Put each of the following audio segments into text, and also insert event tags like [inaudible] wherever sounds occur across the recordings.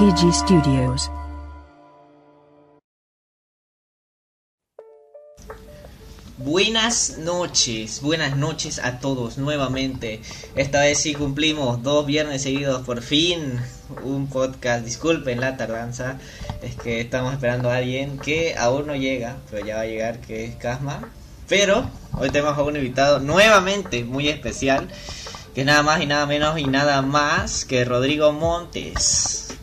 Studios. Buenas noches, buenas noches a todos nuevamente. Esta vez sí cumplimos dos viernes seguidos por fin un podcast. Disculpen la tardanza, es que estamos esperando a alguien que aún no llega, pero ya va a llegar, que es Casma. Pero hoy tenemos a un invitado nuevamente muy especial, que nada más y nada menos y nada más que Rodrigo Montes.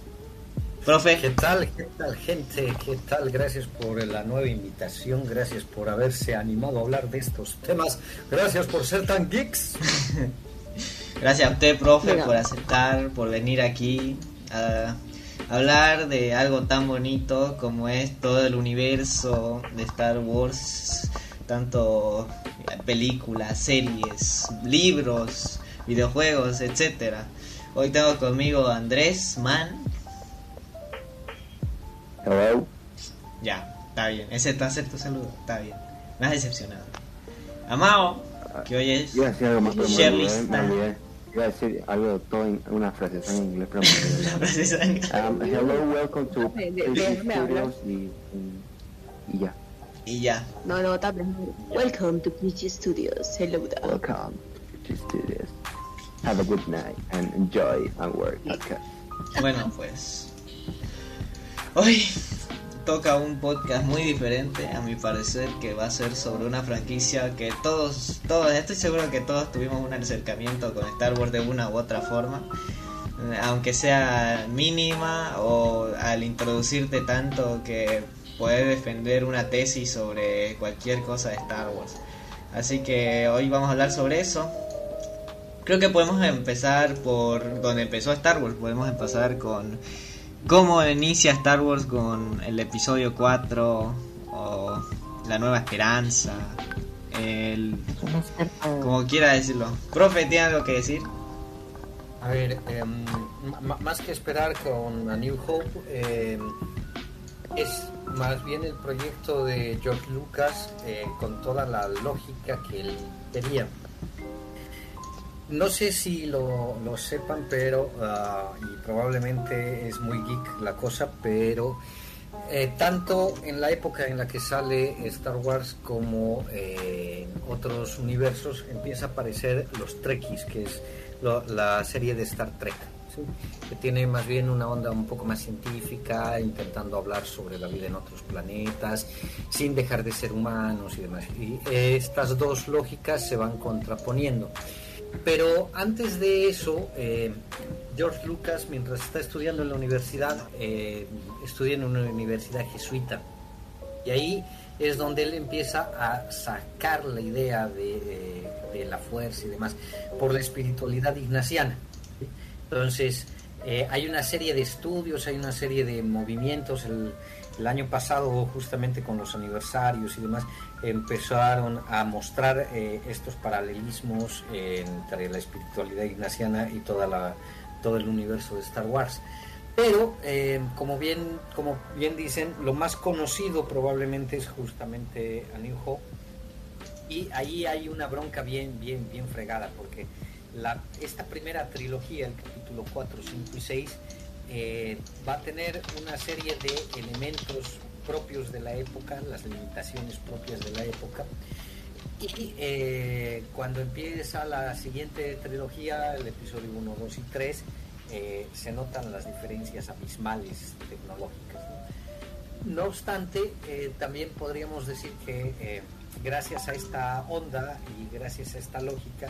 Profe. ¿Qué tal? ¿Qué tal, gente? ¿Qué tal? Gracias por la nueva invitación. Gracias por haberse animado a hablar de estos temas. Gracias por ser tan geeks. [laughs] Gracias a usted, profe, por aceptar, por venir aquí a hablar de algo tan bonito como es todo el universo de Star Wars, tanto películas, series, libros, videojuegos, etcétera. Hoy tengo conmigo a Andrés Man. Hello. Ya, está bien. Ese está hacer tu saludo, está bien. Me has decepcionado. Amado, que hoy es Iba a decir algo más, pero me olvidé, me olvidé. Iba a decir algo todo en una frase en inglés, pero me olvidé. [laughs] La precisa- Um, hello, welcome to De- de-. Studios y, y, y ya. Y ya. No, no, está bien. Welcome to PG Studios. Hello there. Welcome to PG Studios. Have a good night and enjoy our work. Okay. Bueno, pues. Hoy toca un podcast muy diferente, a mi parecer, que va a ser sobre una franquicia que todos, todos, estoy seguro que todos tuvimos un acercamiento con Star Wars de una u otra forma. eh, Aunque sea mínima o al introducirte tanto que puedes defender una tesis sobre cualquier cosa de Star Wars. Así que hoy vamos a hablar sobre eso. Creo que podemos empezar por donde empezó Star Wars. Podemos empezar con cómo inicia Star Wars con el episodio 4 o la nueva esperanza. El, como quiera decirlo. Profe, ¿tiene algo que decir? A ver, em, m- más que esperar con A New Hope, em, es más bien el proyecto de George Lucas eh, con toda la lógica que él quería. No sé si lo, lo sepan, pero, ah, y probablemente es muy geek la cosa, pero eh, tanto en la época en la que sale Star Wars como eh, en otros universos empieza a aparecer los Trekkies, que es lo- la serie de Star Trek, ¿sí? que tiene más bien una onda un poco más científica, intentando hablar sobre la vida en otros planetas, sin dejar de ser humanos y demás. Y eh, estas dos lógicas se van contraponiendo. Pero antes de eso, eh, George Lucas, mientras está estudiando en la universidad, eh, estudia en una universidad jesuita. Y ahí es donde él empieza a sacar la idea de, eh, la fuerza y demás por la espiritualidad ignaciana. Entonces, eh, hay una serie de estudios, hay una serie de movimientos. El, el año pasado, justamente con los aniversarios y demás, empezaron a mostrar eh, estos paralelismos entre la espiritualidad ignaciana y toda la, todo el universo de Star Wars. Pero, eh, como, bien, como bien dicen, lo más conocido probablemente es justamente A New Hope. Y ahí hay una bronca bien, bien, bien fregada, porque esta primera trilogía, el capítulo 4, 5 y 6, eh, va a tener una serie de elementos propios de la época, las limitaciones propias de la época. Y eh, cuando empieza la siguiente trilogía, el episodio 1, 2 y 3, eh, se notan las diferencias abismales tecnológicas. ¿no? No obstante, eh, también podríamos decir que eh, gracias a esta onda y gracias a esta lógica,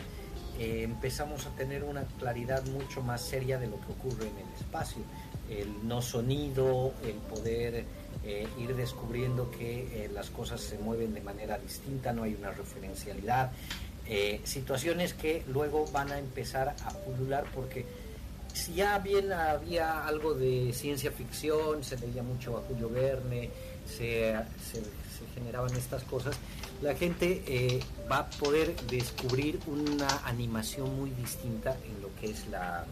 eh, empezamos a tener una claridad mucho más seria de lo que ocurre en el espacio. El no sonido, el poder eh, ir descubriendo que eh, las cosas se mueven de manera distinta, no hay una referencialidad. situaciones que luego van a empezar a pulular porque si ya bien había algo de ciencia ficción, se leía mucho a Julio Verne, se generaban estas cosas, la gente eh, va a poder descubrir una animación muy distinta en lo que es la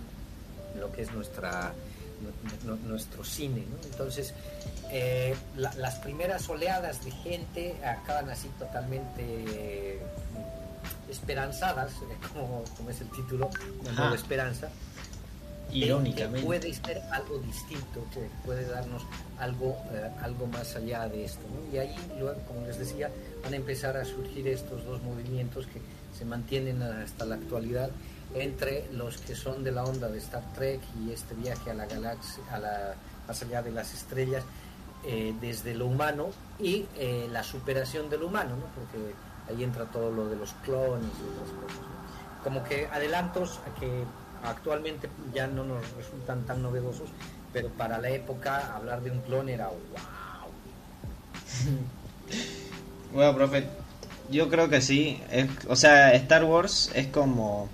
lo que es nuestra nu- nu- nuestro cine ¿no? entonces eh, la- las primeras oleadas de gente acaban así totalmente eh, esperanzadas [laughs] como, como es el título nueva esperanza Irónicamente. Que puede ser algo distinto, que puede darnos algo, eh, algo más allá de esto. ¿no? Y ahí, luego, como les decía, van a empezar a surgir estos dos movimientos que se mantienen hasta la actualidad entre los que son de la onda de Star Trek y este viaje a la galaxia, a la, más allá de las estrellas, eh, desde lo humano y eh, la superación del humano, ¿no? porque ahí entra todo lo de los clones y otras cosas. Como que adelantos que actualmente ya no nos resultan tan novedosos, pero para la época hablar de un clon era wow. [laughs] Bueno, profe, yo creo que sí. Es- o sea, Star Wars es como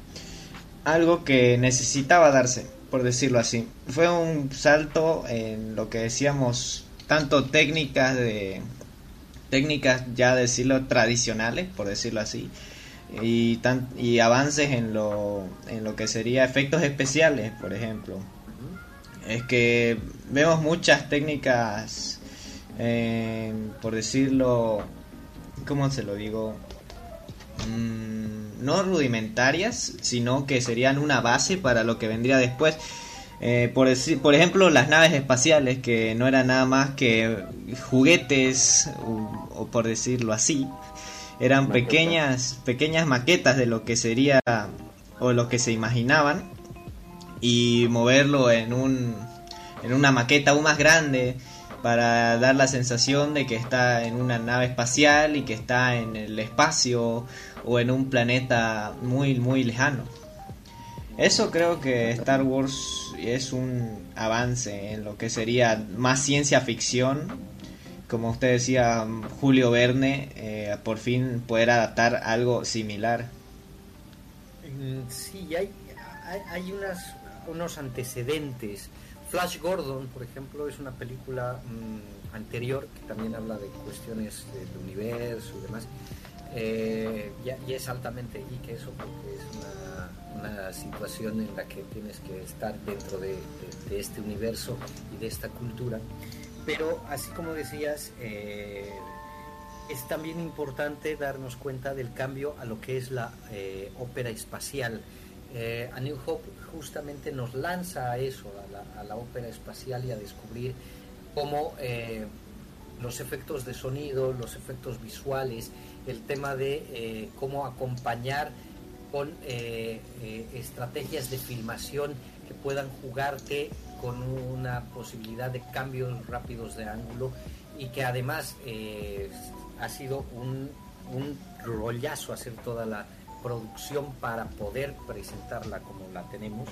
algo que necesitaba darse, por decirlo así. Fue un salto en lo que decíamos, tanto técnicas de técnicas ya decirlo tradicionales, por decirlo así, y tan, y avances en lo en lo que sería efectos especiales, por ejemplo. Es que vemos muchas técnicas, eh, por decirlo, ¿cómo se lo digo? Mm, no rudimentarias, sino que serían una base para lo que vendría después. Eh, por, por ejemplo, las naves espaciales, que no eran nada más que juguetes, o, o por decirlo así, eran pequeñas, pequeñas maquetas de lo que sería o lo que se imaginaban y moverlo en un en una maqueta aún más grande para dar la sensación de que está en una nave espacial y que está en el espacio o en un planeta muy muy lejano. Eso creo que Star Wars es un avance en lo que sería más ciencia ficción. Como usted decía, Julio Verne, eh, por fin poder adaptar algo similar. Mm, Sí, hay, hay, unas, unos antecedentes. Flash Gordon, por ejemplo, es una película mm, anterior que también habla de cuestiones del universo y demás. Eh, ya, y es altamente geek eso porque es una, una situación en la que tienes que estar dentro de, de- de este universo y de esta cultura. Pero así como decías, eh, es también importante darnos cuenta del cambio a lo que es la eh, ópera espacial. Eh, a New Hope justamente nos lanza a eso, a la, ópera espacial y a descubrir cómo eh, los efectos de sonido, los efectos visuales, el tema de eh, cómo acompañar con eh, estrategias de filmación que puedan jugarte con una posibilidad de cambios rápidos de ángulo y que además ha sido un, un rollazo hacer toda la producción para poder presentarla como la tenemos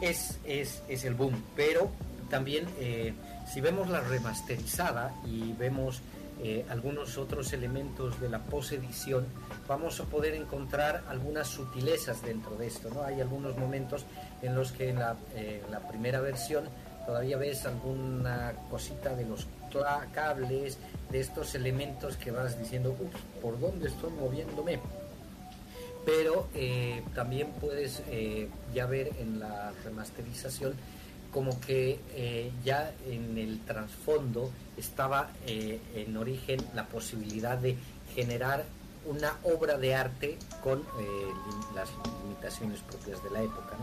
es, es, es el boom pero también eh, si vemos la remasterizada y vemos eh, algunos otros elementos de la posedición, vamos a poder encontrar algunas sutilezas dentro de esto. ¿no? Hay algunos momentos en los que en la, eh, primera versión todavía ves alguna cosita de los cables, de estos elementos que vas diciendo, ¿por dónde estoy moviéndome? Pero eh, también puedes eh, ya ver en la remasterización como que eh, ya en el trasfondo estaba en origen la posibilidad de generar una obra de arte con las limitaciones propias de la época.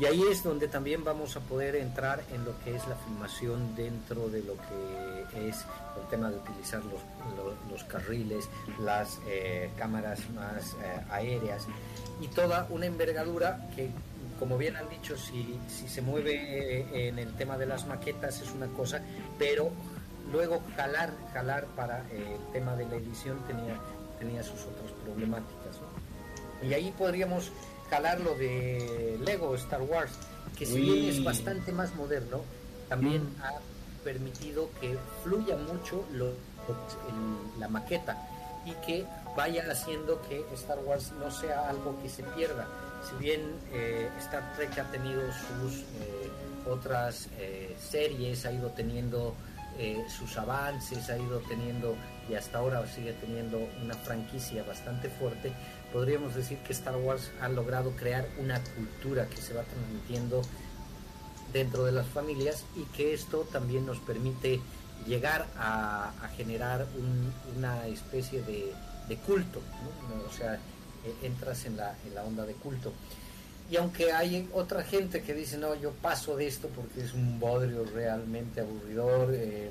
Y ahí es donde también vamos a poder entrar en lo que es la filmación dentro de lo que es el tema de utilizar los, lo- los carriles, las eh, cámaras más eh, aéreas y toda una envergadura que como bien han dicho, si, si se mueve eh, en el tema de las maquetas es una cosa, pero luego jalar, jalar para eh, el tema de la edición tenía, tenía sus otras problemáticas. ¿no? Y ahí podríamos jalar lo de Lego Star Wars, que si bien es Uy. bastante más moderno, también ha permitido que fluya mucho lo- la maqueta y que vaya haciendo que Star Wars no sea algo que se pierda. Si bien eh, Star Trek ha tenido sus eh, otras eh, series, ha ido teniendo eh, sus avances, ha ido teniendo y hasta ahora sigue teniendo una franquicia bastante fuerte, podríamos decir que Star Wars ha logrado crear una cultura que se va transmitiendo dentro de las familias y que esto también nos permite llegar a, generar un- una especie de, culto, o sea, eh, entras en la, en la onda de culto. y aunque hay otra gente que dice, no, yo paso de esto porque es un bodrio realmente aburridor, eh,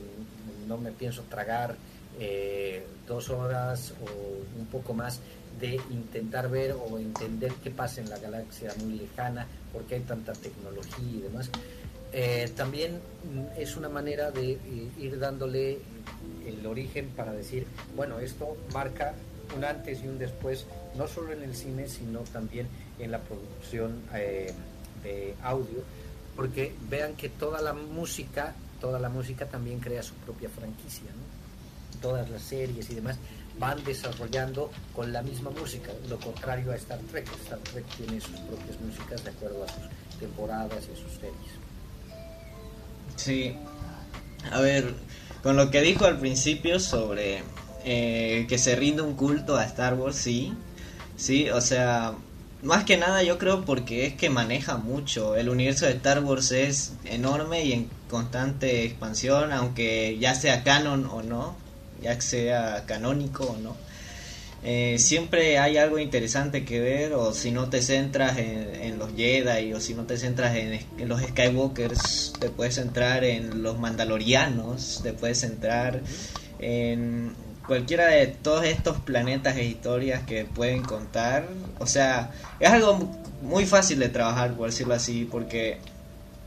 no me pienso tragar eh, dos horas o un poco más de intentar ver o entender qué pasa en la galaxia muy lejana, porque hay tanta tecnología y demás. Eh, también mm, es una manera de ir dándole el origen para decir, bueno, esto marca un antes y un después, no solo en el cine, sino también en la producción eh, de audio, porque vean que toda la música, toda la música también crea su propia franquicia, todas las series y demás van desarrollando con la misma música, lo contrario a Star Trek. Star Trek tiene sus propias músicas de acuerdo a sus temporadas y a sus series. Sí, a ver, con lo que dijo al principio sobre eh, que se rinde un culto a Star Wars, sí, sí, o sea, más que nada yo creo porque es que maneja mucho. El universo de Star Wars es enorme y en constante expansión, aunque ya sea canon o no, ya sea canónico o no. Eh, siempre hay algo interesante que ver o si no te centras en, los Jedi o si no te centras en, en, los Skywalkers te puedes centrar en los Mandalorianos te puedes centrar en cualquiera de todos estos planetas e historias que pueden contar. O sea, es algo muy fácil de trabajar, por decirlo así, porque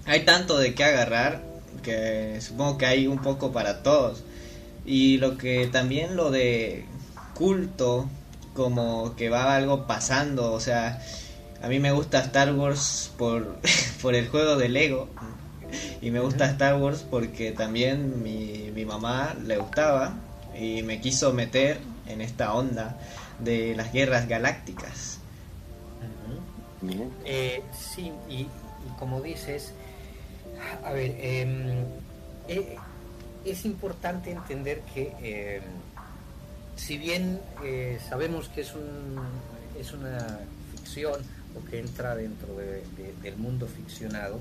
hay tanto de qué agarrar que supongo que hay un poco para todos. Y lo que también lo de culto, como que va algo pasando, o sea, a mí me gusta Star Wars por, [laughs] por el juego de Lego. Y me gusta Star Wars porque también mi, mi mamá le gustaba y me quiso meter en esta onda de las guerras galácticas. Eh, sí, y, como dices, a ver, em, eh, es importante entender que em, si bien eh, sabemos que es, un, es una ficción o que entra dentro del mundo ficcionado,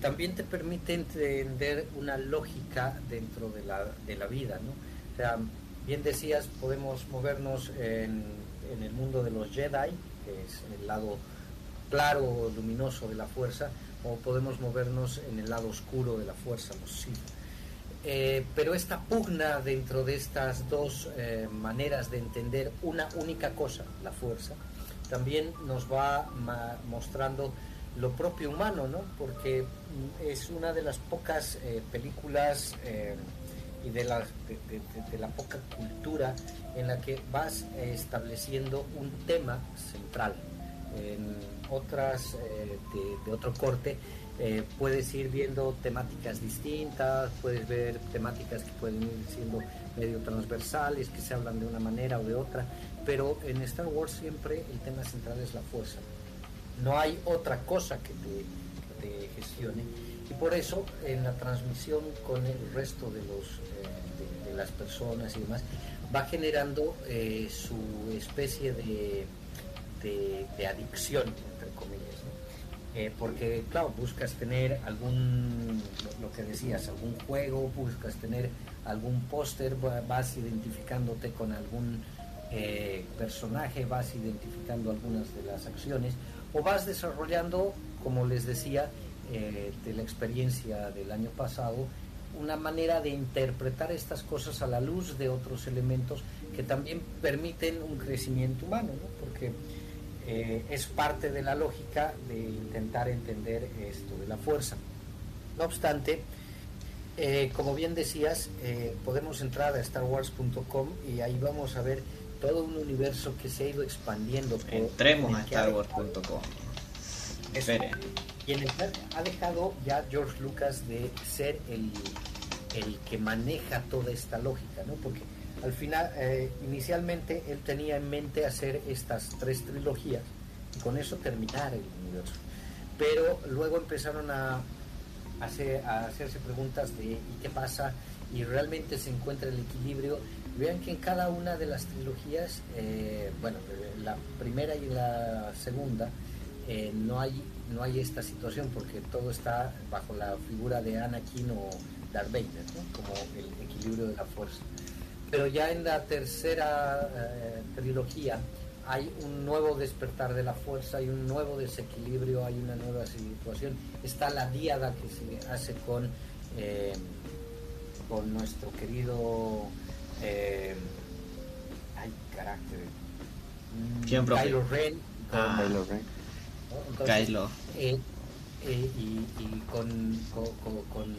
también te permite entender una lógica dentro de la, de la vida, ¿no? O bien decías, podemos movernos en, el mundo de los Jedi, que es el lado claro, luminoso de la fuerza, o podemos movernos en el lado oscuro de la fuerza, los Sith. Eh, pero esta pugna dentro de estas dos eh, maneras de entender una única cosa, la fuerza, también nos va mostrando lo propio humano, ¿no? Porque es una de las pocas eh, películas y de la, de, la poca cultura en la que vas estableciendo un tema central. En otras de, otro corte eh, puedes ir viendo temáticas distintas, puedes ver temáticas que pueden ir siendo medio transversales, que se hablan de una manera o de otra, pero en Star Wars siempre el tema central es la fuerza. No hay otra cosa que te, gestione y por eso en la transmisión con el resto de los eh, de, las personas y demás va generando eh, su especie de, de, adicción entre comillas eh, porque claro buscas tener algún lo, que decías algún juego buscas tener algún póster vas identificándote con algún personaje vas identificando algunas de las acciones o vas desarrollando como les decía eh, de la experiencia del año pasado, una manera de interpretar estas cosas a la luz de otros elementos que también permiten un crecimiento humano, porque eh, es parte de la lógica de intentar entender esto de la fuerza. No obstante, eh, como bien decías, podemos entrar a starwars.com y ahí vamos a ver todo un universo que se ha ido expandiendo. Entremos a starwars.com. Espere y en el ha dejado ya George Lucas de ser el, el que maneja toda esta lógica, ¿no? Porque al final, eh, inicialmente él tenía en mente hacer estas tres trilogías y con eso terminar el universo. Pero luego empezaron a, hacer, a hacerse preguntas de ¿y qué pasa? Y realmente se encuentra el equilibrio. Vean que en cada una de las trilogías, eh, bueno, la primera y la segunda, eh, no hay no hay esta situación porque todo está bajo la figura de Anakin o Darth Vader, como el equilibrio de la fuerza. Pero ya en la tercera eh, trilogía hay un nuevo despertar de la fuerza, hay un nuevo desequilibrio, hay una nueva situación. Está la diada que se hace con, eh, con nuestro querido... Eh, ay, carácter. ¿Quién, profe? Kylo Ren. con- Ah. Kylo Ren. ¿no? Entonces, Kylo. eh, eh, y, y con, con, con- con-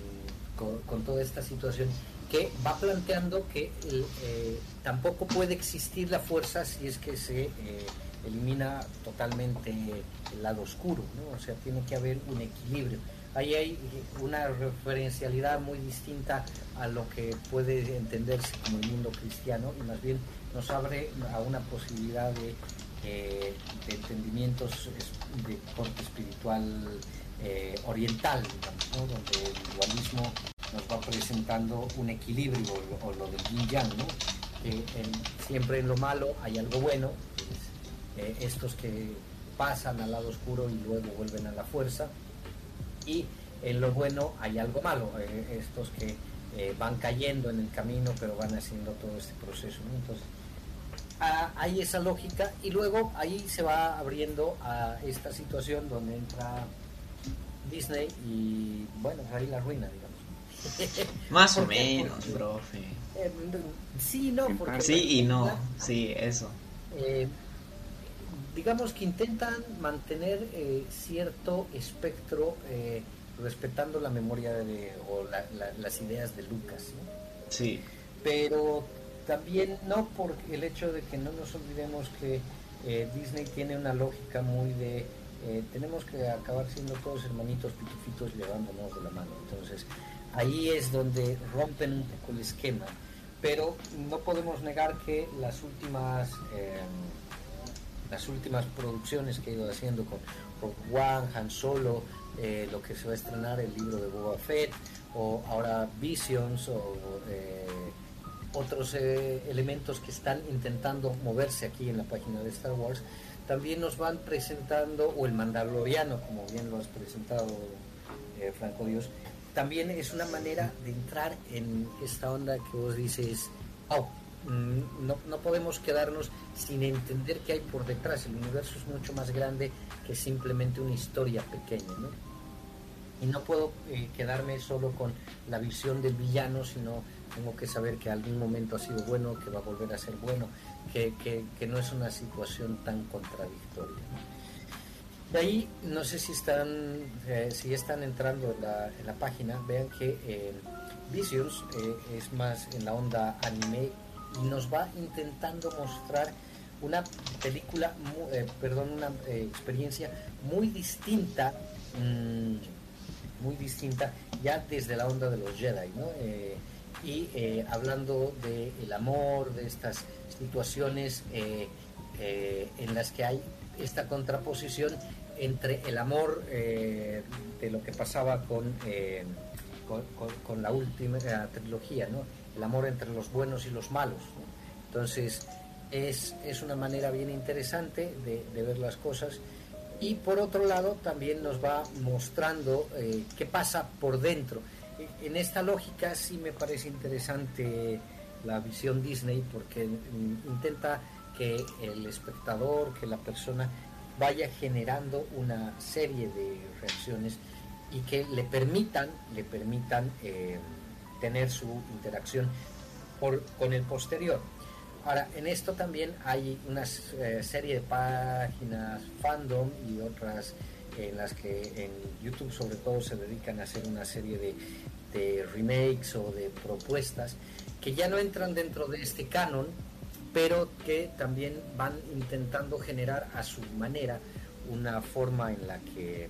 con- con toda esta situación que va planteando que el, eh, tampoco puede existir la fuerza si es que se eh, elimina totalmente el lado oscuro, ¿no? o sea, tiene que haber un equilibrio. Ahí hay una referencialidad muy distinta a lo que puede entenderse como el mundo cristiano y más bien nos abre a una posibilidad de, eh, de entendimientos de corte espiritual eh, oriental, digamos, ¿no? donde el dualismo nos va presentando un equilibrio o lo, lo del yin yang, ¿no? que siempre en lo malo hay algo bueno, que es, eh, estos que pasan al lado oscuro y luego vuelven a la fuerza, y en lo bueno hay algo malo, eh, estos que van cayendo en el camino pero van haciendo todo este proceso. ¿no? Entonces, ah, hay esa lógica y luego ahí se va abriendo a esta situación donde entra Disney y bueno, ahí la ruina, digamos. [laughs] Más o menos, Porque- profe. Eh, sí, no, porque... Sí y no, sí, eso. eh, digamos que intentan mantener eh, cierto espectro eh, respetando la memoria de, o la- la- las ideas de Lucas, ¿no? Sí, pero también no por el hecho de que no nos olvidemos que eh, Disney tiene una lógica muy de eh, tenemos que acabar siendo todos hermanitos pitufitos llevándonos de la mano. Entonces ahí es donde rompen un poco el esquema, pero no podemos negar que las últimas eh, las últimas producciones que he ido haciendo con Rogue One, Han Solo, eh, lo que se va a estrenar el libro de Boba Fett, o ahora Visions, o eh, otros elementos que están intentando moverse aquí en la página de Star Wars, también nos van presentando, o el Mandaloriano, como bien lo has presentado, eh, Franco Dios, también es una manera de entrar en esta onda que vos dices, oh, mm, no, no podemos quedarnos sin entender qué hay por detrás. El universo es mucho más grande que simplemente una historia pequeña, ¿no? Y no puedo eh, quedarme solo con la visión del villano, sino tengo que saber que algún momento ha sido bueno, que va a volver a ser bueno, que, que- que no es una situación tan contradictoria. De ahí, no sé si están, eh, si están entrando en la, en la página, vean que eh, Visions eh, es más en la onda anime y nos va intentando mostrar una película, eh, perdón, una eh, experiencia muy distinta, mm, muy distinta ya desde la onda de los Jedi, ¿no? Y eh, hablando del el amor, de estas situaciones eh, eh, en las que hay esta contraposición entre el amor de lo que pasaba con, con, la última trilogía, ¿no? el amor entre los buenos y los malos. Entonces, es, es una manera bien interesante de, de ver las cosas. Y por otro lado, también nos va mostrando qué pasa por dentro. En esta lógica sí me parece interesante la visión Disney porque intenta que el espectador, que la persona vaya generando una serie de reacciones y que le permitan, le permitan eh, tener su interacción con el posterior. Ahora, en esto también hay una eh, serie de páginas fandom y otras en las que en YouTube sobre todo se dedican a hacer una serie de, remakes o de propuestas que ya no entran dentro de este canon, pero que también van intentando generar a su manera una forma en la que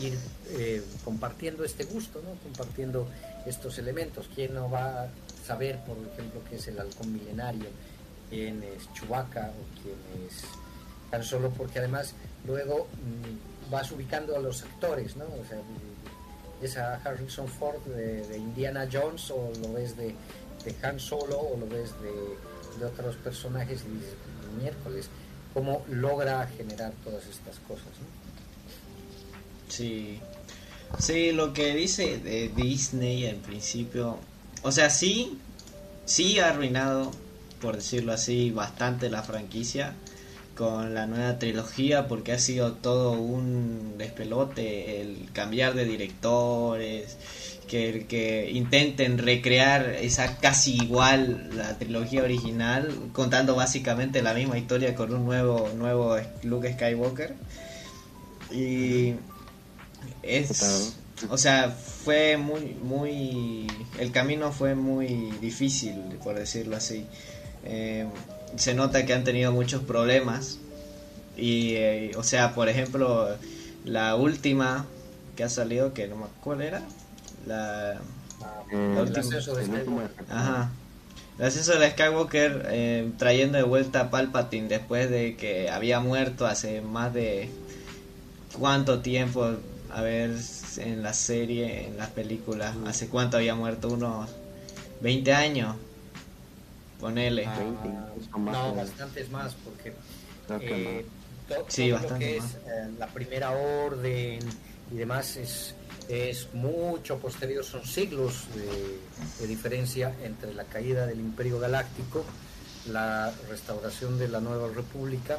ir eh, compartiendo este gusto, ¿no? compartiendo estos elementos. ¿Quién no va a saber, por ejemplo, qué es el halcón milenario? ¿Quién es Chewbacca o quién es tan solo porque además luego mm, vas ubicando a los actores, ¿no? O sea, es a Harrison Ford de, Indiana Jones o lo ves de, Han Solo o lo ves de, otros personajes y dices, miércoles, cómo logra generar todas estas cosas. Sí. Sí, lo que dice de Disney en principio, o sea, sí, sí ha arruinado, por decirlo así, bastante la franquicia, con la nueva trilogía porque ha sido todo un despelote el cambiar de directores que, que intenten recrear esa casi igual la trilogía original contando básicamente la misma historia con un nuevo nuevo Luke Skywalker. Y es o sea fue muy muy el camino fue muy difícil por decirlo así. Eh, se nota que han tenido muchos problemas. Y, eh, o sea, por ejemplo, la última que ha salido, que no me acuerdo cuál era. La, la última. de Ajá. El ascenso de Skywalker eh, trayendo de vuelta a Palpatine después de que había muerto hace más de cuánto tiempo, a ver, en la serie, en las películas, hace cuánto había muerto, unos 20 años. Ponele. Ah, no, bastantes más, porque eh, todo, sí, lo que es eh, la primera orden y demás es, es mucho posterior, son siglos de, diferencia entre la caída del Imperio Galáctico, la restauración de la Nueva República.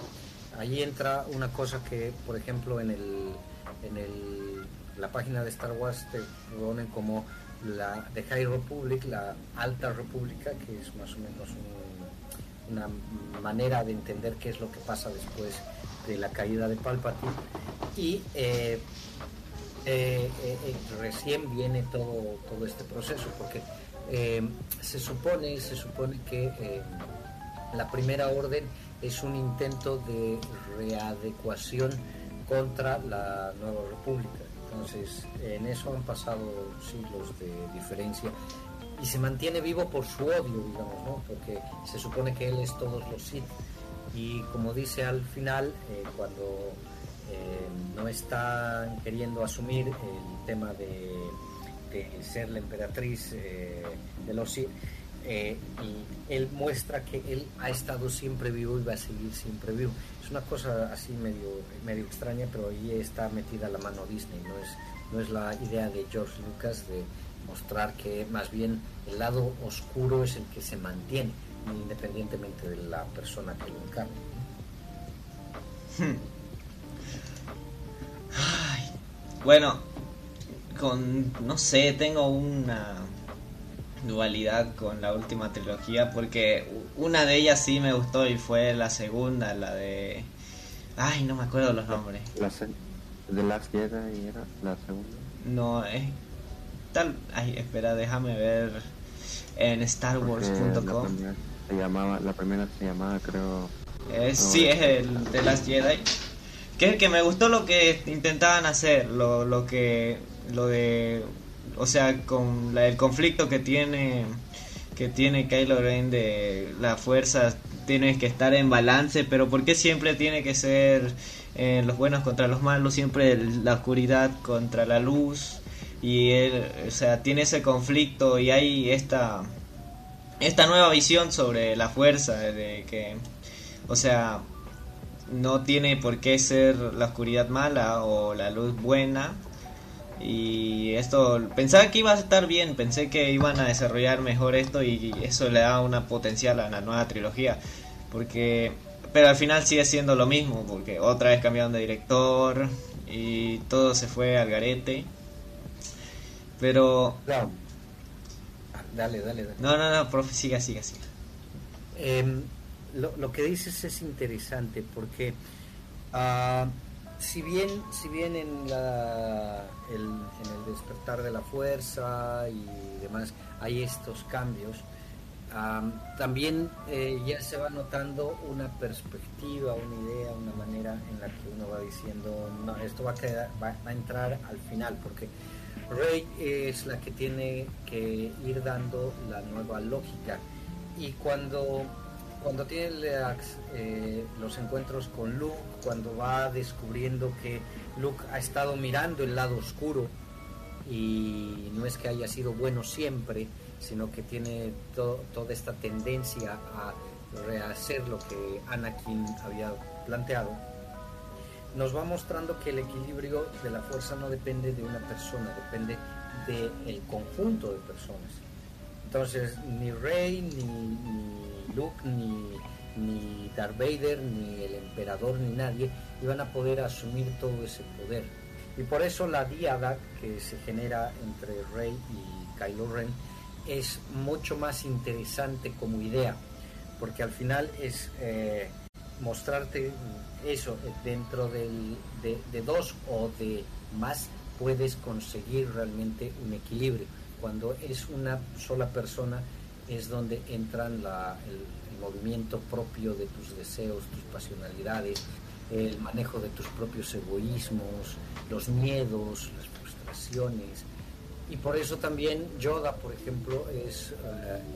Ahí entra una cosa que, por ejemplo, en el, en el, la página de Star Wars te ponen como la de High Republic, la Alta República, que es más o menos una manera de entender qué es lo que pasa después de la caída de Palpatine. Y eh, eh, eh, recién viene todo, todo este proceso, porque se supone, se supone que la primera orden es un intento de readecuación contra la Nueva República entonces, en eso han pasado siglos de diferencia y se mantiene vivo por su odio, digamos, ¿no? Porque se supone que él es todos los Sith. Y como dice al final, eh, cuando eh, no están queriendo asumir el tema de, ser la emperatriz eh, de los Sith, y él muestra que él ha estado siempre vivo y va a seguir siempre vivo. Es una cosa así medio, medio extraña, pero ahí está metida la mano Disney, no es, no es la idea de George Lucas de mostrar que más bien el lado oscuro es el que se mantiene, independientemente de la persona que lo encarne. Hmm. bueno, con, no sé, tengo una dualidad con la última trilogía porque una de ellas sí me gustó y fue la segunda, la de... Ay, no me acuerdo los nombres. La de Last Jedi era la segunda. No, es... Tal... Ay, espera, déjame ver en StarWars.com. Se llamaba, la primera se llamaba, creo... Es, sí, es el de Last Jedi. Que que me gustó lo que intentaban hacer, lo, lo que... Lo de o sea, con el conflicto que tiene que tiene Kylo Ren de la fuerza tiene que estar en balance, pero ¿por qué siempre tiene que ser eh, los buenos contra los malos, siempre la oscuridad contra la luz? Y él, o sea, tiene ese conflicto y hay esta esta nueva visión sobre la fuerza de que o sea, no tiene por qué ser la oscuridad mala o la luz buena, y esto, pensaba que iba a estar bien, pensé que iban a desarrollar mejor esto y eso le da una potencial a la nueva trilogía. Porque, pero al final sigue siendo lo mismo, porque otra vez cambiaron de director y todo se fue al garete. Pero... Dale, dale, dale. No, no, no, profe, siga, siga, siga. Em, lo, lo, que dices es interesante porque... Uh, si bien, si bien en, la, el, despertar de la fuerza y demás hay estos cambios, también eh, ya se va notando una perspectiva, una idea, una manera en la que uno va diciendo, no, esto va a, quedar, va, a entrar al final, porque Rey es la que tiene que ir dando la nueva lógica. Y cuando cuando tiene eh, los encuentros con Luke, cuando va descubriendo que Luke ha estado mirando el lado oscuro y no es que haya sido bueno siempre, sino que tiene toda esta tendencia a rehacer lo que Anakin había planteado, nos va mostrando que el equilibrio de la fuerza no depende de una persona, depende del conjunto de personas. Entonces, ni Rey, ni Luke ni, ni Darth Vader, ni el emperador, ni nadie iban a poder asumir todo ese poder. Y por eso la diada que se genera entre Rey y Kylo Ren es mucho más interesante como idea, porque al final es eh, mostrarte eso, dentro del, de, de dos o de más puedes conseguir realmente un equilibrio. Cuando es una sola persona es donde entran la, el movimiento propio de tus deseos, tus pasionalidades, el manejo de tus propios egoísmos, los miedos, las frustraciones. Y por eso también Yoda, por ejemplo, es,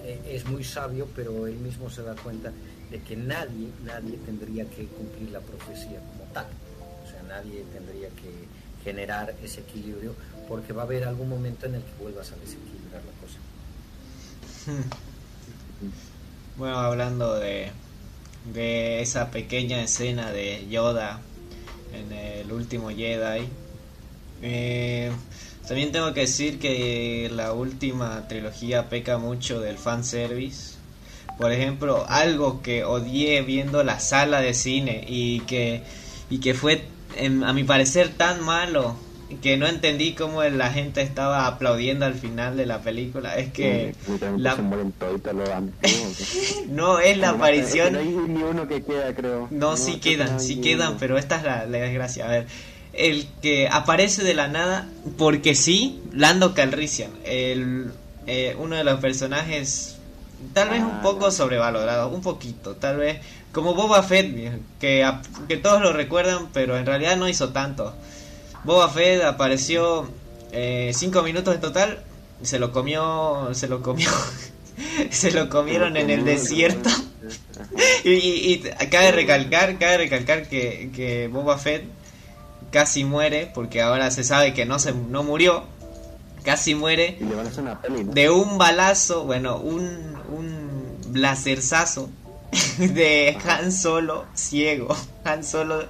eh, es muy sabio, pero él mismo se da cuenta de que nadie, nadie tendría que cumplir la profecía como tal. O sea, nadie tendría que generar ese equilibrio, porque va a haber algún momento en el que vuelvas a desequilibrar la cosa. Bueno, hablando de, de esa pequeña escena de Yoda en el último Jedi, eh, también tengo que decir que la última trilogía peca mucho del fanservice. Por ejemplo, algo que odié viendo la sala de cine y que, y que fue, en- a mi parecer, tan malo que no entendí cómo la gente estaba aplaudiendo al final de la película. Es que la- se mueren [laughs] no es la no, aparición. No hay ni uno que queda, creo. No, sí no quedan, sí ni quedan, pero esta es la, la desgracia. A ver, el que aparece de la nada, porque sí, Lando Calrissian, el, eh, uno de los personajes tal vez un Ah, poco no. sobrevalorado, un poquito, tal vez como Boba Fett, que, que todos lo recuerdan, pero en realidad no hizo tanto. Boba Fett apareció eh, cinco minutos en total, se lo comió, se lo comió, [laughs] se lo comieron en el desierto. [laughs] Y, y, y cabe recalcar, cabe recalcar que, que Boba Fett casi muere, porque ahora se sabe que no se no murió, casi muere de un balazo, bueno, un, un blaserzazo [laughs] de Han Solo ciego. Han Solo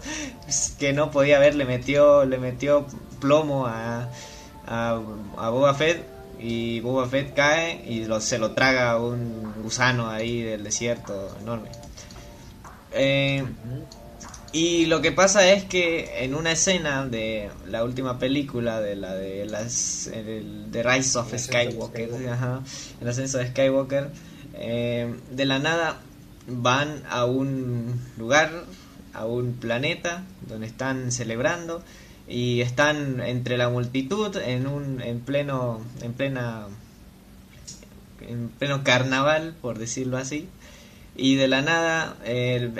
que no podía ver, le metió, le metió plomo a, a, a Boba Fett y Boba Fett cae y lo, se lo traga un gusano ahí del desierto enorme. Eh, y lo que pasa es que en una escena de la última película de la de las el- de Rise of Skywalker. ajá, el ascenso de Skywalker, eh, de la nada van a un lugar, a un planeta donde están celebrando y están entre la multitud en un en pleno en plena en pleno carnaval, por decirlo así. Y de la nada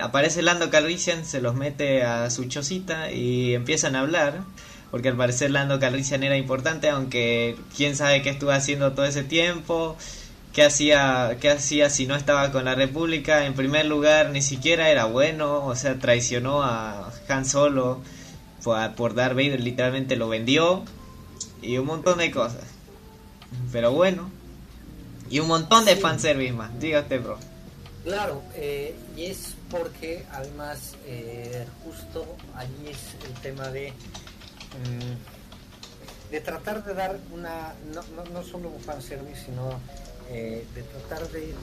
aparece Lando Calrissian, se los mete a su chocita y empiezan a hablar. Porque al parecer Lando Calrissian era importante, aunque quién sabe qué estuvo haciendo todo ese tiempo. ¿Qué hacía, ¿Qué hacía si no estaba con la República? En primer lugar, ni siquiera era bueno, o sea, traicionó a Han Solo por, por Darth Vader, literalmente lo vendió. Y un montón de cosas. Pero bueno. Y un montón de Sí. fanservice más. Diga usted, bro. Claro, eh, y es porque además eh, justo allí es el tema de mm, de tratar de dar una no, no, no solo un fanservice sino eh, de tratar de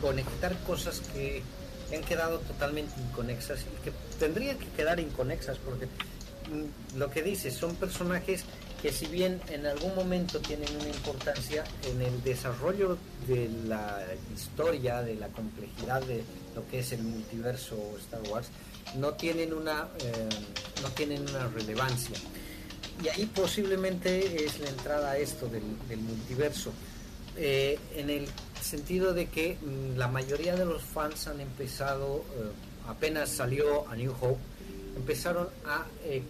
conectar cosas que han quedado totalmente inconexas y que tendrían que quedar inconexas porque mm, lo que dices son personajes que si bien en algún momento tienen una importancia en el desarrollo de la historia, de la complejidad de lo que es el multiverso Star Wars, no tienen una, eh, no tienen una relevancia. Y ahí posiblemente es la entrada a esto del, del multiverso, eh, en el sentido de que mm, la mayoría de los fans han empezado, eh, apenas salió a New Hope, empezaron a eh,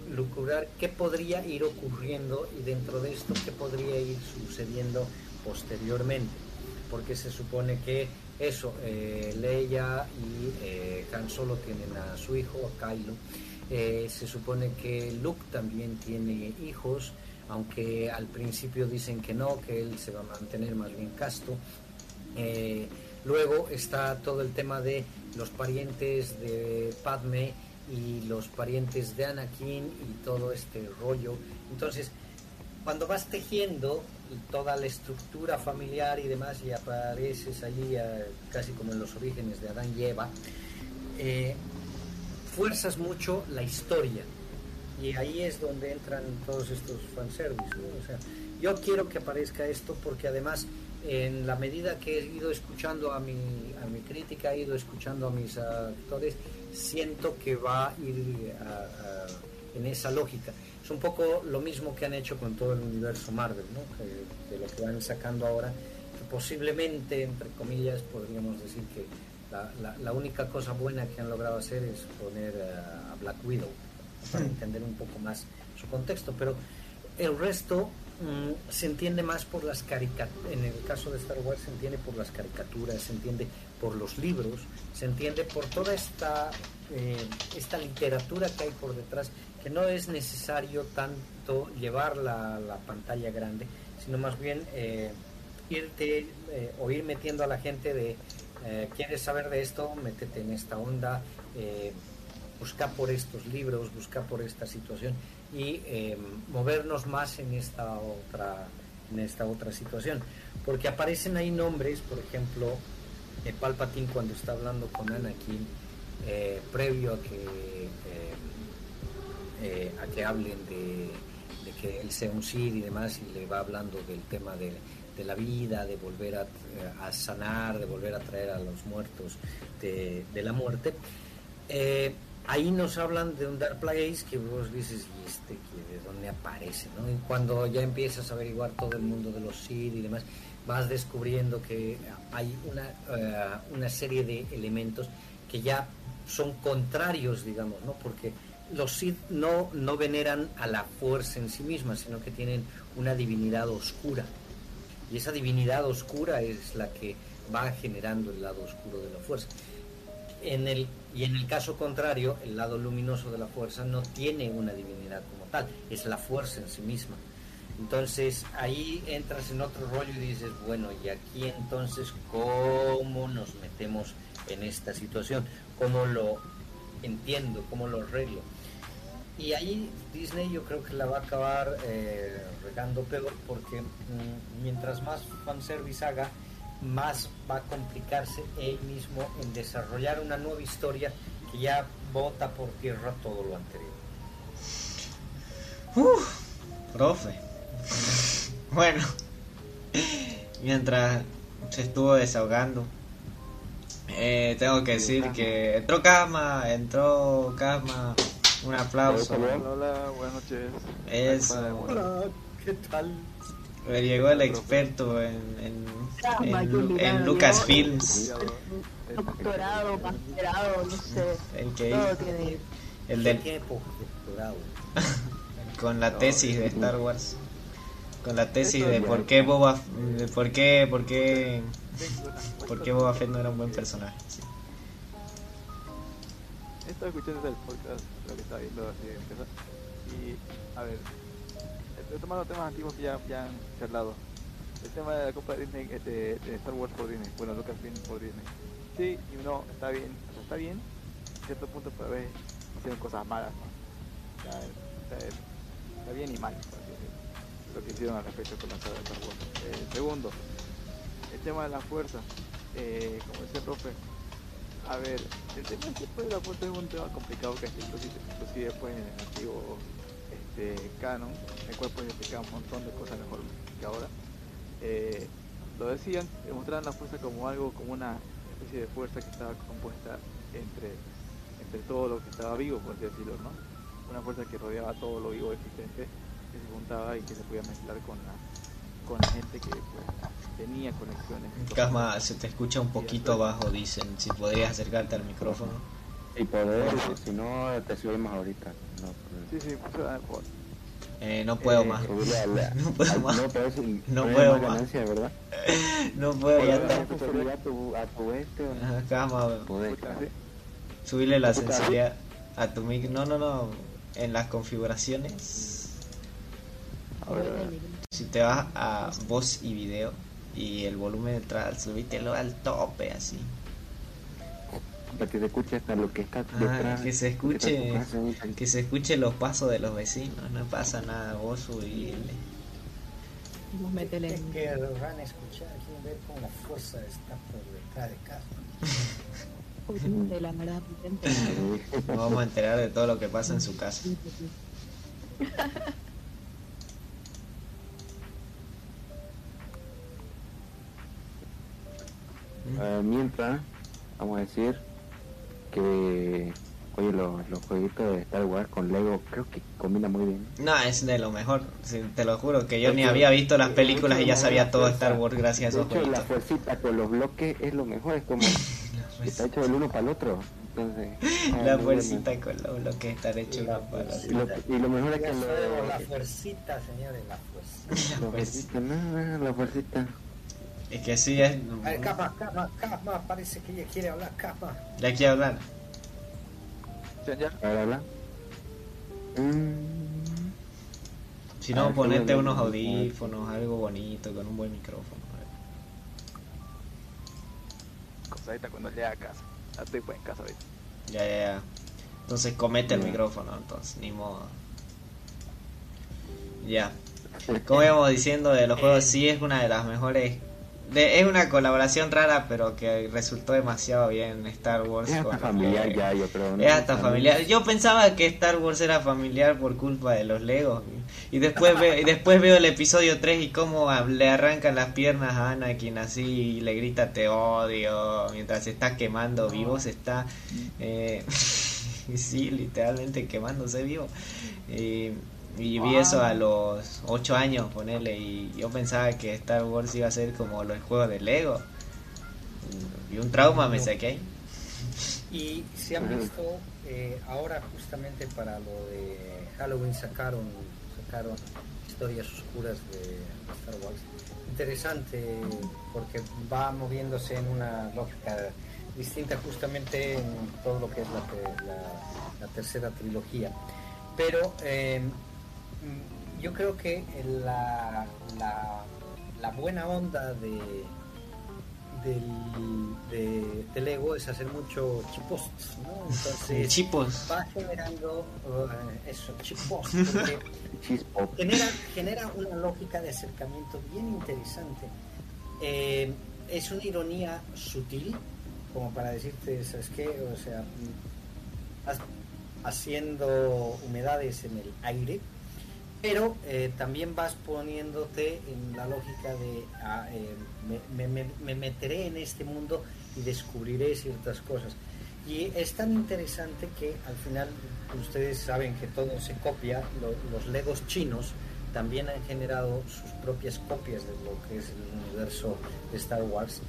qué podría ir ocurriendo y dentro de esto qué podría ir sucediendo posteriormente. Porque se supone que eso, eh, Leia y eh, Han Solo tienen a su hijo, a Kylo. Eh, se supone que Luke también tiene hijos, aunque al principio dicen que no, que él se va a mantener más bien casto. Eh, luego está todo el tema de los parientes de Padme y los parientes de Anakin y todo este rollo. Entonces, cuando vas tejiendo toda la estructura familiar y demás y apareces allí casi como en los orígenes de Adán y Eva, eh, fuerzas mucho la historia. Y ahí es donde entran todos estos fanservice. ¿no? O sea, yo quiero que aparezca esto porque además en la medida que he ido escuchando a mi, a mi crítica, he ido escuchando a mis actores, siento que va a ir a- en esa lógica. Es un poco lo mismo que han hecho con todo el universo Marvel, ¿no? De lo que van sacando ahora, que posiblemente, entre comillas, podríamos decir que la, la- la única cosa buena que han logrado hacer es poner a Black Widow para entender un poco más su contexto, pero el resto mm, se entiende más por las caricaturas, en el caso de Star Wars se entiende por las caricaturas, se entiende por los libros, se entiende por toda esta, eh, esta literatura que hay por detrás, que no es necesario tanto llevarla a la pantalla grande, sino más bien eh, irte eh, o ir metiendo a la gente de, ¿quieres saber de esto? Métete en esta onda. Eh, buscar por estos libros, buscar por esta situación y eh, movernos más en esta otra en esta otra situación porque aparecen ahí nombres por ejemplo eh, Palpatine cuando está hablando con Anakin eh, previo a que eh, eh, a que hablen de, que él sea un Sith y demás y le va hablando del tema de, la vida, de volver a, a sanar, de volver a traer a los muertos de, la muerte. Eh, ahí nos hablan de un Dark Place que vos dices, ¿y este que de dónde aparece? ¿no? Y cuando ya empiezas a averiguar todo el mundo de los Sith y demás, vas descubriendo que hay una, eh, una serie de elementos que ya son contrarios, digamos, ¿no? Porque los Sith no, no veneran a la fuerza en sí misma, sino que tienen una divinidad oscura. Y esa divinidad oscura es la que va generando el lado oscuro de la fuerza. En el, y en el caso contrario, el lado luminoso de la fuerza no tiene una divinidad como tal, es la fuerza en sí misma. Entonces ahí entras en otro rollo y dices, bueno, y aquí entonces, ¿cómo nos metemos en esta situación? ¿Cómo lo entiendo? ¿Cómo lo arreglo? Y ahí Disney yo creo que la va a acabar eh, regando peor porque mm, mientras más fanservice haga, más va a complicarse él mismo en desarrollar una nueva historia que ya bota por tierra todo lo anterior. Uf, profe. Bueno, mientras se estuvo desahogando, eh, tengo que decir que entró Casma, entró Casma, un aplauso. Hola, buenas noches. Eso. Hola, ¿qué tal? Me llegó el experto en, en, Casma, en, en. Lucasfilms, Doctorado, masterado, no sé. el que Todo tiene. el ¿Qué del, tiempo [laughs] con la tesis de Star Wars, con la tesis de por qué Boba, de por qué, por qué, por qué Boba Fett no era un buen personaje. sí. Estaba escuchando el podcast, lo que estaba viendo así en casa. Y, a ver, estoy tomando temas antiguos que ya, ya han charlado. El tema de la compra de Disney, este, de Star Wars por Disney, bueno, Lucasfilm por Disney. Sí y no, está bien, o sea, está bien, a cierto punto, pero a hicieron cosas malas. O está, bien y mal, lo que hicieron al respecto con la saga de Star Wars. Eh, segundo, el tema de la fuerza, eh, como decía el profe, a ver, el tema pues, la fuerza es un tema complicado que inclusive, inclusive en el antiguo este, canon, el cual explicaba un montón de cosas mejor que ahora. Eh, lo decían, mostraban la fuerza como algo, como una especie de fuerza que estaba compuesta entre, entre todo lo que estaba vivo, por así decirlo, ¿no? Una fuerza que rodeaba todo lo vivo existente, que se juntaba y que se podía mezclar con la, con la gente que pues, tenía conexiones. Casma, se te escucha un poquito bajo, dicen, si podrías acercarte al micrófono. Y poder, si no, te subimos ahorita. No, Sí, sí, por- Eh, no puedo Eh, más, [laughs] la- no puedo más, No, pero puedo más más. ganancia, ¿verdad? [laughs] no puedo, ya está. a tu, a tu este, ¿o no? ¿sí? subirle la sensibilidad a tu mic. No, no, no, en las configuraciones, A ver, si te vas a voz y video y el volumen detrás, subítelo al tope, así. Para que se escuche hasta lo que está Ah, detrás. que se lo escuche, casa, que se escuche los pasos de los vecinos, no pasa nada, vos subile. Vos métele Es que van a escuchar aquí ver cómo la fuerza está por detrás de casa. [laughs] potente, la verdad, potente. Nos vamos a enterar de todo lo que pasa en su casa. Eh, [laughs] mientras, vamos a decir que, oye, los, los jueguitos de Star Wars con Lego creo que combina muy bien. No, es de lo mejor. sí, te lo juro que yo De ni había visto las películas y ya la sabía todo fuerza- Star Wars gracias a De esos hecho, la jueguitos. fuercita con los bloques es lo mejor, es como [laughs] está hecho del uno para el otro. Entonces, [laughs] ah, La fuercita con los bloques estar hecho una La pala. bueno. Y lo, y lo mejor es que lo, [laughs] la fuercita, señores, la fuerza. la fuercita, no, no, la fuercita. Es que sí es. A ver, Cama, parece que ella quiere hablar, Cama. Ya quiero hablar. ¿Ya, habla. Mm, Si no, ponete unos audífonos, algo bonito, con un buen micrófono. Cosadita cuando llegue a casa. Ya estoy pues en casa ahorita. Ya, ya, ya. Entonces comete el micrófono, entonces, ni modo. Ya. Como íbamos diciendo de los juegos, sí es una de las mejores. De- es una colaboración rara, pero que resultó demasiado bien Star Wars. Es hasta familiar ya, yo creo. ¿no? Es hasta familiar. Yo pensaba que Star Wars era familiar por culpa de los Legos. Y después, ve- y después veo el episodio 3 y cómo a- le arrancan las piernas a Anakin así y le grita te odio mientras se está quemando vivo. Se está, eh, [laughs] sí, literalmente quemándose vivo. Y, y vi eso a los 8 años, ponerle. Y yo pensaba que Star Wars iba a ser como los juegos de Lego. Y un trauma me saqué ahí. Y se han visto eh, ahora justamente para lo de Halloween sacaron sacaron historias oscuras de Star Wars. Interesante porque va moviéndose en una lógica distinta justamente en todo lo que es la, te- la- la tercera trilogía. Pero eh, yo creo que la, la, la buena onda de, del, de, del ego es hacer mucho chiposts, ¿no? Entonces Chipos. va generando uh, eso, Chispo. [laughs] genera, genera una lógica de acercamiento bien interesante. Eh, es una ironía sutil, como para decirte, ¿sabes qué? O sea, mm, haciendo humedades en el aire, pero eh, también vas poniéndote en la lógica de ah, eh, me, me- me- me meteré en este mundo y descubriré ciertas cosas. Y es tan interesante que al final ustedes saben que todo se copia, lo- los legos chinos también han generado sus propias copias de lo que es el universo de Star Wars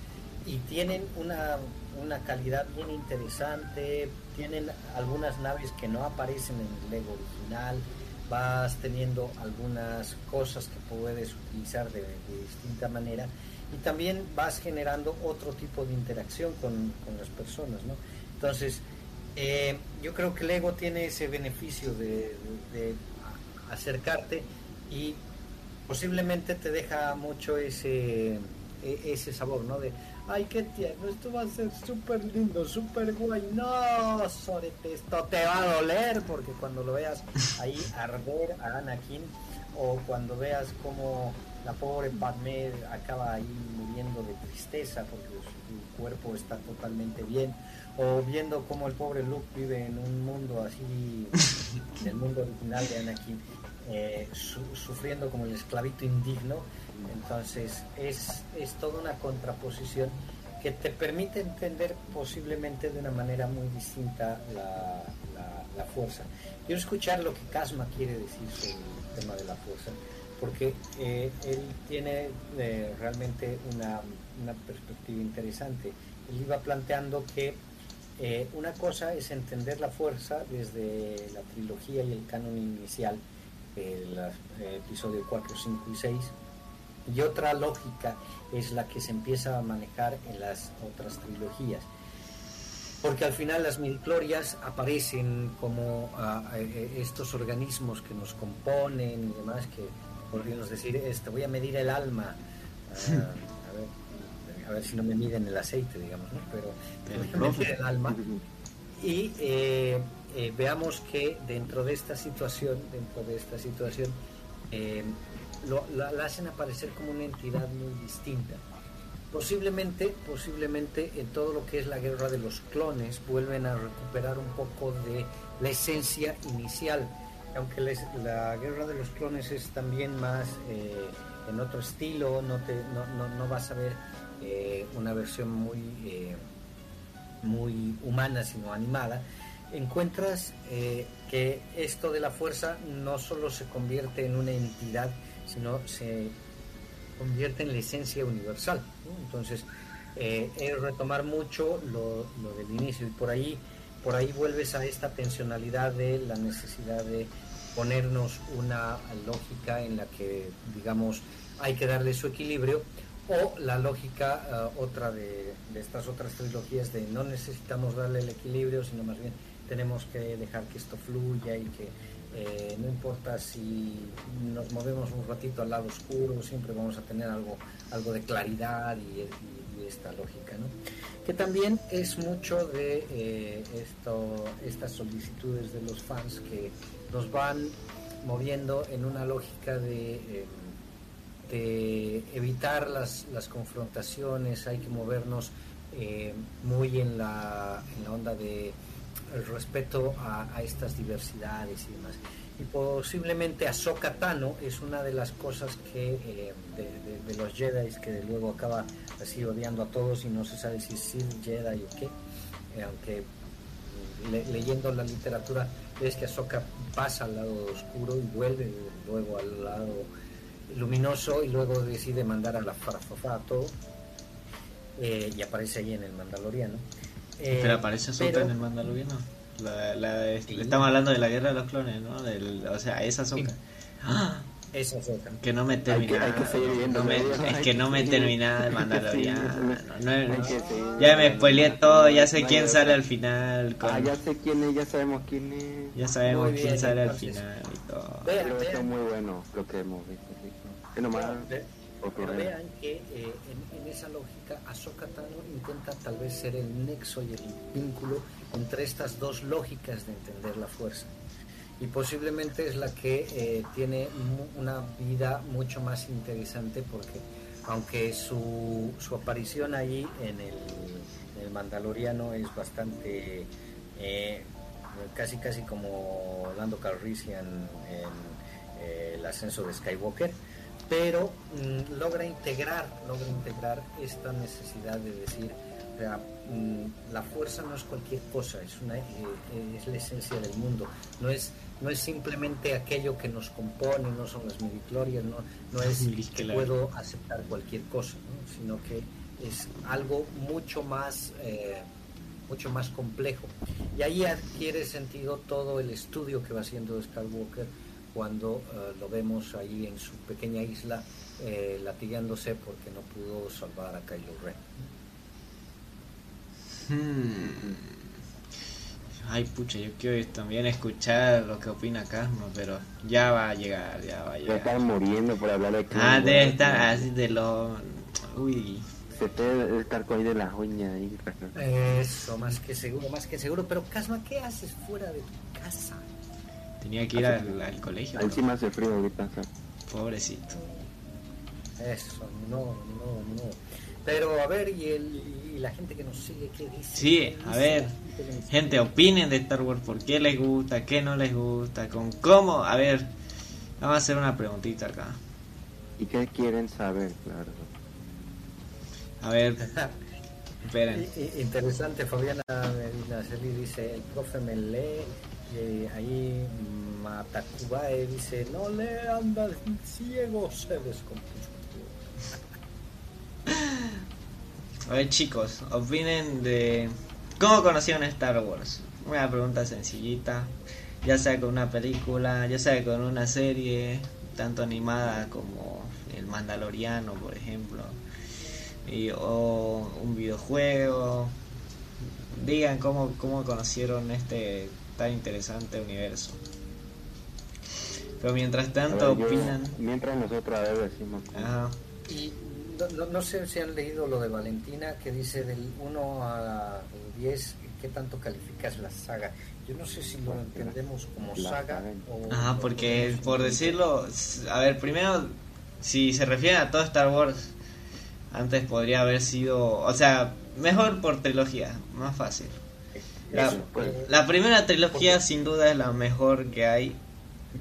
y tienen una, una calidad bien interesante, tienen algunas naves que no aparecen en el Lego original, vas teniendo algunas cosas que puedes utilizar de, distinta manera y también vas generando otro tipo de interacción con, con las personas, ¿no? Entonces, eh, yo creo que Lego tiene ese beneficio de, acercarte y posiblemente te deja mucho ese, e- ese sabor, ¿no? Ay, qué tierno, esto va a ser súper lindo, súper guay. No, sorete, esto te va a doler porque cuando lo veas ahí [laughs] arder a Anakin o cuando veas como la pobre Padmé acaba ahí muriendo de tristeza porque su cuerpo está totalmente bien o viendo cómo el pobre Luke vive en un mundo así, [laughs] en el mundo original de Anakin, eh, su- sufriendo como el esclavito indigno. Entonces es, es toda una contraposición que te permite entender posiblemente de una manera muy distinta la, la- la fuerza. Quiero escuchar lo que Casma quiere decir sobre el tema de la fuerza, porque eh, él tiene eh, realmente una, una perspectiva interesante. Él iba planteando que eh, una cosa es entender la fuerza desde la trilogía y el canon inicial, el eh, episodio 4, 5 y 6, y otra lógica es la que se empieza a manejar en las otras trilogías. Porque al final las midichlorias aparecen como eh, estos organismos que nos componen y demás, que podríamos decir, este, voy a medir el alma, ah, a, ver, a ver si no me miden el aceite, digamos, ¿no? pero El voy a medir el alma y eh, eh, veamos que dentro de esta situación, dentro de esta situación, eh, la, hacen aparecer como una entidad muy distinta. posiblemente, posiblemente en todo lo que es la guerra de los clones vuelven a recuperar un poco de la esencia inicial. Aunque la guerra de los clones es también más eh, en otro estilo, no, te, no, no, no vas a ver una versión muy, muy humana, sino animada. Encuentras eh, que esto de la fuerza no solo se convierte en una entidad, sino se convierte en la esencia universal. Entonces, eh, es retomar mucho lo, del inicio y por ahí, por ahí vuelves a esta tensionalidad de la necesidad de ponernos una lógica en la que, digamos, hay que darle su equilibrio o la lógica ah, otra de estas otras trilogías de no necesitamos darle el equilibrio, sino más bien tenemos que dejar que esto fluya y que eh, no importa si nos movemos un ratito al lado oscuro, siempre vamos a tener algo, algo de claridad y, y- y esta lógica, ¿no? Que también es mucho de eh, esto, estas solicitudes de los fans que nos van moviendo en una lógica de, eh, de evitar las, las confrontaciones, hay que movernos eh, muy en la, en la onda de el respeto a, estas diversidades y demás. Y posiblemente Ahsoka Tano es una de las cosas que eh, de, de- de los Jedi que luego acaba así odiando a todos y no se sabe si es Jedi o qué, eh, aunque le- leyendo la literatura ves que Ahsoka pasa al lado oscuro y vuelve luego al lado luminoso y luego decide mandar a la todo eh, y aparece ahí en el Mandaloriano. Eh, Pero aparece Ahsoka pero- en el Mandaloriano. La, la- Sí. Estamos hablando de la guerra de los clones, ¿no? Del- o sea, esa Ahsoka. Sí. ¡Ah! Es Ahsoka. Que no me Hay que, termina. hay que seguir viendo no me- es que no me termina que [laughs] Mandaloriano. No, no- que ya me spoileé todo, ya sé quién sale al final. con- Ah, ya sé quién es, ya sabemos quién es. ya sabemos bien, quién sale al final y todo. Pero está muy bueno lo que hemos visto. Es nomás vean que eh, esa lógica Ahsoka Tano intenta tal vez ser el nexo y el vínculo entre estas dos lógicas de entender la fuerza. Y posiblemente es la que eh, tiene una vida mucho más interesante porque aunque su, su aparición ahí en el, el Mandaloriano es bastante eh, casi casi como Lando Calrissian en eh, el ascenso de Skywalker pero mm, logra integrar logra integrar esta necesidad de decir o sea, mm, la fuerza no es cualquier cosa es una eh, es la esencia del mundo. No es no es simplemente aquello que nos compone no son las midichlorias no no es [laughs] que puedo aceptar cualquier cosa ¿no? sino que es algo mucho más eh, mucho más complejo. Y ahí adquiere sentido todo el estudio que va haciendo Skywalker cuando eh, lo vemos ahí en su pequeña isla eh, latigándose porque no pudo salvar a Kylo Ren. Hmm. Ay, pucha, yo quiero también escuchar lo que opina Casmo, pero ya va a llegar, ya va a llegar. están muriendo por hablar de Clone Ah, debe estar así de lo... Uy, Se te debe estar con ahí de las uñas ahí. Eso, más que seguro, más que seguro. Pero Casma, ¿qué haces fuera de tu casa? Tenía que ir al, al colegio, ¿no? Encima hace frío ahorita. pobrecito. Eso, no, no, no. Pero a ver, ¿y, el, y la gente que nos sigue qué dice? Sí, ¿Qué a dice ver, gente opinen de Star Wars, por qué les gusta, qué no les gusta, con cómo... A ver, vamos a hacer una preguntita acá. ¿Y qué quieren saber? Claro. A ver, [laughs] esperen. Interesante, Fabiana Medina Celi dice, el profe me lee, y ahí Matacubae dice, no le anda ciego, se descompuso. [laughs] A ver chicos, opinen de cómo conocieron Star Wars. Una pregunta sencillita, ya sea con una película, ya sea con una serie, tanto animada como El Mandaloriano, por ejemplo, y, o un videojuego. Digan cómo, cómo conocieron este tan interesante universo. Pero mientras tanto ver, yo- opinan... mientras nosotros a ver decimos. Ajá. Y no, no- no sé si han leído lo de Valentina que dice del 1 a 10, ¿qué tanto calificas la saga? Yo no sé si lo entendemos como saga o... Ajá, porque por decirlo, a ver, primero, si se refiere a todo Star Wars, Antes podría haber sido, o sea, mejor por trilogía, más fácil. La, Eso, pues, la primera trilogía sin duda es la mejor que hay.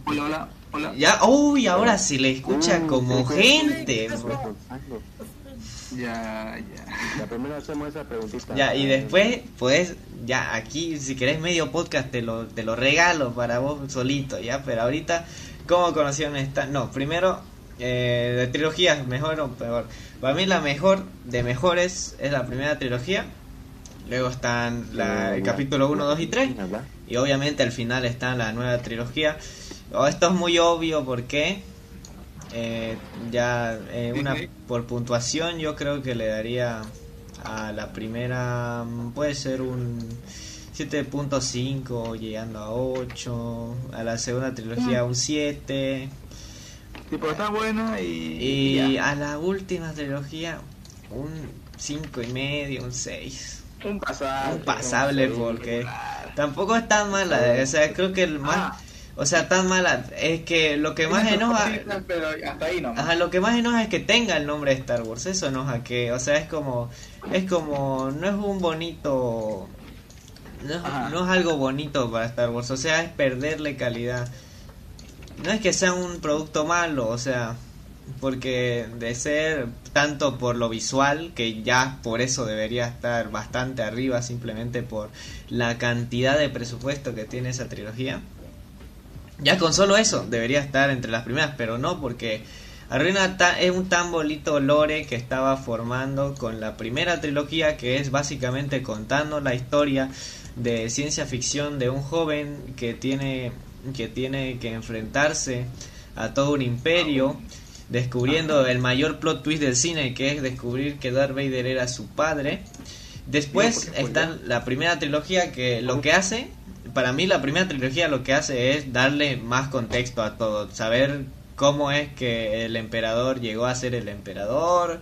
Hola, hola, hola. Ya, uy, ahora se le escucha Uh, como gente. Ya, ya. La primera hacemos esa preguntita. Ya, y después, pues, ya aquí, si querés medio podcast, te lo, te lo regalo para vos solito, ¿ya? Pero ahorita, ¿cómo conocieron esta? No, primero, eh, de trilogías, mejor o peor. Para mí la mejor de mejores es la primera trilogía. Luego están la, el capítulo 1, 2 y 3. ¿verdad? Y obviamente al final está la nueva trilogía. Oh, esto es muy obvio porque eh, ya eh, una por puntuación yo creo que le daría a la primera mm, puede ser un 7.5 llegando a 8 a la segunda trilogía un 7 Tipo, está buena y. y ya. a la última trilogía un 5 y medio un 6 Un pasable. un pasable porque tampoco es tan mala o sea creo que el más Ah. o sea tan mala es que lo que más enoja Pero hasta ahí nomás. ajá, lo que más enoja es que tenga el nombre de Star Wars eso enoja que o sea es como es como no es un bonito no no es algo bonito para Star Wars o sea es perderle calidad no es que sea un producto malo o sea porque de ser tanto por lo visual que ya por eso debería estar bastante arriba simplemente por la cantidad de presupuesto que tiene esa trilogía ya con solo eso debería estar entre las primeras pero no porque arruina es un tan bonito lore que estaba formando con la primera trilogía que es básicamente contando la historia de ciencia ficción de un joven que tiene que tiene que enfrentarse a todo un imperio descubriendo el mayor plot twist del cine que es descubrir que Darth Vader era su padre. Después porque está la primera trilogía que lo que hace para mí la primera trilogía lo que hace es darle más contexto a todo saber cómo es que el emperador llegó a ser el emperador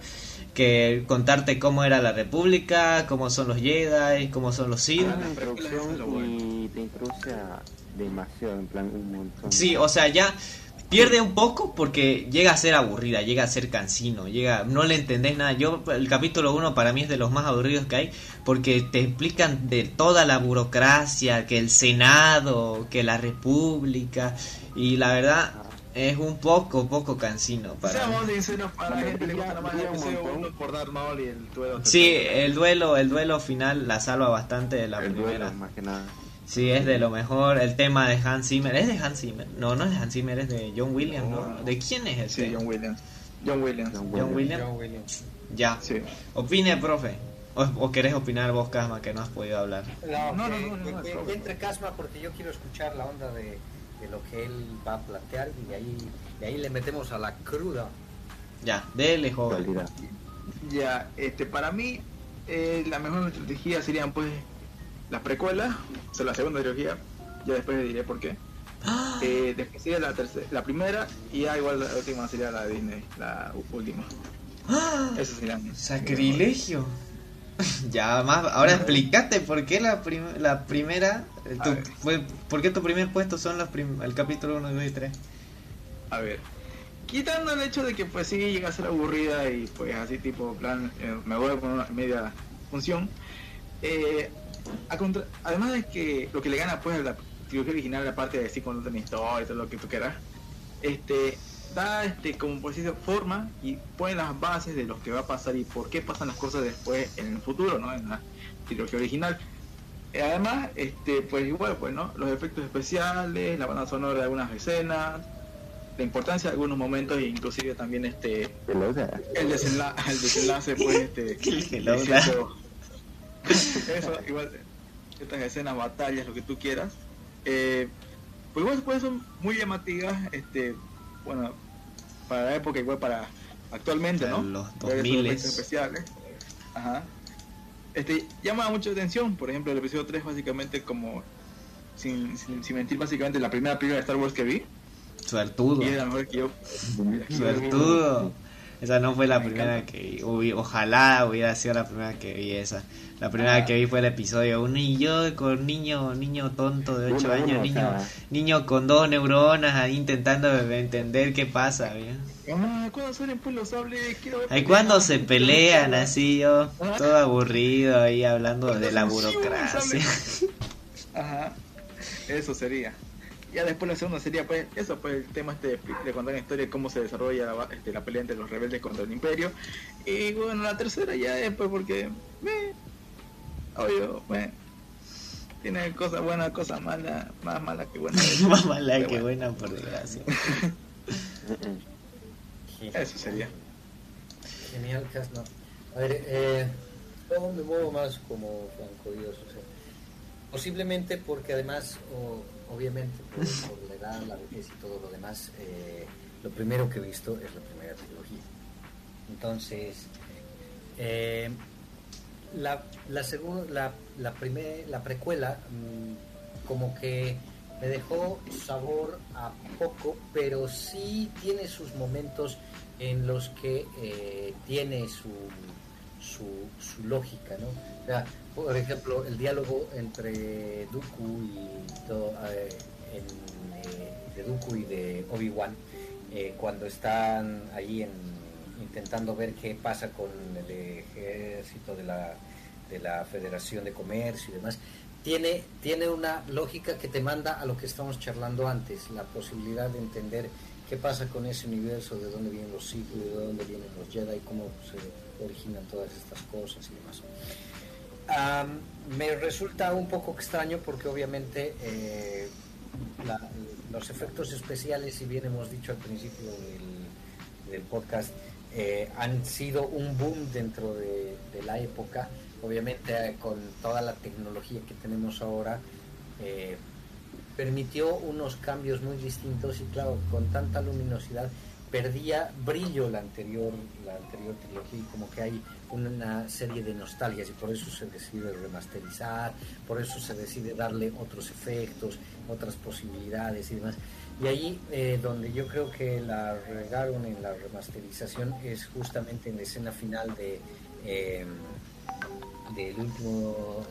que contarte cómo era la república cómo son los Jedi cómo son los Sith. Ah, introducción y te introduce a demasiado, en plan un montón. Sí, o sea, ya pierde un poco porque llega a ser aburrida, llega a ser cansino, llega, no le entendés nada. Yo el capítulo 1 para mí es de los más aburridos que hay porque te explican de toda la burocracia, que el Senado, que la República y la verdad es un poco poco cansino para mí. Seamos sinceros, para la Cuando gente le gusta brilla- nomás el brilla un episodio montón. 1 por Darth Maul y el duelo. Sí, el duelo, el duelo final la salva bastante de la el primera. duelo, más que nada. Sí, es de lo mejor. El tema de Hans Zimmer. ¿Es de Hans Zimmer? No, no es de Hans Zimmer, es de John Williams, ¿no? ¿De quién es este? Sí, John Williams. John Williams. John John Williams. John Williams. Ya. Sí. Opine, profe. O, o querés opinar vos, Casma, que no has podido hablar. No, No, no, no, no, que- que- entre Casma porque yo quiero escuchar la onda de, de lo que él va a plantear y de ahí, de ahí le metemos a la cruda. Ya, dele, joven. Ya, este, para mí, eh, la mejor estrategia serían pues las precuelas, o sea, la segunda trilogía, ya después le diré por qué. Eh, después sería la tercera, la primera y ya igual la última sería la de Disney, la última. Esas serían. Sacrilegio. ya, más. Ahora explícate por qué la, prim- la primera. eh, tu- A fue, ¿Por qué tu primer puesto son los prim- el capítulo 1, 2 y 3? A ver, quitando el hecho de que pues sí llega a ser aburrida y pues así tipo plan, eh, me voy con una media función. eh, a contra- además de que lo que le gana pues a la trilogía original, la parte de sí con una historia y todo lo que tú quieras, este da este como por decirlo forma y pone las bases de lo que va a pasar y por qué pasan las cosas después en el futuro, ¿no? En la trilogía original. Eh, Además, este, pues igual, pues, ¿no? Los efectos especiales, la banda sonora de algunas escenas, la importancia de algunos momentos e inclusive también este el desenlace, el desenlace pues este [laughs] [laughs] eso igual estas escenas batallas lo que tú quieras eh, pues igual pues son muy llamativas este bueno para la época igual para actualmente no los Ver esos 2000s. efectos especiales ajá este llama mucha atención por ejemplo el episodio 3 básicamente como sin, sin, sin mentir básicamente la primera película de Star Wars que vi Suertudo. y la mejor que yo Suertudo. Esa no fue la Me primera encanta. que. Uy, ojalá hubiera sido la primera que vi esa. La primera Ah. que vi fue el episodio 1 y yo con niño niño tonto de 8 Uno, años, uno, o niño sea, niño con dos neuronas ahí intentando entender qué pasa, ¿bien? Mamá, ¿cuándo salen pues los sables? Ver Ahí pelear. cuando se pelean así yo, Ajá. todo aburrido ahí hablando de la Cuando burocracia. [laughs] Ajá, eso sería. Ya después la segunda sería pues eso, pues el tema este de, de contar la historia de cómo se desarrolla la, este, la pelea entre los rebeldes contra el imperio. Y bueno, la tercera ya es pues porque, obvio, me, tiene cosas buenas, cosas malas, más malas que buenas. [laughs] Más mala Pero que bueno, buena por desgracia. Eso sería. Genial, Cas, no. A ver, eh, yo me muevo más como Franco Dios, o sea, posiblemente porque además, o- obviamente, por, por la edad, la vejez y todo lo demás, eh, lo primero que he visto es la primera trilogía. Entonces, eh, la, la, segunda, la, la, primer- la precuela, mm, como que me dejó sabor a poco, pero sí tiene sus momentos en los que eh, tiene su, su, su lógica, ¿no? Por ejemplo, el diálogo entre Dooku y todo, eh, en, eh, de Dooku y de Obi-Wan, eh, cuando están allí en, intentando ver qué pasa con el ejército de la, de la Federación de Comercio y demás, tiene, tiene una lógica que te manda a lo que estamos charlando antes, la posibilidad de entender qué pasa con ese universo, de dónde vienen los Sith, de dónde vienen los Jedi, cómo se originan todas estas cosas y demás. Me resulta un poco extraño porque obviamente eh, los efectos especiales, si bien hemos dicho al principio del podcast, eh, han sido un boom dentro de, la época. Obviamente eh, con toda la tecnología que tenemos ahora, eh, permitió unos cambios muy distintos y claro, con tanta luminosidad perdía brillo la anterior, la anterior trilogía y como que hay una serie de nostalgias y por eso se decide remasterizar, por eso se decide darle otros efectos, otras posibilidades y demás. Y ahí eh, donde yo creo que la regaron en la remasterización es justamente en la escena final de eh, del último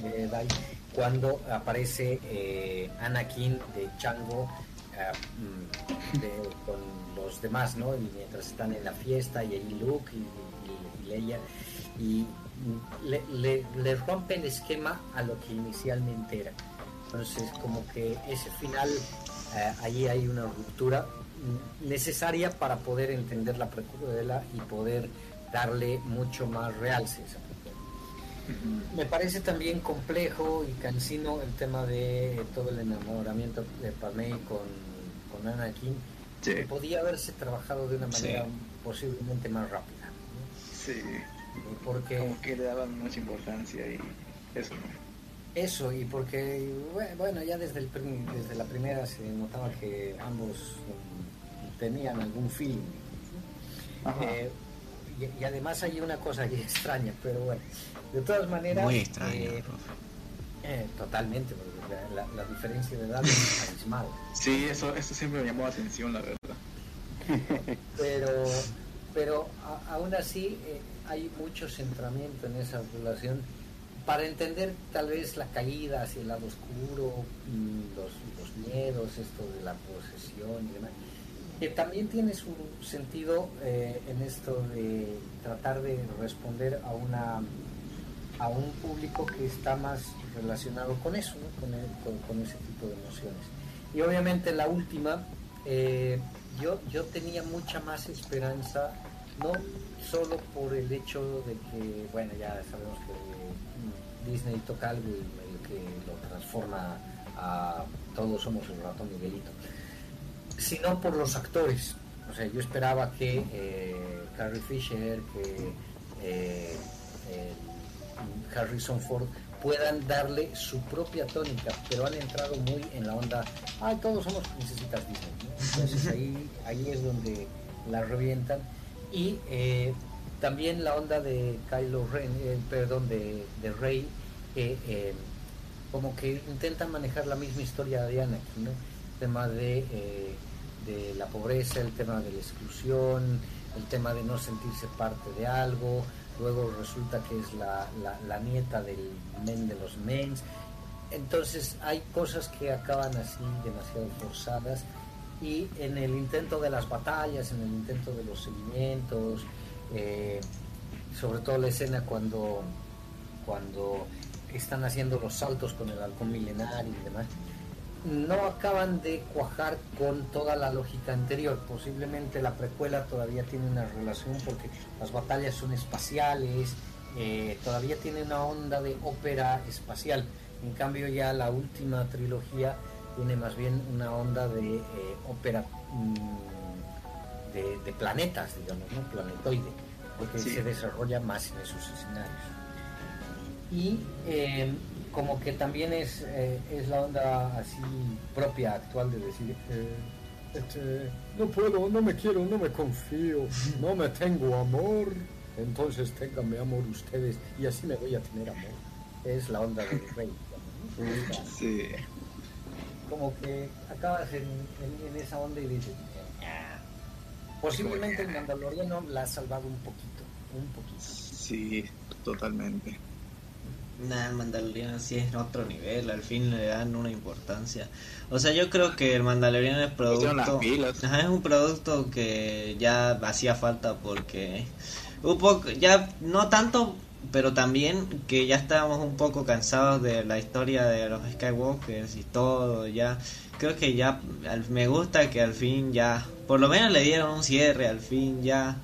Jedi cuando aparece eh, Anakin de Chango ah, mm, con los demás, ¿no? Y mientras están en la fiesta y ahí Luke y, Leia y le, le- le rompe el esquema a lo que inicialmente era. Entonces, como que ese final, eh, allí hay una ruptura necesaria para poder entender la precuela y poder darle mucho más realce a esa precuela. Me parece también complejo y cansino el tema de todo el enamoramiento de Padmé con, con Anakin. Sí, que Podía haberse trabajado de una Sí. manera posiblemente más rápida. ¿no? sí. Porque Como que le daban mucha importancia y eso. Eso, y porque, bue- bueno, ya desde, el desde la primera se notaba que ambos mm, tenían algún feeling. Eh, y, y además hay una cosa que [laughs] extraña, pero bueno, de todas maneras... Muy extraño, eh, profe. eh, totalmente, porque la, diferencia de edad es [laughs] abismal. Sí, eso, eso siempre me llamó la atención, la verdad. [laughs] Pero, pero a- aún así eh, hay mucho centramiento en esa relación para entender tal vez la caída hacia el lado oscuro, mm, los, los miedos, esto de la posesión y demás. Que también tiene su sentido eh, en esto de tratar de responder a una a un público que está más relacionado con eso, con, con- ese tipo de emociones. Y obviamente la última, eh, yo, yo tenía mucha más esperanza, no solo por el hecho de que, bueno, ya sabemos que Disney toca algo y medio que lo transforma a todos somos el ratón Miguelito, sino por los actores. O sea, yo esperaba que eh, Carrie Fisher, que eh, Harrison Ford puedan darle su propia tónica, pero han entrado muy en la onda, ay, todos somos princesitas Disney. Entonces ahí, ahí es donde la revientan. Y eh, también la onda de Kylo Ren, eh, perdón, de, de Rey, que eh, como que intentan manejar la misma historia de Anakin, ¿no? El tema de, eh, de la pobreza, el tema de la exclusión, el tema de no sentirse parte de algo, luego resulta que es la, la- la nieta del men de los mens. Entonces hay cosas que acaban así demasiado forzadas y en el intento de las batallas, en el intento de los seguimientos, eh, sobre todo la escena cuando, cuando están haciendo los saltos con el halcón milenario y demás, no acaban de cuajar con toda la lógica anterior. Posiblemente la precuela todavía tiene una relación porque las batallas son espaciales, eh, todavía tiene una onda de ópera espacial. En cambio ya la última trilogía tiene más bien una onda de eh, ópera mm, de, de planetas, digamos, ¿no? planetoide, porque Sí. se desarrolla más en esos escenarios y eh, como que también es, eh, es la onda así propia actual de decir eh, este, no puedo, no me quiero, no me confío, [laughs] no me tengo amor, entonces ténganme amor ustedes y así me voy a tener amor. Es la onda del [laughs] rey. ¿no? Sí. Como que acabas en, en- en esa onda y dices, "Ah". Posiblemente el mandaloriano la ha salvado un poquito, un poquito. Sí, totalmente. Nah, el Mandaloriano sí es otro nivel, al fin le dan una importancia. O sea, yo creo que el Mandaloriano es producto... Ajá, es un producto que ya hacía falta porque... Un poco, ya no tanto, pero también que ya estábamos un poco cansados de la historia de los Skywalkers y todo, ya... Creo que ya me gusta que al fin ya... Por lo menos le dieron un cierre, al fin ya...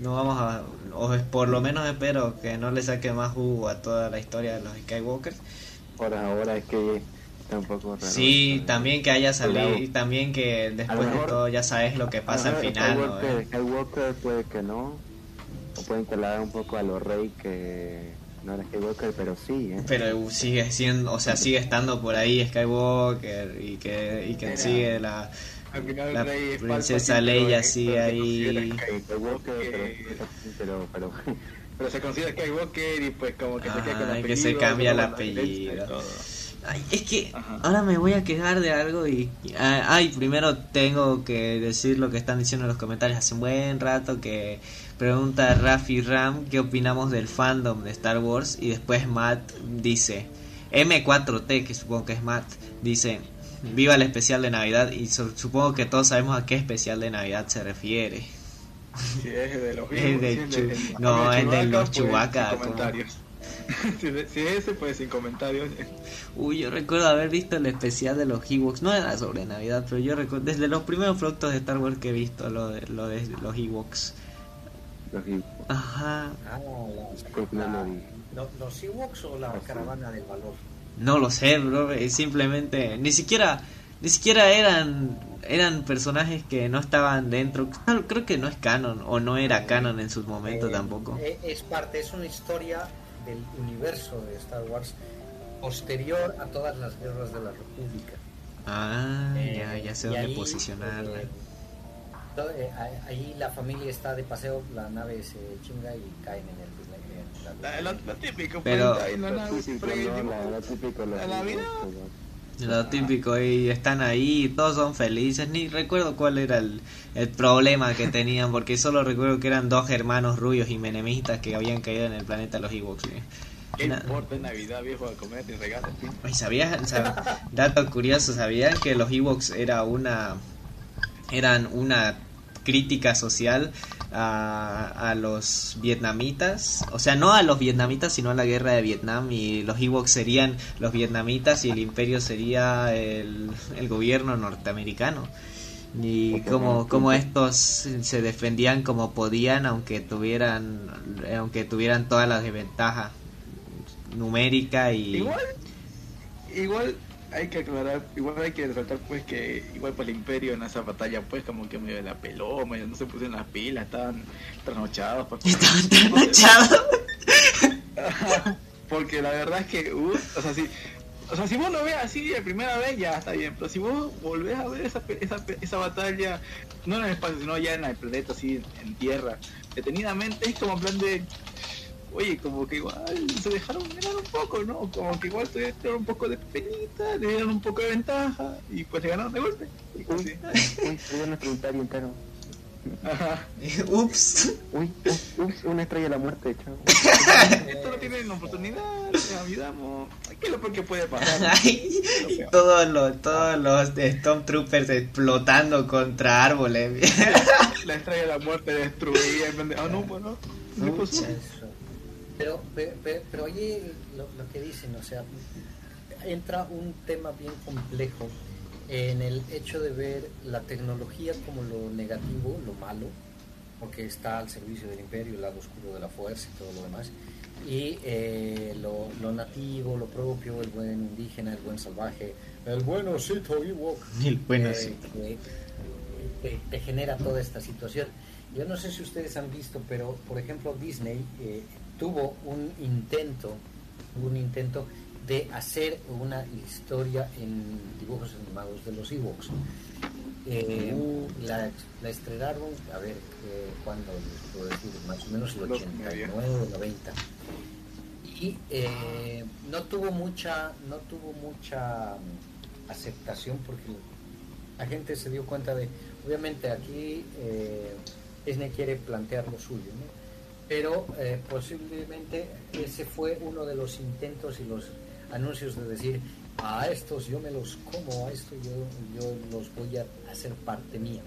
No vamos a... O por lo menos espero que no le saque más jugo a toda la historia de los Skywalkers. Por ahora es que está un poco raro. Sí, también que haya salido y también que después de todo ya sabes lo que pasa al final. ¿no? Skywalker, eh? Skywalker puede que no. O pueden hagan un poco a los rey que no era Skywalker, pero sí, ¿eh? Pero sigue siendo, o sea, sigue estando por ahí Skywalker y que, y que Era- sigue la... Al final La el rey es princesa Leia se ahí. pero, pero, [laughs] pero se considera Skywalker y pues como que se queda con el Ajá, apellido. que se cambia el apellido. Ay, es que Ajá. ahora me voy a quejar de algo y... ah, Ay, primero tengo que decir lo que están diciendo en los comentarios hace un buen rato que pregunta Rafi Ram qué opinamos del fandom de Star Wars y después Matt dice M4T, que supongo que es Matt, dice viva el especial de Navidad y su- supongo que todos sabemos a qué especial de Navidad se refiere. Si es de los [laughs] Es de si es no, es de los pues, comentarios. si, si es ese, pues sin comentarios. Uy, yo recuerdo haber visto el especial de los Ewoks, no era sobre Navidad, pero yo recuerdo desde los primeros productos de Star Wars que he visto lo de, lo de los Ewoks. los Ewoks, Ajá, Ah, la- creo que no lo dije. ¿Lo- ¿Los Ewoks o la Ah, sí. caravana del valor? No lo sé, bro, eh, simplemente ni siquiera ni siquiera eran eran personajes que no estaban dentro. Creo- que no es canon o no era canon en su momento Eh, tampoco. eh, Es parte, es una historia del universo de Star Wars posterior a todas las guerras de la República. Ah, Eh, ya ya sé dónde ahí, posicionarla. eh, eh, ahí- la familia está de paseo, la nave se chinga y caen en el... la- La, la, Pero- pues, la típico, lo típico, los la pero- Lo típico, y están ahí, todos son felices. Ni recuerdo cuál era el, el problema que tenían, porque solo recuerdo que eran dos hermanos rubios y menemistas que habían caído en el planeta los Ewoks. ¿Qué importa en Navidad, viejo, a comer y regalos? sí? ¿Sabías? sab- dato curioso, ¿sabían que los Ewoks era una eran una crítica social a, a los vietnamitas? O sea, no a los vietnamitas, sino a la guerra de Vietnam y los Ewoks serían los vietnamitas y el imperio sería el, el gobierno norteamericano. Y como, como estos se defendían como podían, aunque tuvieran, aunque tuvieran todas las desventajas numérica y Igual, igual hay que aclarar, igual hay que resaltar pues que igual pues el imperio en esa batalla pues como que medio de la peló, medio no se pusieron las pilas, estaban trasnochados. Pues, estaban [laughs] trasnochados. [laughs] Porque la verdad es que, uh, o sea, si, o sea, si vos lo ves así de primera vez ya está bien, pero si vos volvés a ver esa, esa, esa batalla, no en el espacio, sino ya en el planeta, así en tierra, detenidamente, es como en plan de, oye, como que igual se dejaron ganar un poco, ¿no? Como que igual se dieron un poco de penita, le dieron un poco de ventaja y pues le ganaron de golpe. Y pues. Uy, nuestro inventario entero. Ajá. [laughs] Ups. Uy, ups, ups, una estrella de la muerte, chavo. [laughs] Esto no tienen oportunidad, les avisamos. ¿Qué es lo peor que puede pasar? [laughs] Ay, y todos los, todos los Stormtroopers explotando contra árboles. La estrella de la muerte destruida. en plan de, Ah, no, bueno. ¿Qué pasó? Pero, pe- pe- pero, oye lo, lo que dicen, o sea, entra un tema bien complejo en el hecho de ver la tecnología como lo negativo, lo malo, porque está al servicio del imperio, el lado oscuro de la fuerza y todo lo demás, y eh, lo, lo nativo, lo propio, el buen indígena, el buen salvaje, el [laughs] buen osito Ewok, El bueno eh, sí. que te, te genera toda esta situación. Yo no sé si ustedes han visto, pero por ejemplo Disney eh, tuvo un intento, un intento de hacer una historia en dibujos animados de los Ewoks. Eh, la, la estrenaron, a ver, eh, ¿cuándo les puedo decir? Más o menos el Los 89 o 90. Y eh, no tuvo mucha, no tuvo mucha aceptación porque la gente se dio cuenta de, obviamente aquí eh, Disney quiere plantear lo suyo, ¿no? Pero eh, posiblemente ese fue uno de los intentos y los anuncios de decir, a estos yo me los como, a estos yo, yo los voy a hacer parte mía.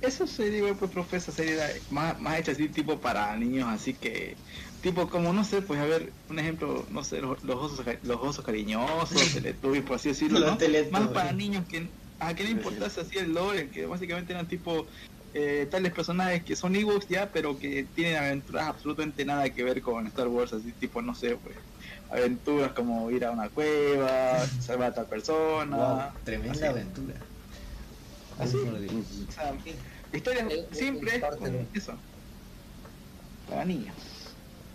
Eso sería igual, pues, profesor, sería más, más hecho así, tipo para niños, así que, tipo, como, no sé, pues, a ver, un ejemplo, no sé, los, los osos, los osos cariñosos, [laughs] Teletubbies, por así decirlo, ¿no? Más para niños que, a que no importase así el lore, que básicamente eran tipo, eh, tales personajes que son Ewoks ya, pero que tienen aventuras absolutamente nada que ver con Star Wars, así, tipo, no sé, pues, aventuras como ir a una cueva, [laughs] salvar a tal persona, Wow, tremenda así. aventura. Así. O sea, historias simples eso. Para niños.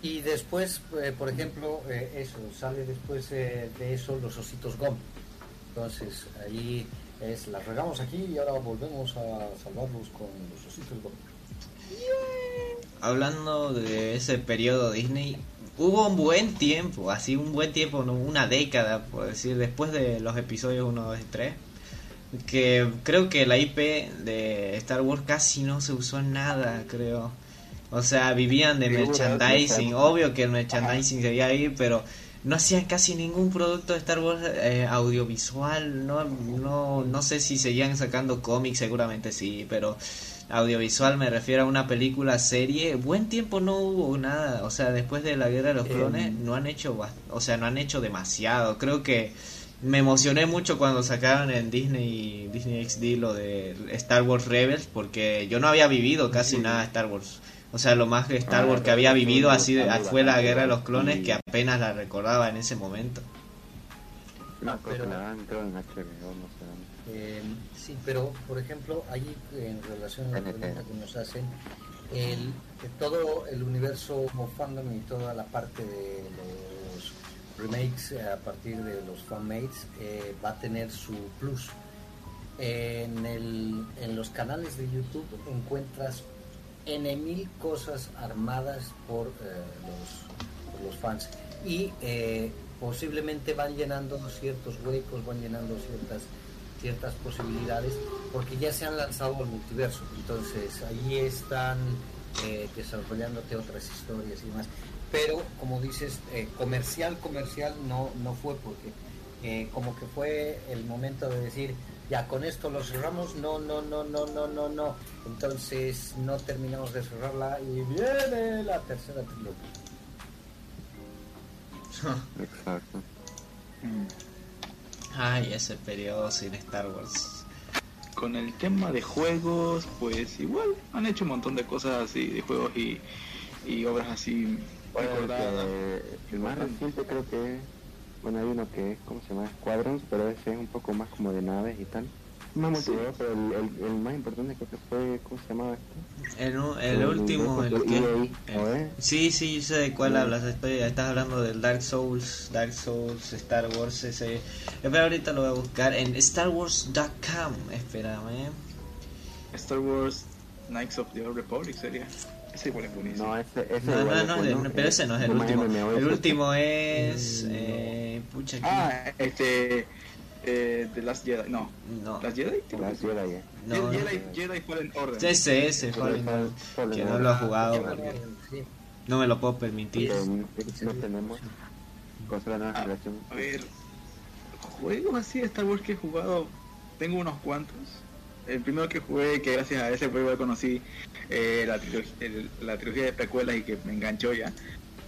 Y después, eh, por ejemplo, eh, eso, sale después eh, de eso los ositos GOM. Entonces, ahí es, las regamos aquí y ahora volvemos a salvarlos con los ositos. Hablando de ese periodo Disney, hubo un buen tiempo, así un buen tiempo, no, una década, por decir, después de los episodios 1, 2 y 3, que creo que la IP de Star Wars casi no se usó en nada, creo. O sea, vivían de merchandising, obvio que el merchandising seguía ahí, pero no hacían casi ningún producto de Star Wars eh, audiovisual, no, no, no sé si seguían sacando cómics, seguramente sí, pero audiovisual me refiero a una película, serie, buen tiempo no hubo nada, o sea, después de la guerra de los clones Em. no han hecho, o sea, no han hecho demasiado, creo que me emocioné mucho cuando sacaron en Disney Disney XD lo de Star Wars Rebels porque yo no había vivido casi nada de Star Wars. O sea, lo más de Star Ah, Wars que había vivido fue así fue la guerra de los clones que apenas la recordaba en ese momento. No, pero-. Eh, sí, pero por ejemplo, allí en relación a la NT. pregunta que nos hacen, el, todo el universo fandom y toda la parte de los remakes eh, a partir de los fanmates eh, va a tener su plus. En, el, en los canales de YouTube encuentras N mil cosas armadas por, eh, los, por los fans. Y eh, posiblemente van llenando ciertos huecos, van llenando ciertas ciertas posibilidades porque ya se han lanzado al multiverso. Entonces ahí están eh, desarrollándote otras historias y demás. Pero como dices comercial comercial no no fue porque como que fue el momento de decir ya con esto lo cerramos no no no no no no no entonces no terminamos de cerrarla y viene la tercera trilogía [laughs] Exacto. Ay, ese periodo sin Star Wars. Con el tema de juegos, pues igual han hecho un montón de cosas así, de juegos y, y obras así Bueno, recordadas. el más reciente creo que es, bueno, hay uno que es, ¿cómo se llama? Squadrons, pero ese es un poco más como de naves y tal. Más multijugador, pero el, el, el más importante creo que fue, ¿cómo se llamaba este? El, u- el último, el que... EA. Sí, sí, yo sé de cuál Sí. hablas. Estoy, estás hablando del Dark Souls, Dark Souls, Star Wars, ese. Espera, ahorita lo voy a buscar en StarWars.com. Espérame. Star Wars Knights of the Old Republic sería. Ese igual es buenísimo. No, ese, ese No, igual no, es no, bueno, pero ese no es el como último. MMO, El último es. Mm, Eh, pucha, ¿qué? Ah, este. Eh, The Last Jedi. No. No, ¿Last Jedi? Las Jedi, eh. no, no. Jedi, Jedi Fallen Order. Ese, ese, Fallen Order, que no lo he jugado, Ah, porque no me lo puedo permitir. No tenemos consola nueva Ah, generación. A ver, juegos así de Star Wars que he jugado, tengo unos cuantos. El primero que jugué, que gracias a ese juego conocí eh, la, trilogía, el- la trilogía de precuelas y que me enganchó ya,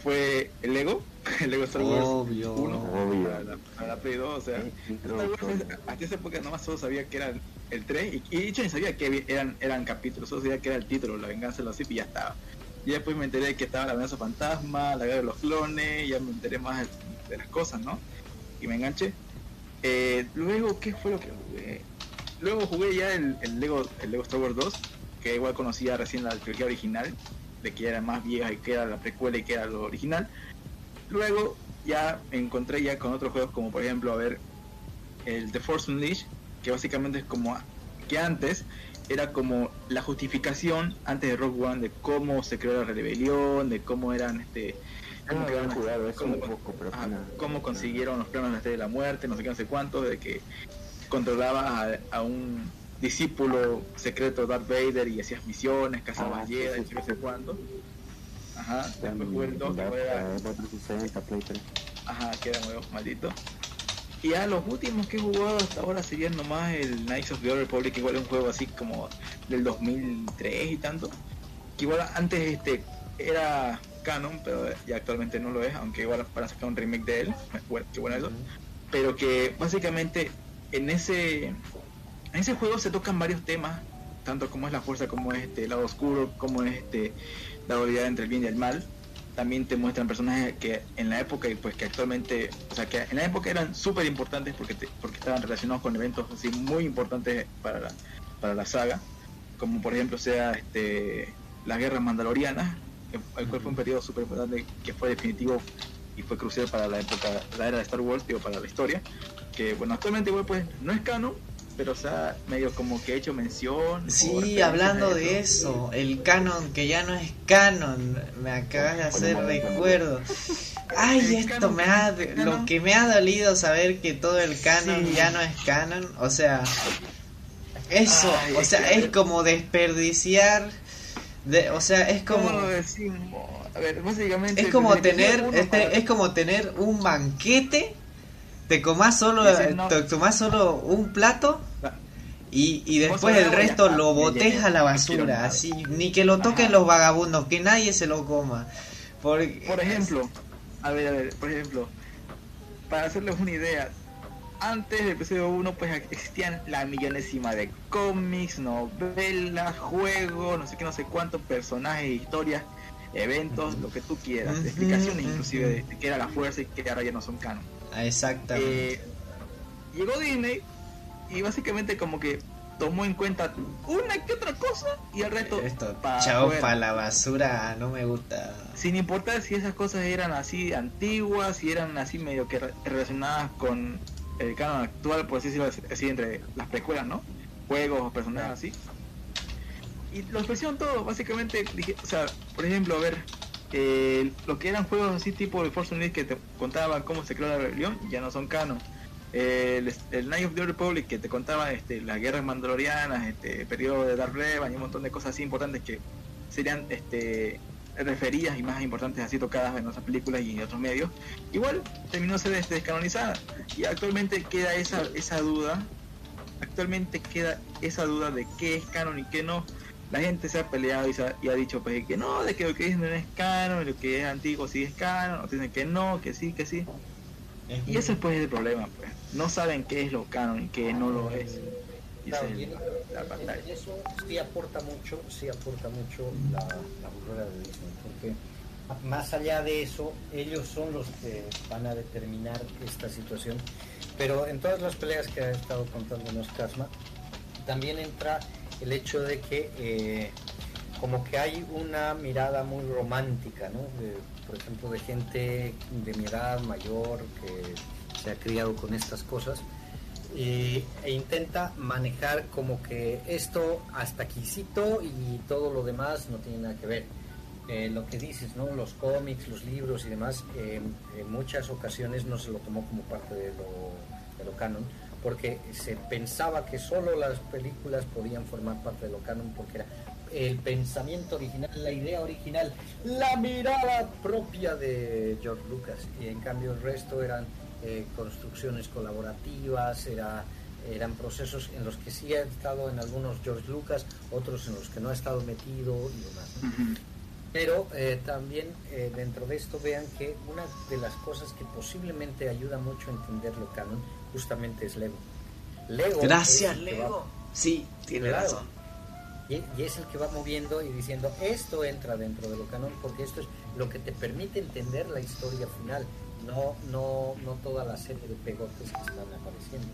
fue el Lego, [laughs] el Lego Star Wars Obvio. 1 Obvio. para la, para la Play 2. O sea, Star Wars, introductorio. hasta esa época nomás solo sabía que era el 3 y, y de hecho ni sabía que eran, eran capítulos, solo sabía que era el título, La venganza de los Sith y ya estaba. Y después me enteré que estaba la amenaza fantasma, la guerra de los clones, ya me enteré más de las cosas, ¿no? Y me enganché. Eh, luego, ¿qué fue lo que jugué? Luego jugué ya el, el Lego, el Lego Star Wars 2, que igual conocía recién la trilogía original, de que era más vieja y que era la precuela y que era lo original. Luego ya me encontré ya con otros juegos como por ejemplo, a ver, el The Force Unleashed, que básicamente es como que antes era como la justificación antes de Rogue One de cómo se creó la rebelión, de cómo eran este cómo no había jugado cómo- un poco, pero ajá, cómo consiguieron los planos de la muerte, no sé qué, no sé cuánto, de que controlabas a, a un discípulo secreto de Darth Vader y hacías misiones, cazabas Ah, Jedi, sí, no sé qué, no sé cuánto. Ajá, después jugué el 2, que en era, la- la 360, Play 3. ajá, que era nuevo, maldito. Y ya los últimos que he jugado hasta ahora serían nomás el Knights of the Old Republic, que igual es un juego así como del 2003 y tanto. Que igual antes este era canon, pero ya actualmente no lo es, aunque igual para sacar un remake de él, [laughs] bueno, qué bueno eso. Pero que básicamente en ese en ese juego se tocan varios temas, tanto como es la fuerza, como es este el lado oscuro, como es este la dualidad entre el bien y el mal. También te muestran personajes que en la época y pues que actualmente, o sea que en la época eran súper importantes porque te- porque estaban relacionados con eventos así muy importantes para la, para la saga, como por ejemplo sea este las guerras mandalorianas, el cual fue un periodo súper importante que fue definitivo y fue crucial para la época, la era de Star Wars, digo, para la historia. Que bueno, actualmente igual pues no es canon, pero o sea, medio como que he hecho mención. Sí, hablando de eso, el canon que ya no es canon, me acabas de hacer recuerdo. Ay, esto canon me ha, lo que me ha dolido saber que todo el canon Sí. ya no es canon, o sea, eso, Ay, o es sea, que- es como desperdiciar, de, o sea, es ¿Cómo como, lo decimos? A ver, básicamente. es como tener, este, es como tener un banquete, te comas solo, Dice, no. te tomás solo un plato y, y después el resto lo botes a la basura, así, ni que lo toquen Ajá. los vagabundos, que nadie se lo coma. Porque, Por ejemplo, a ver, a ver, por ejemplo, para hacerles una idea, antes del episodio 1 pues existían la millonésima de cómics, novelas, juegos, no sé qué, no sé cuántos personajes, historias, eventos, lo que tú quieras, explicaciones inclusive de, qué era la fuerza y que ahora ya no son canon. Ah, exactamente. Eh, llegó Disney y básicamente como que tomó en cuenta una que otra cosa y el resto Esto, pa' chao para la basura, no me gusta. sin importar si esas cosas eran así antiguas, si eran así medio que re- relacionadas con el canon actual, por así decirlo, así entre las precuelas, ¿no? Juegos o personajes así. Y lo ofrecieron todo, básicamente, dije, o sea, por ejemplo, a ver, eh, lo que eran juegos así tipo de Force Unleashed que te contaban cómo se creó la rebelión, ya no son canon. El, el Night of the Republic que te contaba este, las guerras mandalorianas, este, el periodo de Darth Revan y un montón de cosas así importantes que serían este, referidas y más importantes así tocadas en otras películas y en otros medios, igual terminó ser este, descanonizada. Y actualmente queda esa, esa duda, actualmente queda esa duda de qué es canon y qué no. La gente se ha peleado y, se ha, y ha dicho pues que no, de que lo que dicen no es canon, lo que es antiguo sí es canon, o dicen que no, que sí, que sí. Y ese pues es el problema, pues. No saben qué es lo canon y qué no lo es. Y Claro, es y el- en- la en- batalla. en eso sí aporta mucho, sí aporta mucho la, la burrera de Disney, porque más allá de eso, ellos son los que van a determinar esta situación. Pero en todas las peleas que ha estado contándonos Casma, también entra el hecho de que eh, como que hay una mirada muy romántica, ¿no? De, por ejemplo, de gente de mi edad mayor que se ha criado con estas cosas y- e intenta manejar como que esto hasta quícito y todo lo demás no tiene nada que ver. eh, lo que dices, ¿no? Los cómics, los libros y demás, eh, en muchas ocasiones no se lo tomó como parte de lo, de lo canon, porque se pensaba que solo las películas podían formar parte de lo canon porque era el pensamiento original, la idea original, la mirada propia de George Lucas. Y en cambio el resto eran eh, construcciones colaborativas, era, eran procesos en los que sí ha estado en algunos George Lucas, otros en los que no ha estado metido y demás. Pero eh, también eh, dentro de esto vean que una de las cosas que posiblemente ayuda mucho a entender lo canon justamente es Lego. Lego Gracias, va- Lego. Sí, tiene Claro. razón. y, y es el que va moviendo y diciendo esto entra dentro de lo canon porque esto es lo que te permite entender la historia final, no no no toda la serie de pegotes que están apareciendo.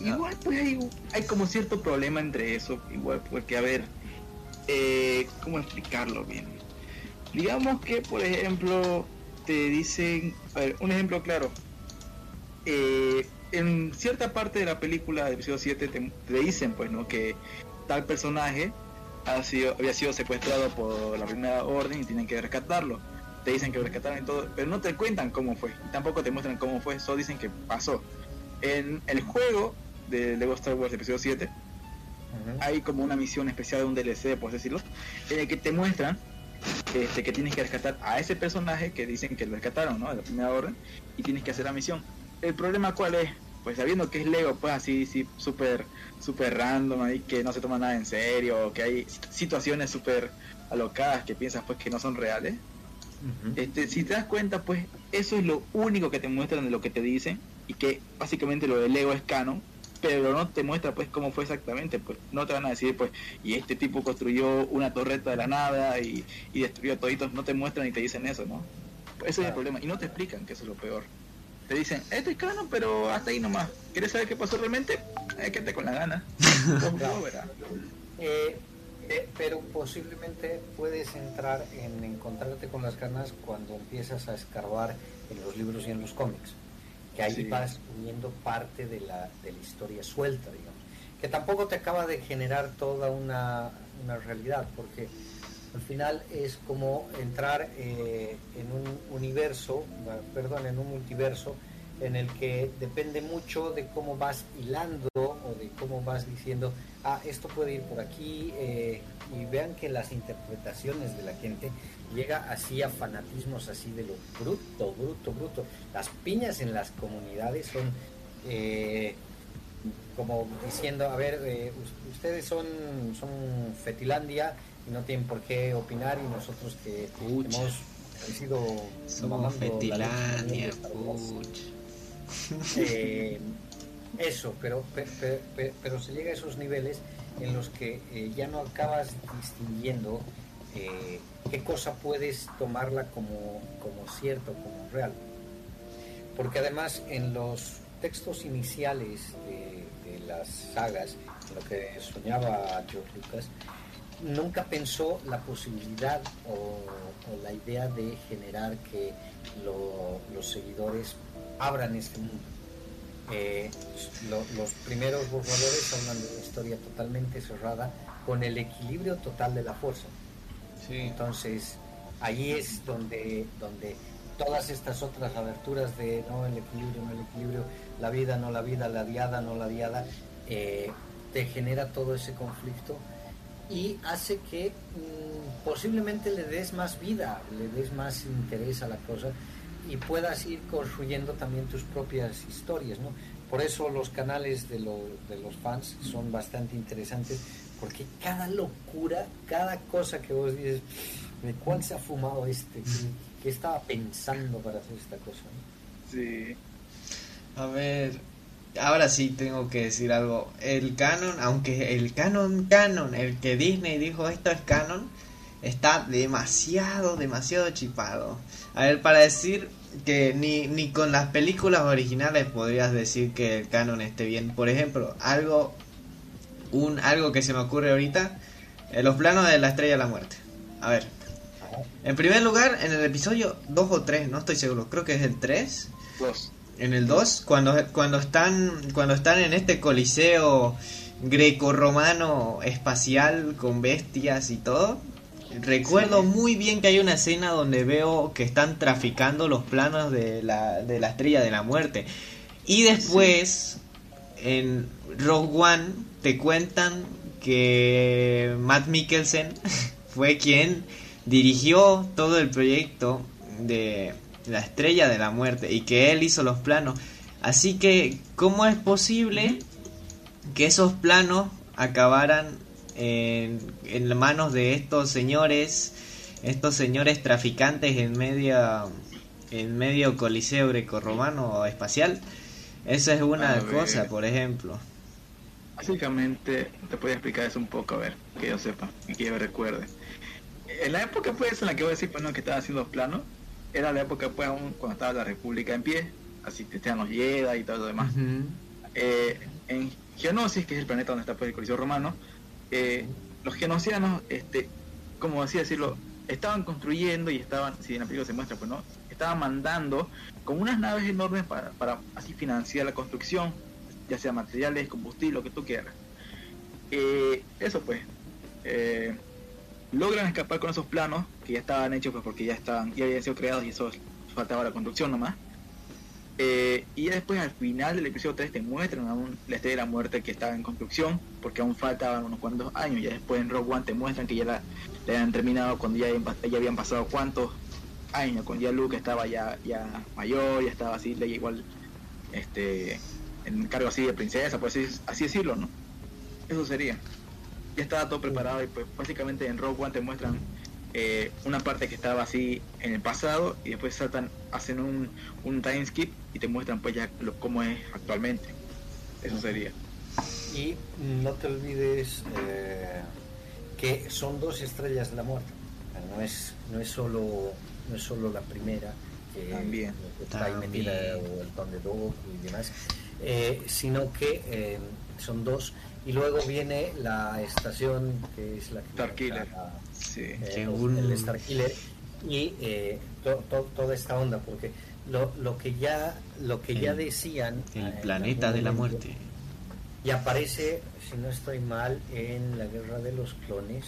Igual pues hay, hay como cierto problema entre eso, igual porque a ver, eh, ¿cómo explicarlo bien? Digamos que por ejemplo te dicen, a ver, un ejemplo claro, eh, en cierta parte de la película de episodio 7 te, te dicen pues no que tal personaje ha sido, había sido secuestrado por la primera orden y tienen que rescatarlo. Te dicen que lo rescataron y todo, pero no te cuentan cómo fue. y Tampoco te muestran cómo fue, solo dicen que pasó. En el juego de Lego Star Wars episodio 7 Ujú. hay como una misión especial de un DLC, por decirlo, en el que te muestran este, que tienes que rescatar a ese personaje que dicen que lo rescataron, ¿no? De la primera orden, y tienes que hacer la misión. El problema cuál es, pues sabiendo que es Lego, pues así, sí, súper, súper random, ahí que no se toma nada en serio, que hay situaciones súper alocadas que piensas pues que no son reales. Este, si te das cuenta, pues eso es lo único que te muestran de lo que te dicen y que básicamente lo de Lego es canon, pero no te muestra pues cómo fue exactamente, pues no te van a decir pues y este tipo construyó una torreta de la nada y, y destruyó toditos, no te muestran y te dicen eso, ¿no? Pues ese es el problema y no te explican que eso es lo peor. Te dicen, esto es canon, pero hasta ahí nomás. ¿Quieres saber qué pasó realmente? Eh, quédate con la gana. [laughs] Eh, eh, pero posiblemente puedes entrar en encontrarte con las ganas cuando empiezas a escarbar en los libros y en los cómics. Que ahí Sí. vas uniendo parte de la, de la historia suelta, digamos. Que tampoco te acaba de generar toda una, una realidad, porque al final es como entrar eh, en un universo, perdón, en un multiverso en el que depende mucho de cómo vas hilando o de cómo vas diciendo, ah, esto puede ir por aquí, eh, y vean que las interpretaciones de la gente llega así a fanatismos así de lo bruto, bruto, bruto. Las piñas en las comunidades son eh, como diciendo, a ver, us- ustedes son, son Fetilandia y no tienen por qué opinar y nosotros que Pucha. hemos sido Somos Fetilandia. Eh, eso, pero, pe- pe- pe- pero se llega a esos niveles en los que eh, ya no acabas distinguiendo eh, qué cosa puedes tomarla como, como cierto, como real. Porque además en los textos iniciales de, de las sagas, en lo que soñaba George Lucas, nunca pensó la posibilidad o, o la idea de generar que lo- los seguidores abran este mundo. Eh, lo- los primeros borradores hablan de una historia totalmente cerrada con el equilibrio total de la fuerza. Entonces, ahí es donde, donde todas estas otras aberturas de no el equilibrio, no el equilibrio, la vida, no la vida, la diada, no la diada, eh, te genera todo ese conflicto y hace que mm, posiblemente le des más vida, le des más interés a la cosa y puedas ir construyendo también tus propias historias, ¿no? Por eso los canales de, lo- de los fans son bastante interesantes, porque cada locura, cada cosa que vos dices, ¿de cuál se ha fumado este? ¿Qué, estaba pensando para hacer esta cosa? no? Sí. A ver, ahora sí tengo que decir algo. El canon, aunque el canon canon, el que Disney dijo esto es canon, está demasiado, demasiado chipado. A ver, para decir que ni, ni con las películas originales podrías decir que el canon esté bien. Por ejemplo, algo, un, algo que se me ocurre ahorita, eh, los planos de la Estrella de la Muerte. A ver, en primer lugar, en el episodio 2 o 3, no estoy seguro, creo que es el 3. Dos. En el 2, cuando, cuando están cuando están en este coliseo greco-romano espacial con bestias y todo, recuerdo muy bien que hay una escena donde veo que están traficando los planos de la, de la estrella de la muerte. Y después, en Rogue One, te cuentan que Matt Mikkelsen [laughs] fue quien dirigió todo el proyecto de la estrella de la muerte y que él hizo los planos. Así que, ¿cómo es posible que esos planos acabaran en, en manos de estos señores, estos señores traficantes en medio, en medio coliseo grecorromano o espacial? Esa es una A cosa, por ejemplo. Básicamente, te puedo explicar eso un poco, a ver, que yo sepa y que yo recuerde. En la época pues en la que voy a decir pues no que estaba haciendo los planos, era la época pues aún cuando estaba la República en pie, así que estaban los Jedi y todo lo demás. Eh, en Geonosis, que es el planeta donde está pues, el Coliseo Romano, eh, los genocianos, este, como así decirlo, estaban construyendo y estaban, si en la película se muestra, pues no, estaban mandando con unas naves enormes para, para así financiar la construcción, ya sea materiales, combustible, lo que tú quieras. Eh, eso pues, eh, logran escapar con esos planos que ya estaban hechos pues porque ya estaban, ya habían sido creados y eso faltaba la construcción nomás. Eh, y después al final del episodio 3 te muestran aún la estrella de la muerte que estaba en construcción, porque aún faltaban unos cuantos años. Ya después en Rogue One te muestran que ya la, la habían terminado cuando ya, habían ya habían pasado cuántos años, cuando ya Luke estaba ya, ya mayor, ya estaba así, le igual este en cargo así de princesa, por así, así decirlo, ¿no? Eso sería. Ya estaba todo preparado y pues básicamente en Rogue One te muestran eh, una parte que estaba así en el pasado y después saltan, hacen un, un time skip y te muestran pues ya lo, cómo es actualmente. Eso sería. Y no te olvides eh, que son dos estrellas de la muerte. No es, no es solo no es solo la primera que, También. que está ahí También. metida o el Conde Dog y demás, eh, sino que eh, son dos y luego viene la estación que es la que Starkiller. Sí. eh, un- el Starkiller y eh, to- to- toda esta onda porque lo, lo que ya lo que ya decían El eh, planeta de la muerte. y aparece, si no estoy mal, en la guerra de los clones.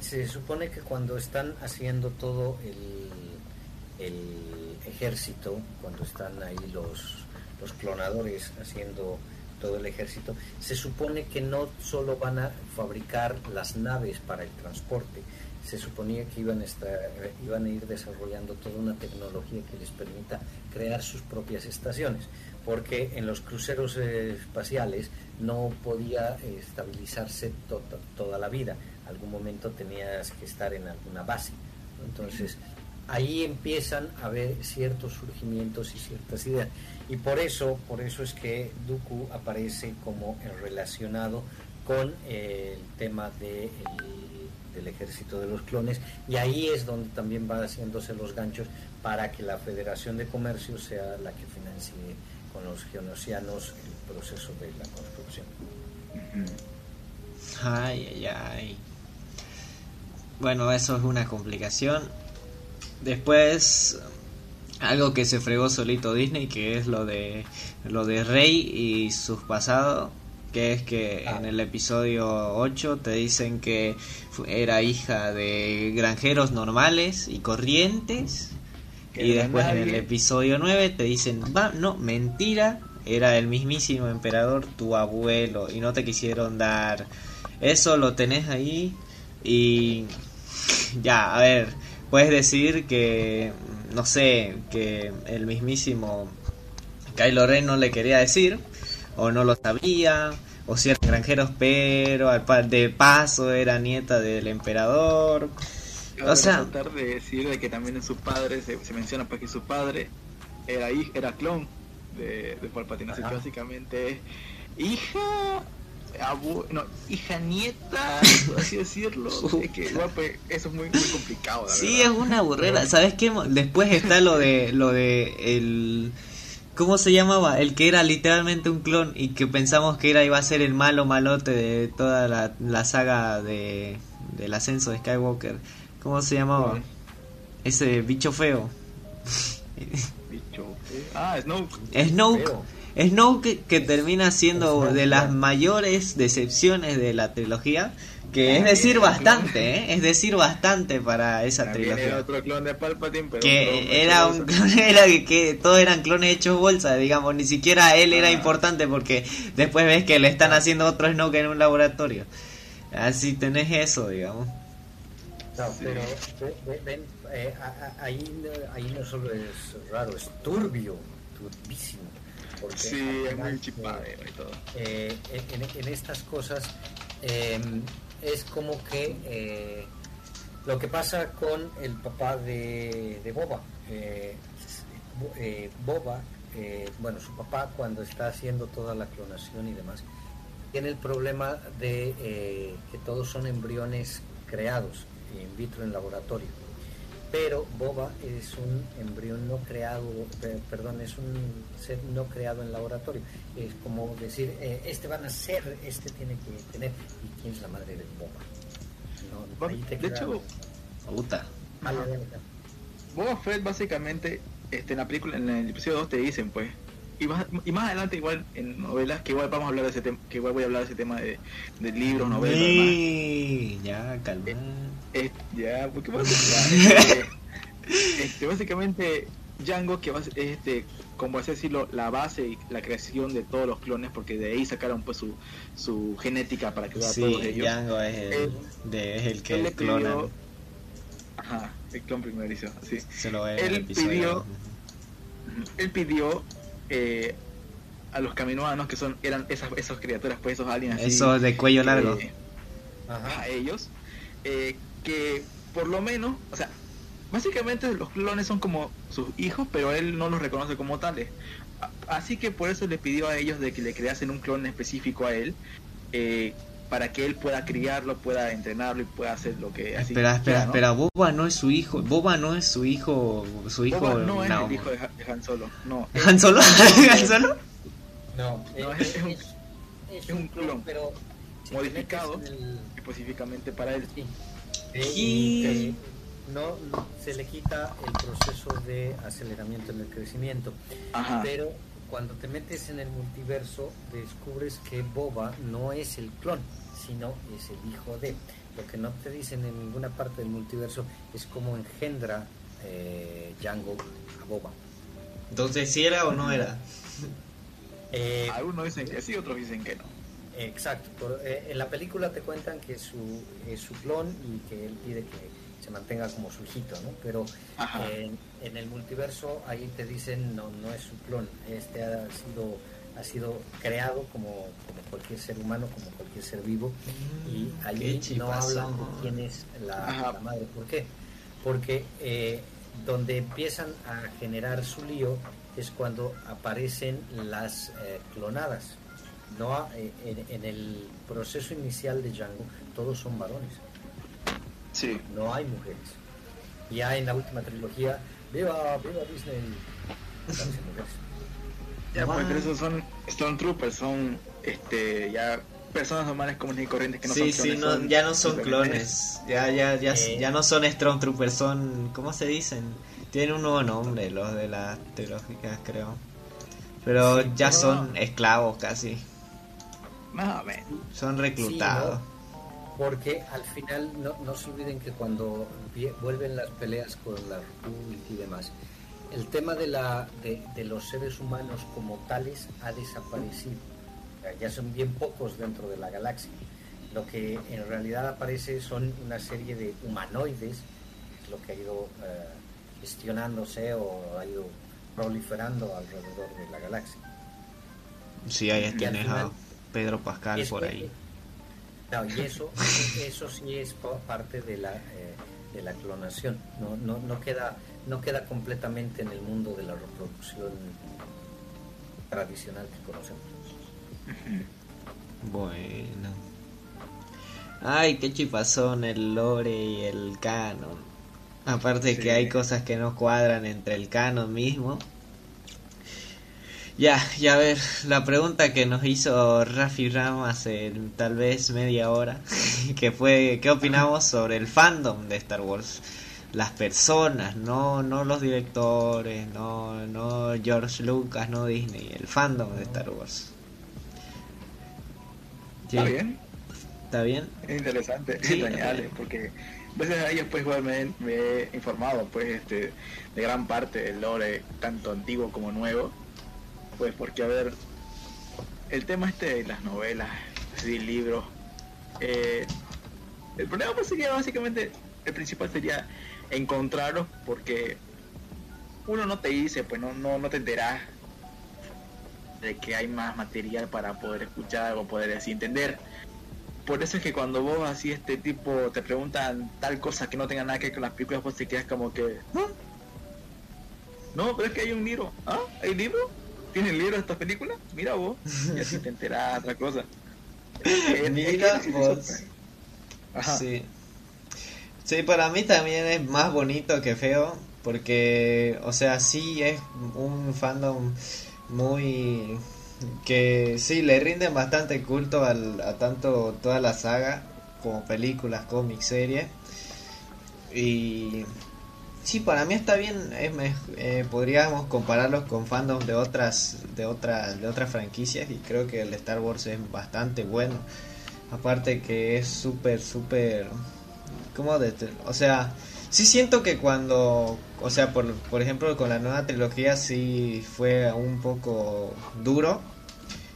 Se supone que cuando están haciendo todo el, el ejército, cuando están ahí los, los clonadores haciendo todo el ejército, se supone que no solo van a fabricar las naves para el transporte, se suponía que iban a, estar- iban a ir desarrollando toda una tecnología que les permita crear sus propias estaciones, porque en los cruceros eh, espaciales no podía estabilizarse to- to- toda la vida, algún momento tenías que estar en alguna base. Entonces, ahí empiezan a haber ciertos surgimientos y ciertas ideas. Y por eso, por eso es que Dooku aparece como relacionado con eh, el tema de el- del ejército de los clones y ahí es donde también van haciéndose los ganchos para que la Federación de Comercio sea la que financie con los geonosianos el proceso de la construcción. Ay, ay, ay. Bueno, eso es una complicación. Después, algo que se fregó solito Disney, que es lo de lo de Rey y sus pasados, que es que Ah. en el episodio 8 te dicen que era hija de granjeros normales y corrientes. Que Y después en el episodio 9 te dicen, va, no, mentira, era el mismísimo emperador tu abuelo y no te quisieron dar. Eso lo tenés ahí y ya, a ver, puedes decir que, no sé, que el mismísimo Kylo Ren no le quería decir o no lo sabía o si eran granjeros pero de paso era nieta del emperador. Cabe O sea- resaltar de decir de que también en su padre se, se menciona pues que su padre era hij- era clon de, de Palpatine, así que básicamente es hija abu- no, hija nieta, [laughs] por así decirlo. es que pues eso es muy, muy complicado, la Sí, es una burrera. ¿Sabes qué? Después está lo de lo de el ¿cómo se llamaba? El que era literalmente un clon y que pensamos que era iba a ser el malo malote de toda la, la saga de del ascenso de Skywalker. ¿Cómo se llamaba? Ese bicho feo. Bicho, eh. Ah, Snoke. Snoke. Feo. Snoke que termina siendo de las mayores decepciones de la trilogía, que es decir bastante, ¿eh? es decir bastante para esa También era trilogía. otro clon de Palpatine, pero Que era un clon, [laughs] era que, que todos eran clones hechos bolsa, digamos, ni siquiera él era Ah. importante porque después ves que le están haciendo otro Snoke en un laboratorio. Así tenés eso, digamos. No, pero ve- ve- ven, eh, ahí, ahí no solo es raro, es turbio, turbísimo. Porque Sí, es muy chipadero y todo. eh, en, estas cosas eh, es como que eh, lo que pasa con el papá de, de Boba. eh, Bo- eh, Boba, eh, bueno, su papá cuando está haciendo toda la clonación y demás, tiene el problema de eh, que todos son embriones creados in vitro en laboratorio. Pero Boba es un embrión no creado, pe- perdón, es un ser no creado en laboratorio. Es como decir, eh, este van a ser, este tiene que tener. ¿Y quién es la madre de Boba? No, ahí te De hecho, Puta. Dale. Boba Fett básicamente este, en la película, en el episodio 2 te dicen pues y más, y más adelante igual en novelas que igual vamos a hablar de ese tema que igual voy a hablar de ese tema de, de libros novelas. Sí, ya, calma. Es- ya este, [laughs] este, básicamente Django que va este como así decirlo la base y la creación de todos los clones porque de ahí sacaron pues su, su genética para crear Sí, todos ellos Django es el, Él- de, es el que le clonan. pidió- ajá el clon primerizo así Se lo ve en el él episodio. pidió- él pidió eh, a los caminoanos que son eran esas esas criaturas pues esos aliens así, Eso de cuello largo. eh, Ajá. a ellos eh, que por lo menos o sea básicamente los clones son como sus hijos pero él no los reconoce como tales así que por eso le pidió a ellos de que le creasen un clon específico a él eh, para que él pueda criarlo pueda entrenarlo y pueda hacer lo que así Espera, espera, quiera, ¿no? espera. Boba no es su hijo. Boba no es su hijo. Su hijo. Boba no es no. el hijo de Han- Solo no ¿Han Solo? [laughs] ¿Han Solo? No, No, es- es un- es, es un clon pero modificado. el- específicamente para él Sí. Y que no se le quita el proceso de aceleramiento en el crecimiento. ajá Pero cuando te metes en el multiverso, descubres que Boba no es el clon, sino es el hijo de. Lo que no te dicen en ninguna parte del multiverso es cómo engendra eh, Django a Boba. Entonces, ¿sí era o no era? [laughs] Eh, algunos dicen que sí otros dicen que no Exacto. Por- eh, en la película te cuentan que su, es su clon y que él pide que se mantenga como su hijito, ¿no? Pero Ajá. en, el multiverso ahí te dicen no, no es su clon. Este ha sido ha sido creado como, como cualquier ser humano, como cualquier ser vivo y Mm, allí no hablan de quién es la, madre. ¿Por qué? Porque eh, donde empiezan a generar su lío es cuando aparecen las eh, clonadas. No, ha- eh, en, en el proceso inicial de Django todos son varones, sí no hay mujeres. Ya en la última trilogía, viva, viva Disney. Ya, pues, pero esos son Stormtroopers, son este, ya personas normales comunes y corrientes que no sí, son sí, clones. no, son ya no son clones. Ya, ya, ya, Eh. ya no son Stormtroopers, son. ¿Cómo se dicen? Tienen un nuevo nombre, los de las trilógicas, creo. Pero Sí, ya pero- son esclavos casi. Más o menos. Son reclutados. Porque al final no, no se olviden que cuando vuelven las peleas con la Republic y demás, el tema de, la, de, de los seres humanos como tales ha desaparecido. O sea, Ya son bien pocos dentro de la galaxia. Lo que en realidad aparece son una serie de humanoides, es lo que ha ido eh, gestionándose o ha ido proliferando alrededor de la galaxia. Sí, ahí tienes Pedro Pascal por ahí. No, y eso, [laughs] eso sí es pa- parte de la, eh, de la clonación. No, no, no, queda, no queda completamente en el mundo de la reproducción tradicional que conocemos. Bueno. Ay, qué chipazón el lore y el canon. Aparte Sí. que hay cosas que no cuadran entre el canon mismo. Ya, ya a ver, la pregunta que nos hizo Rafi Ram hace tal vez media hora, [laughs] que fue, ¿qué opinamos sobre el fandom de Star Wars? las personas, no, no los directores, no, no George Lucas, no Disney, el fandom de Star Wars. Está bien, ¿Está bien? es interesante, Sí, ok. porque gracias a ellos pues igual me, me he informado pues este de gran parte del lore, tanto antiguo como nuevo, pues porque a ver, el tema este de las novelas, sí, libros, eh, el problema pues sería básicamente, el principal sería encontrarlos porque uno no te dice, pues no, no, no te enteras de que hay más material para poder escuchar o poder así entender. Por eso es que cuando vos así este tipo te preguntan tal cosa que no tenga nada que ver con las películas, vos te quedas como que, ¿Ah? No, pero es que hay un libro. ¿Ah? ¿Hay libro? ¿Tiene el libro de estas películas? Mira vos. Y así te enterás otra cosa. [laughs] Mira vos. Ajá. Sí. Sí, para mí también es más bonito que feo, porque, o sea, sí es un fandom muy... que sí, le rinden bastante culto al- a tanto toda la saga, como películas, cómics, series. Y... Sí, para mí está bien, es eh, podríamos compararlos con fandoms de otras, de otras, de otras franquicias y creo que el Star Wars es bastante bueno. Aparte que es súper, súper... ¿Cómo de O sea, sí siento que cuando... O sea, por, por ejemplo, con la nueva trilogía sí fue un poco duro.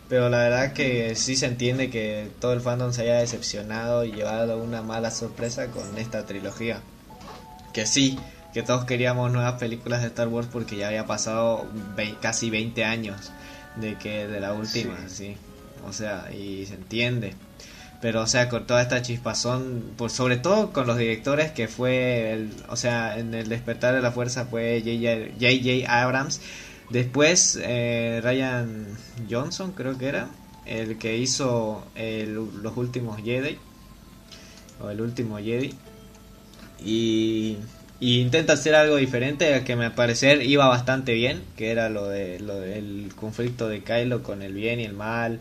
Pero la verdad que sí se entiende que todo el fandom se haya decepcionado y llevado una mala sorpresa con esta trilogía. Que sí, que todos queríamos nuevas películas de Star Wars porque ya había pasado casi 20 años de que de la última, sí. O sea, y se entiende. Pero, o sea, con toda esta chispazón, por, sobre todo con los directores que fue, el, o sea, en el despertar de la fuerza fue J.J. Abrams. Después, eh, Ryan Johnson, creo que era, el que hizo el- los últimos Jedi, o el último Jedi. Y, y intenta hacer algo diferente, que me parecer iba bastante bien, que era lo, de, lo del conflicto de Kylo con el bien y el mal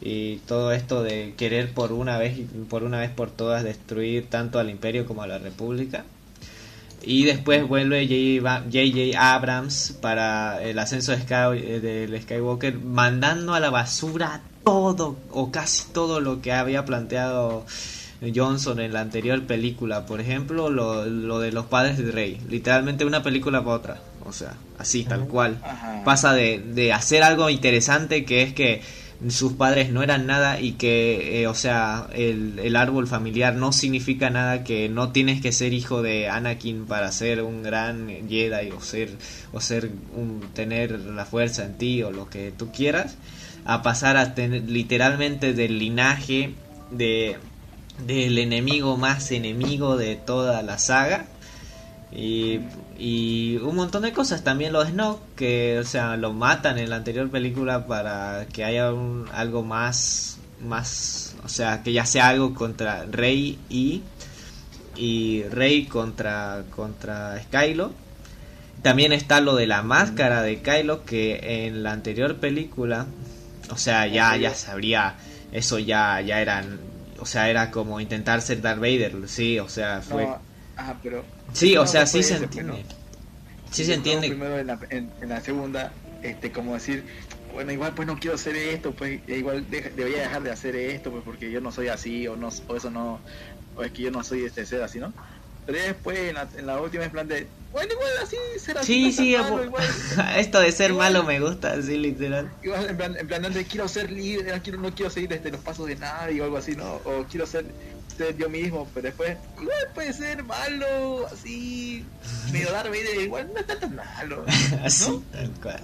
y todo esto de querer por una vez por una vez por todas destruir tanto al imperio como a la república y después vuelve J.J. Abrams para el ascenso de Sky- eh, del Skywalker mandando a la basura todo o casi todo lo que había planteado Johnson en la anterior película por ejemplo lo, lo de los padres de Rey. Literalmente una película para otra. O sea así tal cual. Ajá. pasa de, de hacer algo interesante que es que sus padres no eran nada y que, eh, o sea, el, el árbol familiar no significa nada, que no tienes que ser hijo de Anakin para ser un gran Jedi o ser, o ser un, tener la fuerza en ti o lo que tú quieras, a pasar a tener literalmente del linaje de del enemigo más enemigo de toda la saga y, y un montón de cosas. También lo de Snoke, que o sea, lo matan en la anterior película para que haya un, algo más, más, o sea, que ya sea algo contra Rey y, y Rey contra, contra Skylo. También está lo de la máscara de Kylo, que en la anterior película, o sea, ya, ya sabría, eso ya, ya eran, o sea, era como intentar ser Darth Vader, sí, o sea, fue... No, ajá, pero Sí, o sea, sí se ese, entiende. bueno. Sí se entiende. Primero en la, en, en la segunda, este, como decir, bueno, igual pues no quiero hacer esto, pues e igual deja- debería dejar de hacer esto, pues porque yo no soy así, o no, o eso no, o es que yo no soy este ser así, ¿no? Pero después en la, en la última en plan de, bueno, igual así, ser así. Sí, sí, malo, igual, [laughs] esto de ser igual- malo me gusta, así literal. igual en plan, en plan de quiero ser libre, no quiero, no quiero seguir desde los pasos de nadie o algo así, ¿no? O quiero ser, ser yo mismo, pero después, igual puede ser malo, así, medio Darth Vader, igual no está tan malo. [laughs] Así, tal cual.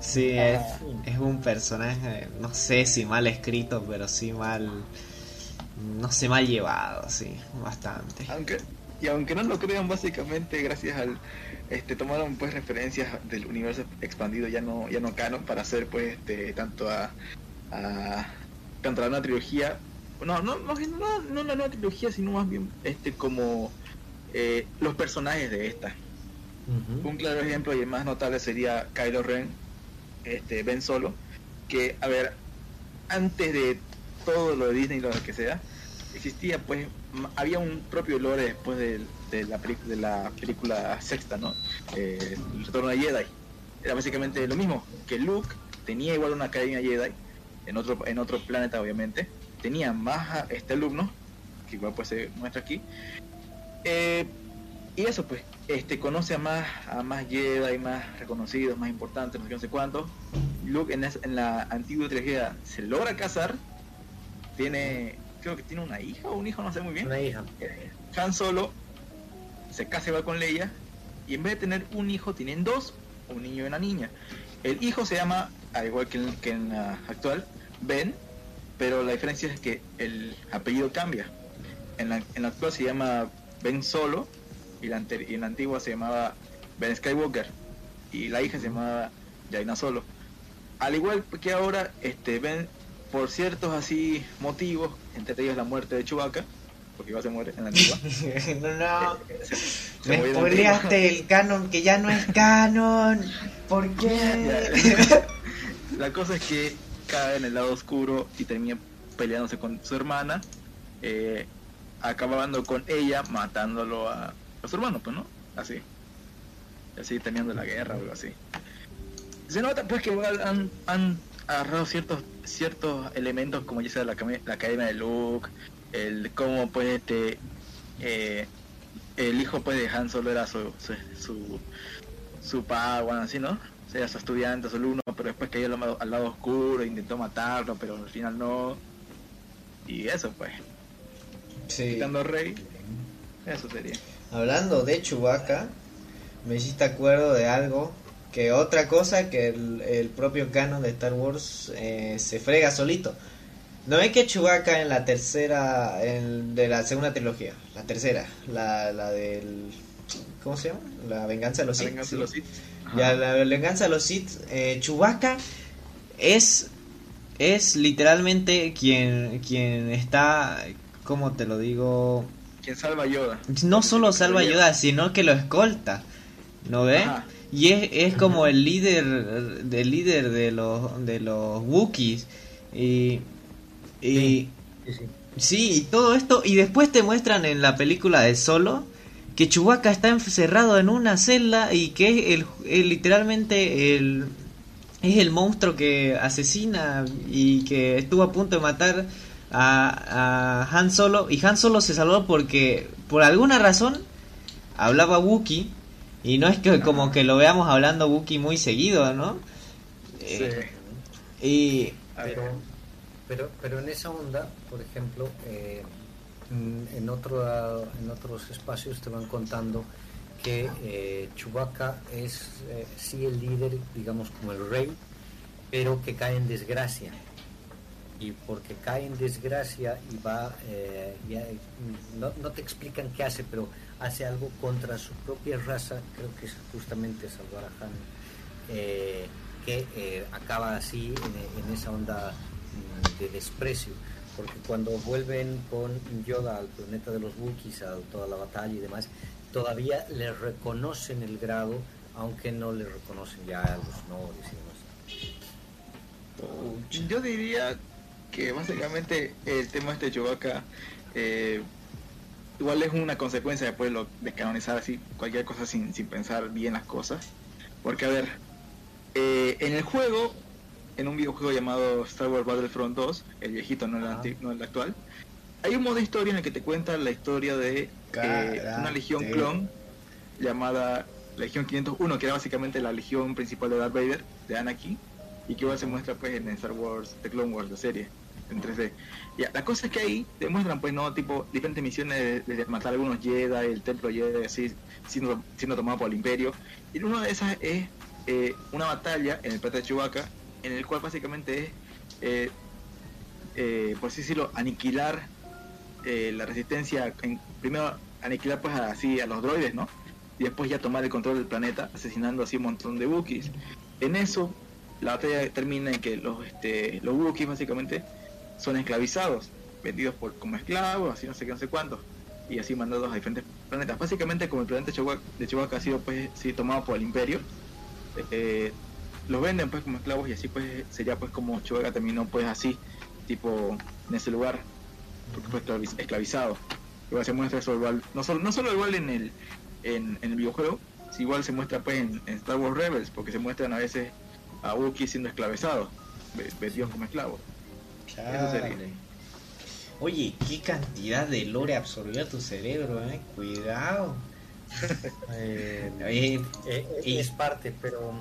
Sí, es, es un personaje, no sé si mal escrito, pero sí mal, no sé, mal llevado, sí, bastante. aunque y aunque no lo crean básicamente gracias al este tomaron pues referencias del universo expandido ya no ya no canon para hacer pues este tanto a, a tanto a nueva trilogía. No no no no, no la nueva trilogía sino más bien este como eh, los personajes de esta. Un claro ejemplo y el más notable sería Kylo Ren este Ben Solo que a ver antes de todo lo de Disney lo que sea existía pues había un propio lore después de, de la, de la película sexta, ¿no? Eh, el retorno de Jedi. Era básicamente lo mismo, que Luke tenía igual una academia Jedi, en otro, en otro planeta obviamente, tenía más este alumno, que igual pues se muestra aquí, Eh, y eso pues, este conoce a más, a más Jedi, más reconocidos, más importantes, no sé no sé cuánto. Luke en, en la antigua trilogía se logra casar, tiene, creo que tiene una hija o un hijo, no sé muy bien. Una hija. Eh, Han Solo se casa igual con Leia y en vez de tener un hijo tienen dos, un niño y una niña. El hijo se llama, al igual que en, que en la actual, Ben, pero la diferencia es que el apellido cambia. En la, en la actual se llama Ben Solo y, la ante- y en la antigua se llamaba Ben Skywalker y la hija se llamaba Jaina Solo. Al igual que ahora, este Ben, por ciertos así motivos, entre ellos la muerte de Chewbacca, porque igual se muere en la antigua. [laughs] no, no. se- se Me spoileaste el canon que ya no es canon. ¿Por qué? [laughs] La cosa es que cae en el lado oscuro y termina peleándose con su hermana, eh, acabando con ella, matándolo a, a su hermano, pues no, así, así teniendo la guerra o algo así. Se nota pues que igual han, han agarrado ciertos ciertos elementos como ya sea la, la cadena de Luke, el cómo pues este eh, el hijo pues de Han Solo era su su, su, su Padawan, así, ¿no? O sea, su estudiante, su alumno, pero después cayó al lado, al lado oscuro, intentó matarlo, pero al final no. Y eso, pues. Sí. Quitando Rey, eso sería. Hablando de Chewbacca, me hiciste acuerdo de algo que otra cosa que el, el propio canon de Star Wars eh, se frega solito. ¿No es que Chewbacca en la tercera, en- de la segunda trilogía, la tercera, la, la del... ¿Cómo se llama? La venganza de los La Sith. venganza sí. de los Sith. Ya, la venganza de los Sith, eh, Chewbacca es, es literalmente quien, quien está, ¿cómo te lo digo? Quien salva a Yoda. No solo salva a Yoda, sino que lo escolta, ¿no ve? Ajá. Y es, es como el líder, del líder de los, de los Wookiees. Y, y, Sí, sí. Sí, y todo esto, y después te muestran en la película de Solo que Chewbacca está encerrado en una celda y que es el, el- literalmente el es el monstruo que asesina y que estuvo a punto de matar a, a Han Solo y Han Solo se salvó porque por alguna razón hablaba Wookiee y no es que como que lo veamos hablando Wookiee muy seguido, ¿no? Eh, y Pero, pero, pero en esa onda, por ejemplo, eh, en, otro, en otros espacios te van contando que eh, Chewbacca es eh, sí el líder, digamos como el rey, pero que cae en desgracia. Y porque cae en desgracia y va, eh, ya, no, no te explican qué hace, pero hace algo contra su propia raza, creo que es justamente salvar a Han, eh, que eh, acaba así en, esa onda mm, de desprecio. Porque cuando vuelven con Yoda al planeta de los Wookiees, a toda la batalla y demás, todavía le reconocen el grado, aunque no le reconocen ya los honores y demás. yo diría que básicamente el tema este de eh, igual es una consecuencia después de, lo, de canonizar así cualquier cosa sin, sin pensar bien las cosas. Porque a ver, eh, en el juego, en un videojuego llamado Star Wars Battlefront 2, el viejito, no el, Ajá. anti- no el actual, hay un modo historia en el que te cuenta la historia de eh, una legión clon llamada Legión 501, que era básicamente la legión principal de Darth Vader, de Anakin, y que igual se muestra pues en Star Wars, The Clone Wars, la serie, en 3D. Ya, la cosa es que ahí te muestran pues no tipo diferentes misiones de, de matar algunos Jedi, el templo Jedi así siendo, siendo tomado por el imperio. Y una de esas es eh, una batalla en el planeta de Chewbacca, en el cual básicamente es, eh, eh, por así decirlo, aniquilar eh, la resistencia, en- primero aniquilar pues así a los droides, ¿no? Y después ya tomar el control del planeta, asesinando así un montón de Wookiees. En eso, la batalla termina en que los, este, los Wookiees básicamente son esclavizados, vendidos por como esclavos, así no sé qué, no sé cuántos, y así mandados a diferentes planetas. Básicamente como el planeta de Chewbacca ha sido pues sí, tomado por el imperio, eh, los venden pues como esclavos y así pues sería pues como Chewbacca terminó pues así, tipo en ese lugar. porque fue esclaviz- esclavizado. Igual se muestra eso igual, no solo, no solo igual en el, en, en el videojuego, igual se muestra pues en, en Star Wars Rebels, porque se muestran a veces a Wookiee siendo esclavizados, ve- vendidos como esclavos. Eso sería. Chale. Oye, qué cantidad de lore absorbió tu cerebro, eh. Cuidado. [laughs] Eh, Eh, Y- es parte, pero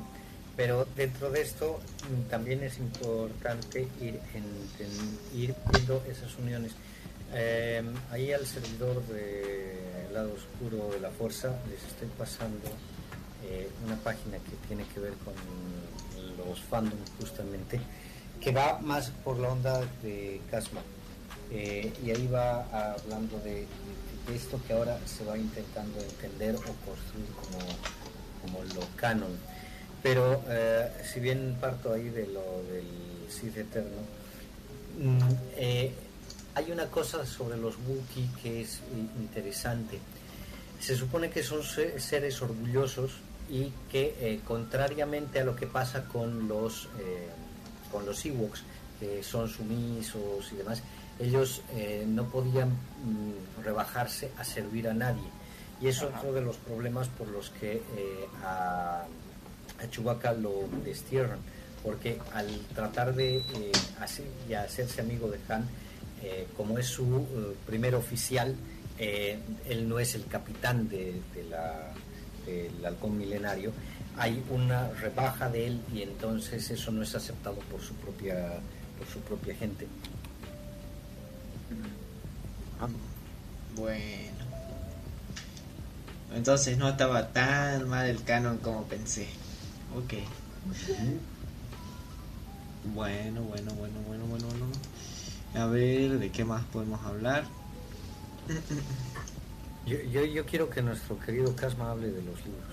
pero dentro de esto mm, también es importante ir ir viendo esas uniones. Eh, ahí al servidor del lado oscuro de la fuerza les estoy pasando eh, una página que tiene que ver con los fandoms justamente, que va más por la onda de Casma. Eh, y ahí va hablando de, esto que ahora se va intentando entender o construir como, como lo canon. Pero eh, si bien parto ahí de lo del Sith Eterno, mm, eh, hay una cosa sobre los Wookiee que es interesante. Se supone que son se- seres orgullosos y que eh, contrariamente a lo que pasa con los con los Ewoks, que son sumisos y demás, ellos eh, no podían mm, rebajarse a servir a nadie. Y es otro de los problemas por los que eh, a, a Chewbacca lo destierran, porque al tratar de eh, hacer, y hacerse amigo de Han, eh, como es su eh, primer oficial, eh, él no es el capitán de, de la, del halcón milenario, hay una rebaja de él y entonces eso no es aceptado por su propia, por su propia gente. bueno. Entonces no estaba tan mal el canon como pensé. Ok. Bueno, bueno, bueno, bueno, bueno, bueno. A ver, ¿de qué más podemos hablar? Yo, yo, yo quiero que nuestro querido Casma hable de los libros.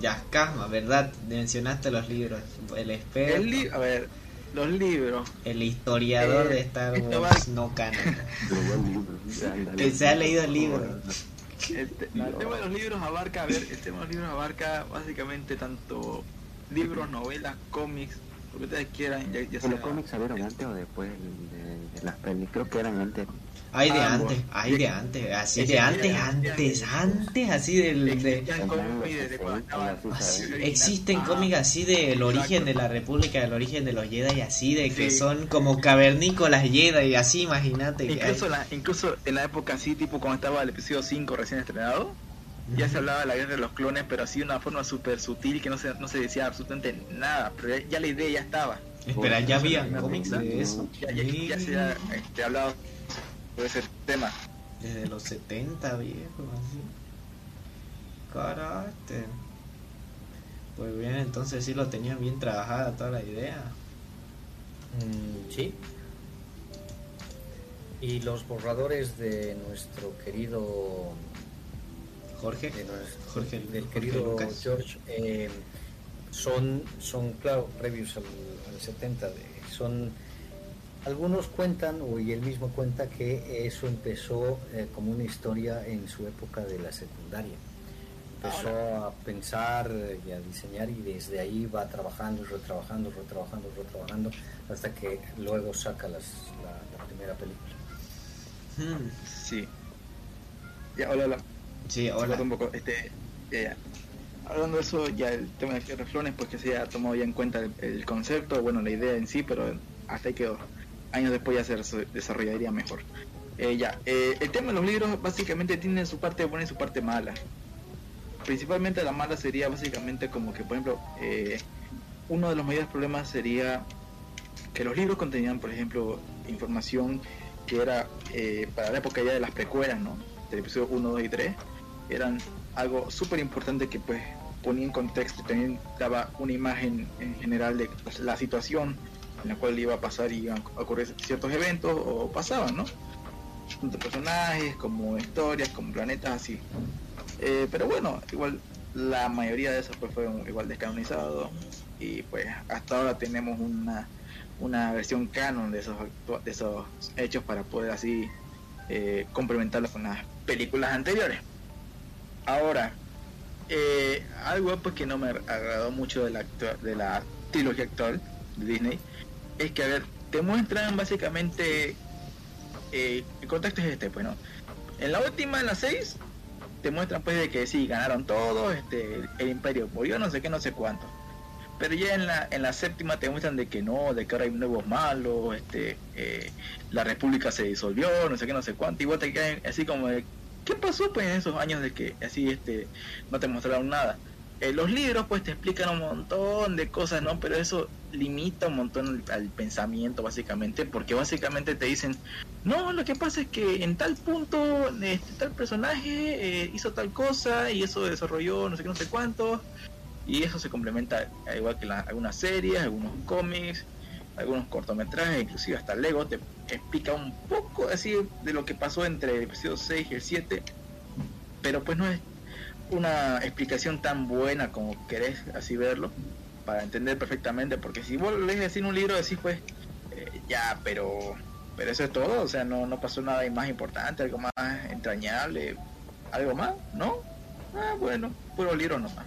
Ya, Casma, ¿verdad? Mencionaste los libros. El experto, El el, li- a ver, los libros. historiador Eh, de Star esto Wars va- no canon. El. [laughs] Que se ha leído el libro. El, te- el tema de los libros abarca, a ver, el tema de los libros abarca básicamente tanto libros, novelas, cómics, lo que ustedes quieran, ya, ya ¿Pero sea- ¿Los cómics salieron antes o después de, de las pelis? Creo que eran antes. Hay de Ambos. antes, hay de antes, así Sí, de antes, antes, antes, así del... de-. Existen Ajá. cómics así del origen de la República, del origen de los Jedi, así de que Sí. son como cavernícolas Jedi, así imagínate. Incluso, la, incluso en la época así, tipo cuando estaba el episodio 5 recién estrenado, ya se hablaba de la guerra de los clones, pero así de una forma súper sutil que no se, no se decía absolutamente nada, pero ya, ya la idea ya estaba. Espera, ¿ya había Una cómics de eso? Ya, ya, ya se ha este, hablado de ese tema. Desde los 70, viejo, así. Carácter. Pues bien, entonces sí lo tenían bien trabajada toda la idea. Mm, sí. Y los borradores de nuestro querido Jorge, de nuestro- Jorge, del Jorge querido Lucas. George eh, son son claro previos al, al 70 de- son algunos cuentan o y él mismo cuenta que eso empezó eh, como una historia en su época de la secundaria empezó a pensar y a diseñar y desde ahí va trabajando y retrabajando retrabajando retrabajando hasta que luego saca las, la, la primera película Hmm, Sí. Ya, hola, hola. Sí, hola. un poco. Este, ya, ya. Hablando de eso, ya el tema de Guerra de Clones, pues que se ha tomado ya en cuenta el, el concepto, bueno, la idea en sí, pero hasta ahí quedó. Años después ya se des- desarrollaría mejor. Eh, ya, eh, el tema de los libros básicamente tiene su parte buena y su parte mala. Principalmente la mala sería básicamente como que, por ejemplo, eh, uno de los mayores problemas sería que los libros contenían, por ejemplo, información que era eh, para la época ya de las precuelas, ¿no? Del episodio 1, 2 y 3, eran algo súper importante que pues ponía en contexto y también daba una imagen en general de la situación en la cual iba a pasar y iban a ocurrir ciertos eventos o pasaban, ¿no? Tanto personajes como historias, como planetas así. Eh, pero bueno, igual la mayoría de esos pues fueron igual descanonizados y pues hasta ahora tenemos una una versión canon de esos de esos hechos para poder así eh, complementarlo con las películas anteriores. Ahora, eh, algo pues que no me agradó mucho de la, de la trilogía actual de Disney es que, a ver, te muestran básicamente eh, el contexto es este, pues, ¿no? En la última, en la 6, te muestran pues de que sí, ganaron todo, este, el imperio murió, no sé qué, no sé cuánto. Pero ya en la, en la séptima te muestran de que no, de que ahora hay nuevos malos, este, eh, la república se disolvió, no sé qué, no sé cuánto, y vos te quedas así como de, ¿qué pasó pues en esos años de que así este no te mostraron nada? Eh, los libros pues te explican un montón de cosas, ¿no? Pero eso limita un montón al, pensamiento básicamente, porque básicamente te dicen, no, lo que pasa es que en tal punto este, tal personaje eh, hizo tal cosa y eso desarrolló no sé qué, no sé cuánto, y eso se complementa al igual que la- algunas series, algunos cómics, algunos cortometrajes, inclusive hasta Lego te explica un poco así de lo que pasó entre el episodio 6 y el 7, pero pues no es una explicación tan buena como querés así verlo para entender perfectamente porque si vos lees así en un libro decís pues eh, ya pero pero eso es todo o sea no, no pasó nada más importante algo más entrañable algo más no ah bueno puro libro nomás.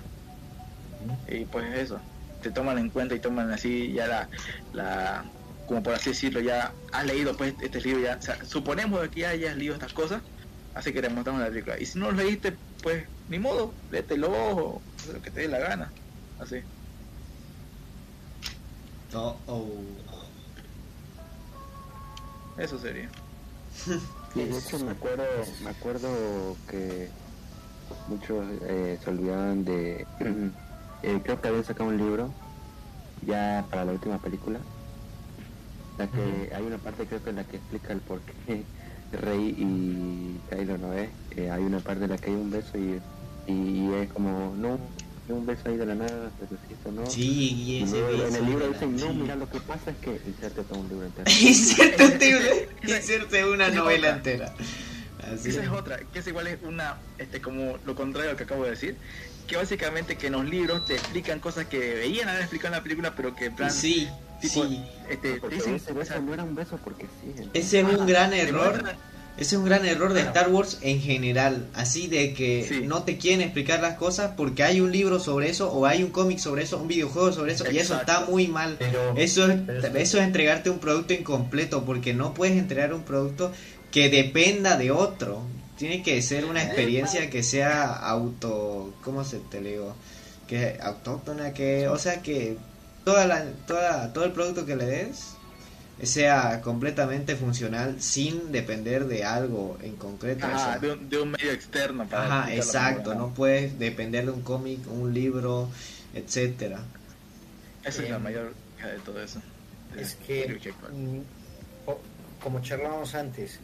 Y pues eso te toman en cuenta y toman así ya la, la como por así decirlo ya has leído pues este libro ya o sea, suponemos que ya hayas leído estas cosas así que te mostramos la película. Y si no lo leíste pues ni modo léetelo o haz lo que te dé la gana así Oh, oh. eso sería [laughs] Y de hecho me acuerdo, me acuerdo que muchos eh, se olvidaban de... [clears throat] eh, creo que habían sacado un libro ya para la última película. La que hay una parte creo que en la que explica el por qué [laughs] Rey y Kylo no es. Eh, hay una parte en la que hay un beso y, y, y es como, no, hay un beso ahí de la nada, esto no. Sí, y Y ese en beso el libro dicen, no, mira, lo que pasa es que inserte todo un libro entero. [laughs] Inserte un libro- inserte una novela entera. Así. Esa es otra, que es igual es una, este, como lo contrario que acabo de decir, que básicamente que en los libros te explican cosas que veían haber explicado en la película, pero que en plan, Sí, tipo, sí. este, te Porque dicen, ese o beso sea, no era un beso porque sí. Ese es un gran error. muestran- Ese es un gran error de. Star Wars en general, así de que Sí. no te quieren explicar las cosas porque hay un libro sobre eso o hay un cómic sobre eso, un videojuego sobre eso y eso está muy mal. Pero, Eso es, pero eso es entregarte un producto incompleto porque no puedes entregar un producto que dependa de otro. Tiene que ser una experiencia que sea auto, ¿cómo se te digo? Que autóctona, que, o sea que toda la, toda, todo el producto que le des sea completamente funcional sin depender de algo en concreto. o ajá, sea, de, un, de un medio externo. para Ajá, exacto, no puedes depender de un cómic, un libro, etcétera. Esa es la Em, mayor de todo eso. de es que, mm, o- como charlábamos antes,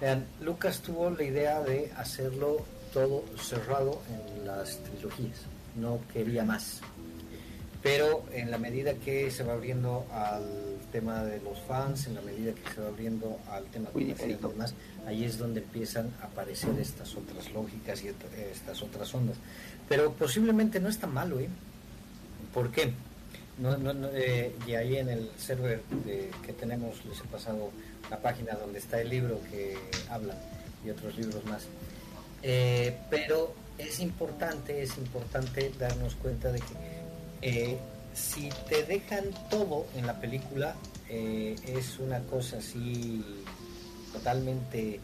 vean, Lucas tuvo la idea de hacerlo todo cerrado en las trilogías, no quería más. Pero en la medida que se va abriendo al tema de los fans, en la medida que se va abriendo al tema comercial y demás, ahí es donde empiezan a aparecer estas otras lógicas y estas otras ondas. Pero posiblemente no es tan malo, ¿eh? ¿Por qué? No, no, no, eh, y ahí en el server de- que tenemos les he pasado la página donde está el libro que habla y otros libros más. Eh, pero es importante, es importante darnos cuenta de que eh, si te dejan todo en la película, eh, es una cosa así totalmente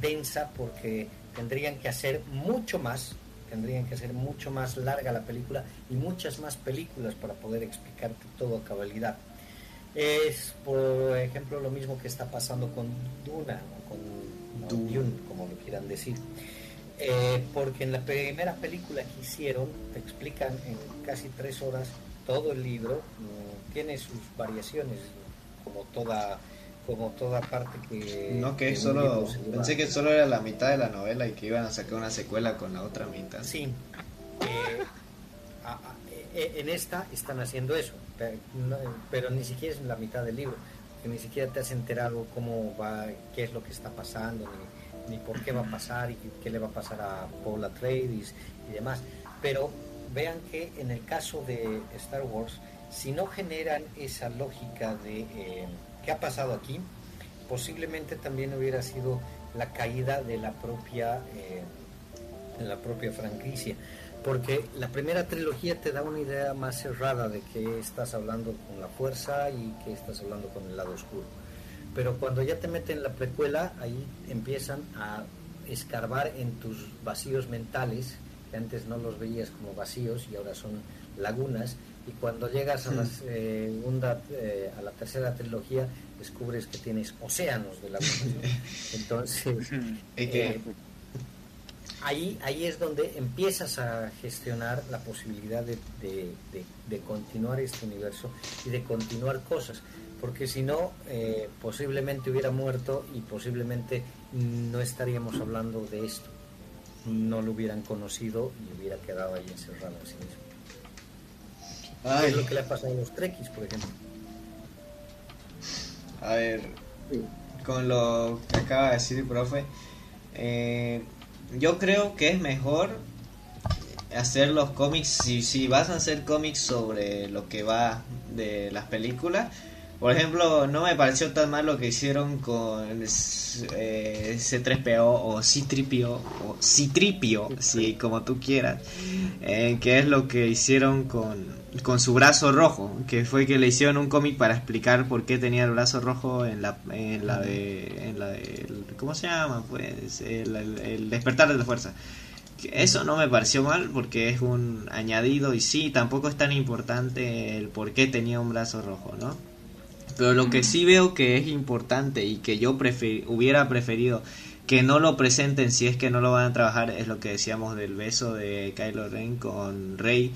densa porque tendrían que hacer mucho más, tendrían que hacer mucho más larga la película y muchas más películas para poder explicarte todo a cabalidad. Es, por ejemplo, lo mismo que está pasando con Duna, o con no, Dune. Como lo quieran decir. Eh, porque en la primera película que hicieron te explican en casi tres horas todo el libro, mm, tiene sus variaciones, como toda como toda parte que No, que un solo. Pensé que solo era la mitad de la novela y que iban a sacar una secuela con la otra mitad. Sí. Eh, a- a- eh, en esta están haciendo eso, pero, no- pero ni siquiera es la mitad del libro, que ni siquiera te has enterado cómo va, qué es lo que está pasando, ni, ni por qué va a pasar y qué le va a pasar a Paul Atreides y demás. Pero vean que en el caso de Star Wars, si no generan esa lógica de eh, qué ha pasado aquí, posiblemente también hubiera sido la caída de la propia eh, de la propia franquicia. Porque la primera trilogía te da una idea más cerrada de que estás hablando con la fuerza y que estás hablando con el lado oscuro. Pero cuando ya te meten la precuela, ahí empiezan a escarbar en tus vacíos mentales, que antes no los veías como vacíos y ahora son lagunas, y cuando llegas a la segunda, eh, a la tercera trilogía, descubres que tienes océanos de lagunas. [laughs] Entonces, eh, ahí, ahí es donde empiezas a gestionar la posibilidad de, de, continuar este universo y de continuar cosas. Porque si no, eh, posiblemente hubiera muerto y posiblemente no estaríamos hablando de esto. No lo hubieran conocido y hubiera quedado ahí encerrado en sí mismo. Es lo que le ha pasado a los Trekkies, por ejemplo. A ver, con lo que acaba de decir el profe, eh, yo creo que es mejor hacer los cómics, si, si vas a hacer cómics sobre lo que va de las películas, por ejemplo, no me pareció tan mal lo que hicieron con eh, C3PO o C-Tripio, o C-Tripio, si como tú quieras, eh, que es lo que hicieron con, con su brazo rojo, que fue que le hicieron un cómic para explicar por qué tenía el brazo rojo en la, en la de, en la de, ¿cómo se llama? Pues el, el despertar de la fuerza. Eso no me pareció mal porque es un añadido y sí, tampoco es tan importante el por qué tenía un brazo rojo, ¿no? Pero lo que sí veo que es importante y que yo hubiera preferido que no lo presenten si es que no lo van a trabajar es lo que decíamos del beso de Kylo Ren con Rey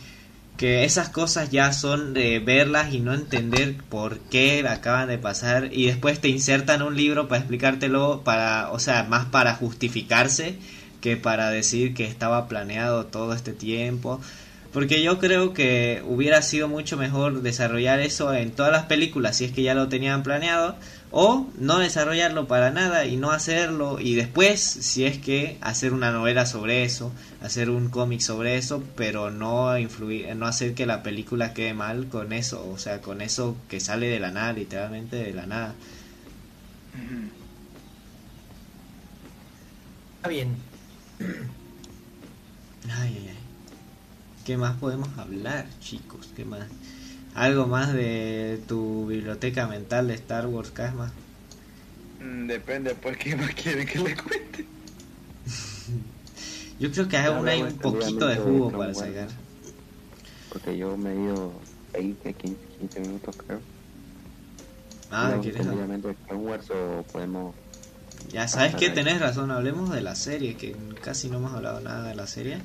que esas cosas ya son de verlas y no entender por qué acaban de pasar y después te insertan un libro para explicártelo para o sea más para justificarse que para decir que estaba planeado todo este tiempo porque yo creo que hubiera sido mucho mejor desarrollar eso en todas las películas si es que ya lo tenían planeado. O no desarrollarlo para nada y no hacerlo. Y después, si es que hacer una novela sobre eso, hacer un cómic sobre eso, pero no influir, no hacer que la película quede mal con eso. O sea, con eso que sale de la nada, literalmente de la nada. Está bien. Ay, ay, ay. ¿Qué más podemos hablar, chicos? ¿Qué más? ¿Algo más de tu biblioteca mental de Star Wars, Casma? Mm, depende, pues, ¿qué más quieren que le cuente? [laughs] yo creo que hay, una, un poquito de jugo para sacar. Porque yo me he ido 20, 15, 15 minutos, creo. Ah, ¿quieres? Obviamente, Star Wars o podemos ya sabes que tenés razón, hablemos de la serie, que casi no hemos hablado nada de la serie.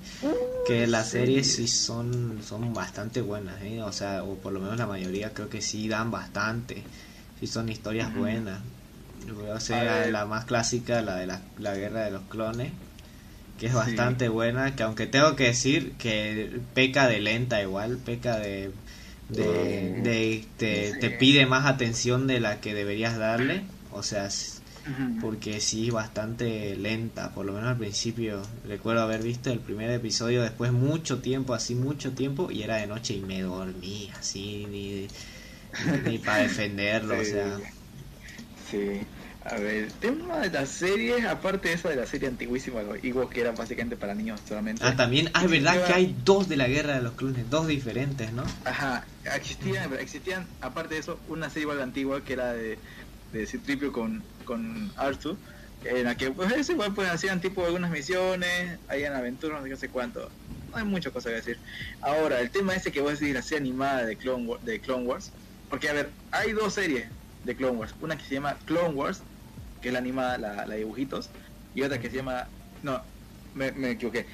Que las series sí son, son bastante buenas, ¿eh? o sea, o por lo menos la mayoría creo que sí dan bastante, sí son historias buenas. O sea, la más clásica, la de la, la guerra de los clones, que es bastante buena, que aunque tengo que decir que peca de lenta igual, peca de... de, de te, te pide más atención de la que deberías darle, o sea, porque sí, bastante lenta, por lo menos al principio. Recuerdo haber visto el primer episodio después mucho tiempo, así mucho tiempo, y era de noche y me dormí, así, ni, ni, para [laughs] defenderlo, o sea. Sí. A ver, el tema de las series, aparte de esa de la serie antiguísima, igual que eran básicamente para niños solamente. Ah, también, ah, es verdad que hay dos de la guerra de los clones, dos diferentes, ¿no? Ajá, existían, existían, aparte de eso, una serie igual antigua que era de de Citripio con, con Arthur, en la que pues igual pues hacían tipo algunas misiones, en aventuras, no sé cuánto. No hay muchas cosas que decir. Ahora, el tema ese que vos decís, la serie animada de Clone, de Clone Wars, porque a ver, hay dos series de Clone Wars, una que se llama Clone Wars, que es la animada, la, la dibujitos, y otra que se llama, no, me, equivoqué,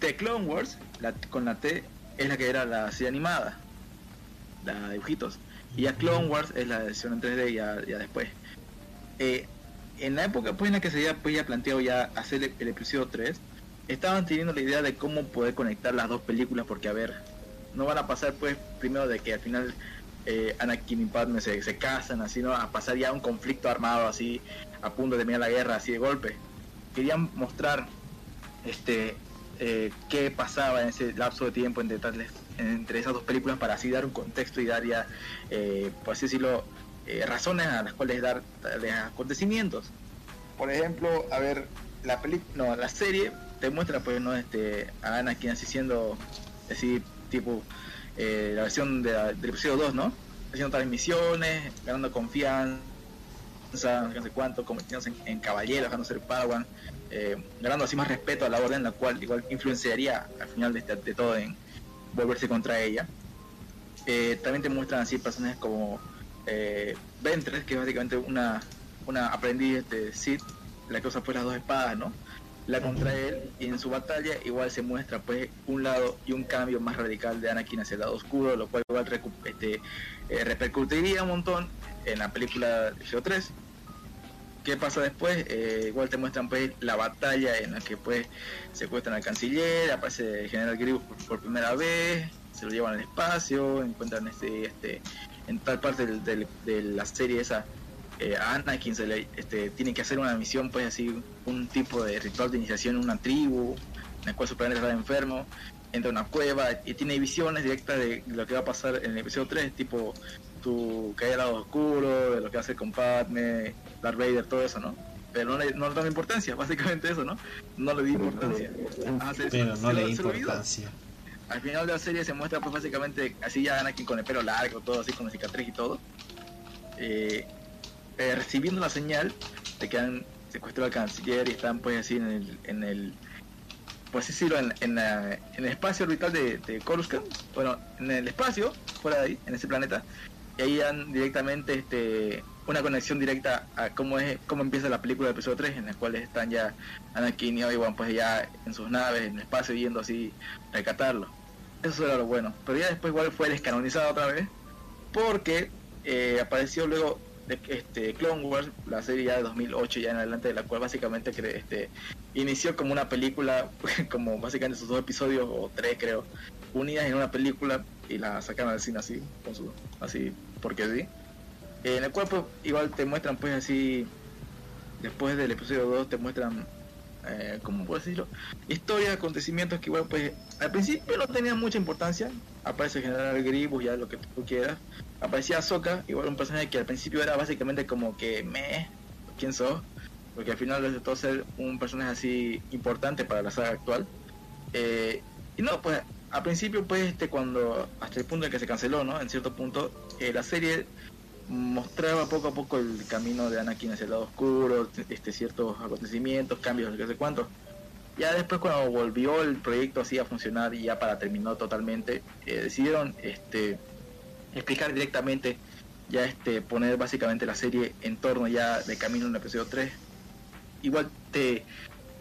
The Clone Wars, la, con la T, es la que era la serie animada, la dibujitos, y ya Clone Wars es la versión en 3D ya, ya después. Eh, en la época pues, en la que se había pues, planteado ya hacer el, episodio 3, estaban teniendo la idea de cómo poder conectar las dos películas, porque a ver, no van a pasar pues primero de que al final eh, Anakin y Padme se, se casan, así, ¿no? A pasar ya un conflicto armado así, a punto de terminar la guerra así de golpe. Querían mostrar este eh, qué pasaba en ese lapso de tiempo entre, entre esas dos películas para así dar un contexto y dar ya, eh, por así decirlo, eh, razones a las cuales dar acontecimios. Por ejemplo, a ver, la no, la serie te muestra pues no este a Anakin así siendo así tipo eh, la versión de del episodio 2, ¿no? Haciendo transmisiones, ganando confianza no sé cuánto, convirtiéndose en, en caballeros, dejando ser Padawan, eh, ganando así más respeto a la orden, la cual igual influenciaría al final de, este- de todo en volverse contra ella. Eh, también te muestran así personajes como eh, Ventress, que es básicamente una, una aprendiz de Sith, la que usa pues las dos espadas, ¿no? La contra él y en su batalla igual se muestra pues un lado y un cambio más radical de Anakin hacia el lado oscuro, lo cual igual este, eh, repercutiría un montón en la película de Episodio 3. ¿Qué pasa después? Eh, igual te muestran pues la batalla en la que pues secuestran al canciller, aparece el general Grievous por, por primera vez, se lo llevan al espacio, encuentran este, este, en tal parte del- del- de la serie esa, eh, a Anakin se le este, tiene que hacer una misión pues así, un tipo de ritual de iniciación en una tribu, en la cual su planeta está enfermo, entra a una cueva y tiene visiones directas de lo que va a pasar en el episodio 3, tipo tu caída al lado oscuro, de lo que hacer con Padme, Darth Vader, todo eso, ¿no? Pero no le, no le damos importancia, [laughs] básicamente eso, ¿no? No le di importancia. Se- Pero no le di se lo olvidó. Al final de la serie se muestra pues básicamente así ya Anakin con el pelo largo, todo así con la cicatriz y todo. Eh, eh, recibiendo la señal de que han secuestrado al canciller y están pues así en el, en el pues así decirlo, en, en, la- en el espacio orbital de, de Coruscant, bueno, en el espacio, fuera de ahí, en ese planeta, y ahí dan directamente este una conexión directa a cómo es cómo empieza la película de episodio 3, en la cual están ya Anakin y Obi-Wan pues ya en sus naves, en el espacio, yendo así a rescatarlo. Eso era lo bueno. Pero ya después igual fue descanonizado otra vez. Porque eh, apareció luego de este Clone Wars, la serie ya de 2008 ya en adelante, de la cual básicamente este, inició como una película, [laughs] como básicamente sus dos episodios o tres creo, unidas en una película y la sacaron al cine así, con su, así, porque sí. En el cual pues, igual te muestran pues así, después del episodio 2 te muestran eh, como puedo decirlo, historias, acontecimientos que igual pues al principio no tenían mucha importancia. Aparece el general Grievous, ya lo que tú quieras. Aparecía Ahsoka, igual un personaje que al principio era básicamente como que me, ¿quién sos? Porque al final resultó ser un personaje así importante para la saga actual. Eh, y no, pues al principio pues este cuando, hasta el punto en que se canceló, ¿no? En cierto punto, eh, la serie mostraba poco a poco el camino de Anakin hacia el lado oscuro, este ciertos acontecimientos, cambios, no sé cuánto. Ya después cuando volvió el proyecto así a funcionar y ya para terminar totalmente, eh, decidieron este explicar directamente ya este poner básicamente la serie en torno ya de camino en el episodio 3. Igual te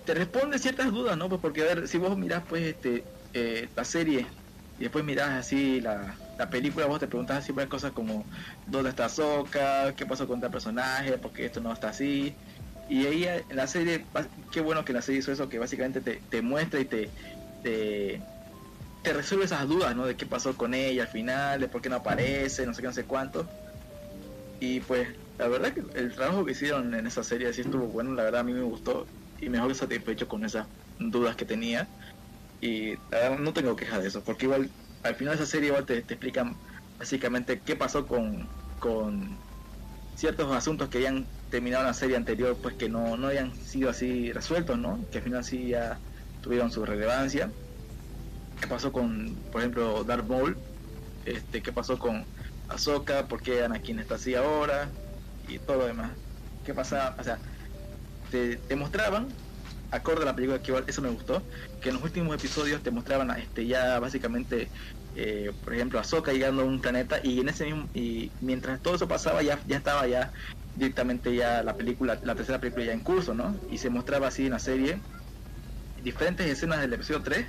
te responde ciertas dudas, ¿no? Pues porque a ver, si vos mirás pues este eh, la serie y después mirás así la, la película, vos te preguntás siempre cosas como dónde está Soka, qué pasó con tal personaje, por qué esto no está así. Y eh, en la serie, qué bueno que la serie hizo eso, que básicamente te, te muestra y te, te, te resuelve esas dudas, ¿no? De qué pasó con ella al final, de por qué no aparece, no sé qué, no sé cuánto. Y pues, la verdad que el trabajo que hicieron en esa serie sí estuvo bueno, la verdad a mí me gustó y mejor satisfecho con esas dudas que tenía. Y la verdad no tengo quejas de eso, porque igual al final de esa serie igual te, te explican básicamente qué pasó con, con ciertos asuntos que habían terminado en la serie anterior, pues que no, no habían sido así resueltos, ¿no? Que al final sí ya tuvieron su relevancia. ¿Qué pasó con, por ejemplo, Darth Maul? Este, ¿Qué pasó con Ahsoka? ¿Por qué Anakin está así ahora? Y todo lo demás. ¿Qué pasaba? O sea, te, te mostraban, acorde a la película, que igual eso me gustó, que en los últimos episodios te mostraban este ya básicamente eh, por ejemplo Ahsoka llegando a un planeta y en ese mismo y mientras todo eso pasaba ya ya estaba ya directamente ya la película la tercera película ya en curso no y se mostraba así en la serie diferentes escenas del episodio 3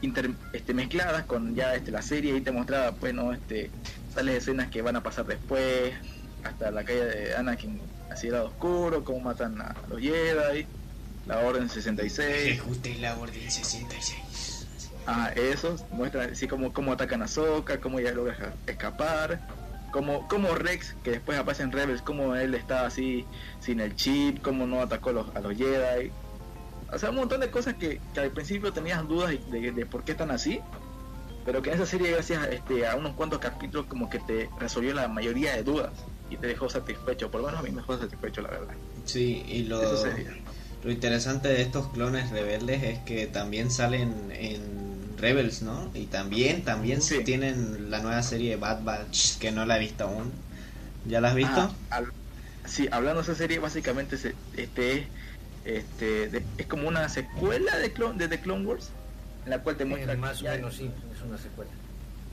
inter- este, mezcladas con ya este, la serie y te mostraba pues no este tales escenas que van a pasar después hasta la calle de Anakin así lado oscuro cómo matan a los Jedi la orden 66 Ejecute la orden 66. Ah, eso, muestra así como cómo atacan a Soka, cómo ella logra esca- escapar, como, como Rex, que después aparece en Rebels, cómo él está así sin el chip, cómo no atacó a los, a los Jedi. O sea, un montón de cosas que, que al principio tenías dudas de, de por qué están así, pero que en esa serie, gracias este, a unos cuantos capítulos, como que te resolvió la mayoría de dudas y te dejó satisfecho, por lo menos a mí me dejó satisfecho, la verdad. Sí, y lo, Eso sería. Lo interesante de estos clones rebeldes es que también salen en Rebels, ¿no? Y también, también Sí. tienen la nueva serie de Bad Batch, que no la he visto aún. ¿Ya la has visto? Ah, al- sí, hablando de esa serie, básicamente se, este, este, de- es como una secuela de, Clone, de The Clone Wars, en la cual te Eh, muestra más o menos sí, es una secuela.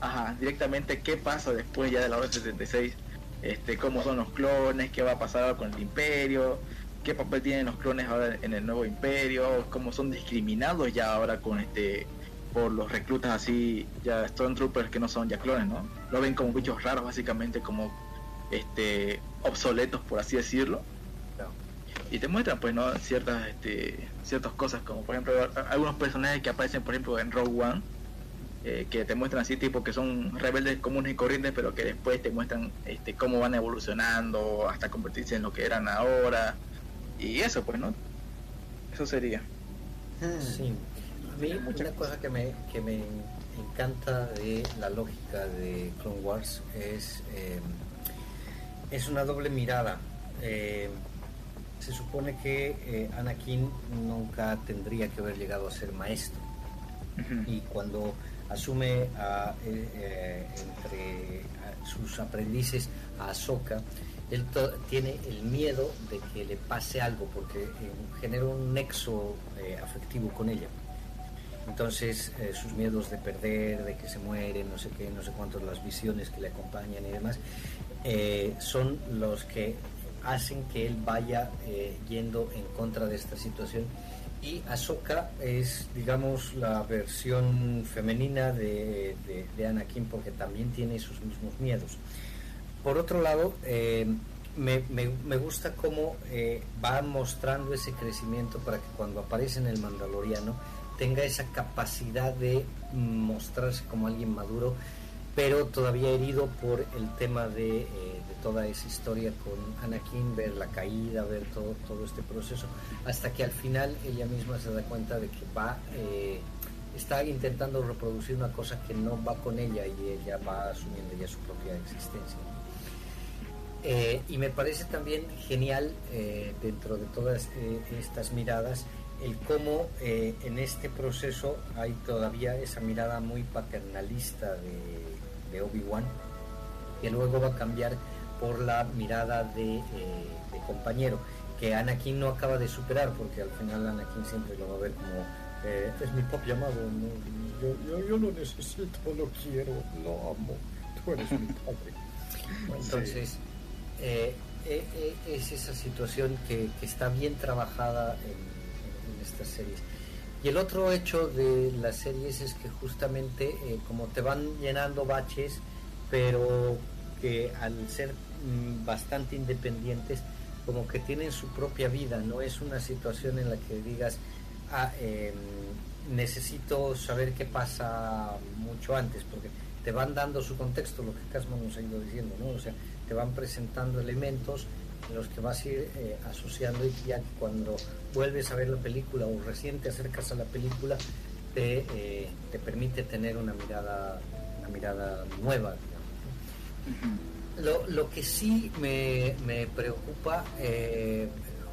ajá, directamente qué pasa después ya de la Orden 76, este, cómo son los clones, qué va a pasar ahora con el Imperio, qué papel tienen los clones ahora en el nuevo Imperio, cómo son discriminados ya ahora con este por los reclutas así ya Stormtroopers que no son ya clones, ¿no? Lo ven como bichos raros básicamente como este obsoletos por así decirlo. Y te muestran pues no ciertas este ciertas cosas como por ejemplo algunos personajes que aparecen por ejemplo en Rogue One eh, que te muestran así tipo que son rebeldes comunes y corrientes pero que después te muestran este cómo van evolucionando hasta convertirse en lo que eran ahora y eso pues no eso sería. Sí, a mí una cosa que me, que me encanta de la lógica de Clone Wars es, eh, es una doble mirada. Eh, se supone que eh, Anakin nunca tendría que haber llegado a ser maestro. Y cuando asume a, entre a sus aprendices a Ahsoka, él tiene el miedo de que le pase algo porque eh, genera un nexo eh, afectivo con ella. Entonces, eh, sus miedos de perder, de que se muere, no sé qué, no sé cuántos, las visiones que le acompañan y demás, son los que hacen que él vaya yendo en contra de esta situación. Y Ahsoka es, digamos, la versión femenina de, de- de Anakin porque también tiene sus mismos miedos. Por otro lado, eh, me, me- me gusta cómo eh, va mostrando ese crecimiento para que cuando aparece en el Mandaloriano tenga esa capacidad de mostrarse como alguien maduro, pero todavía herido por el tema de, eh, toda esa historia con Anakin, ver la caída, ver todo, todo este proceso, hasta que al final ella misma se da cuenta de que va... está intentando reproducir una cosa que no va con ella y ella va asumiendo ya su propia existencia. Eh, y me parece también genial eh, dentro de todas eh, estas miradas el cómo en este proceso hay todavía esa mirada muy paternalista de, de Obi-Wan que luego va a cambiar por la mirada de, de compañero que Anakin no acaba de superar porque al final Anakin siempre lo va a ver como es mi papá llamado no, yo, yo, yo lo necesito lo quiero lo amo tú eres mi padre. [laughs] Entonces eh, eh, es esa situación que, está bien trabajada en, en estas series. Y el otro hecho de las series es que justamente eh, como te van llenando baches, pero que al ser mm, bastante independientes, como que tienen su propia vida, no es una situación en la que digas, ah, eh, necesito saber qué pasa mucho antes, porque te van dando su contexto, lo que Casman nos ha ido diciendo, ¿no? O sea, te van presentando elementos en los que vas a ir eh, asociando y ya que cuando vuelves a ver la película o recién te acercas a la película, te, eh, te permite tener una mirada, una mirada nueva. Lo, lo que sí me, me preocupa, eh,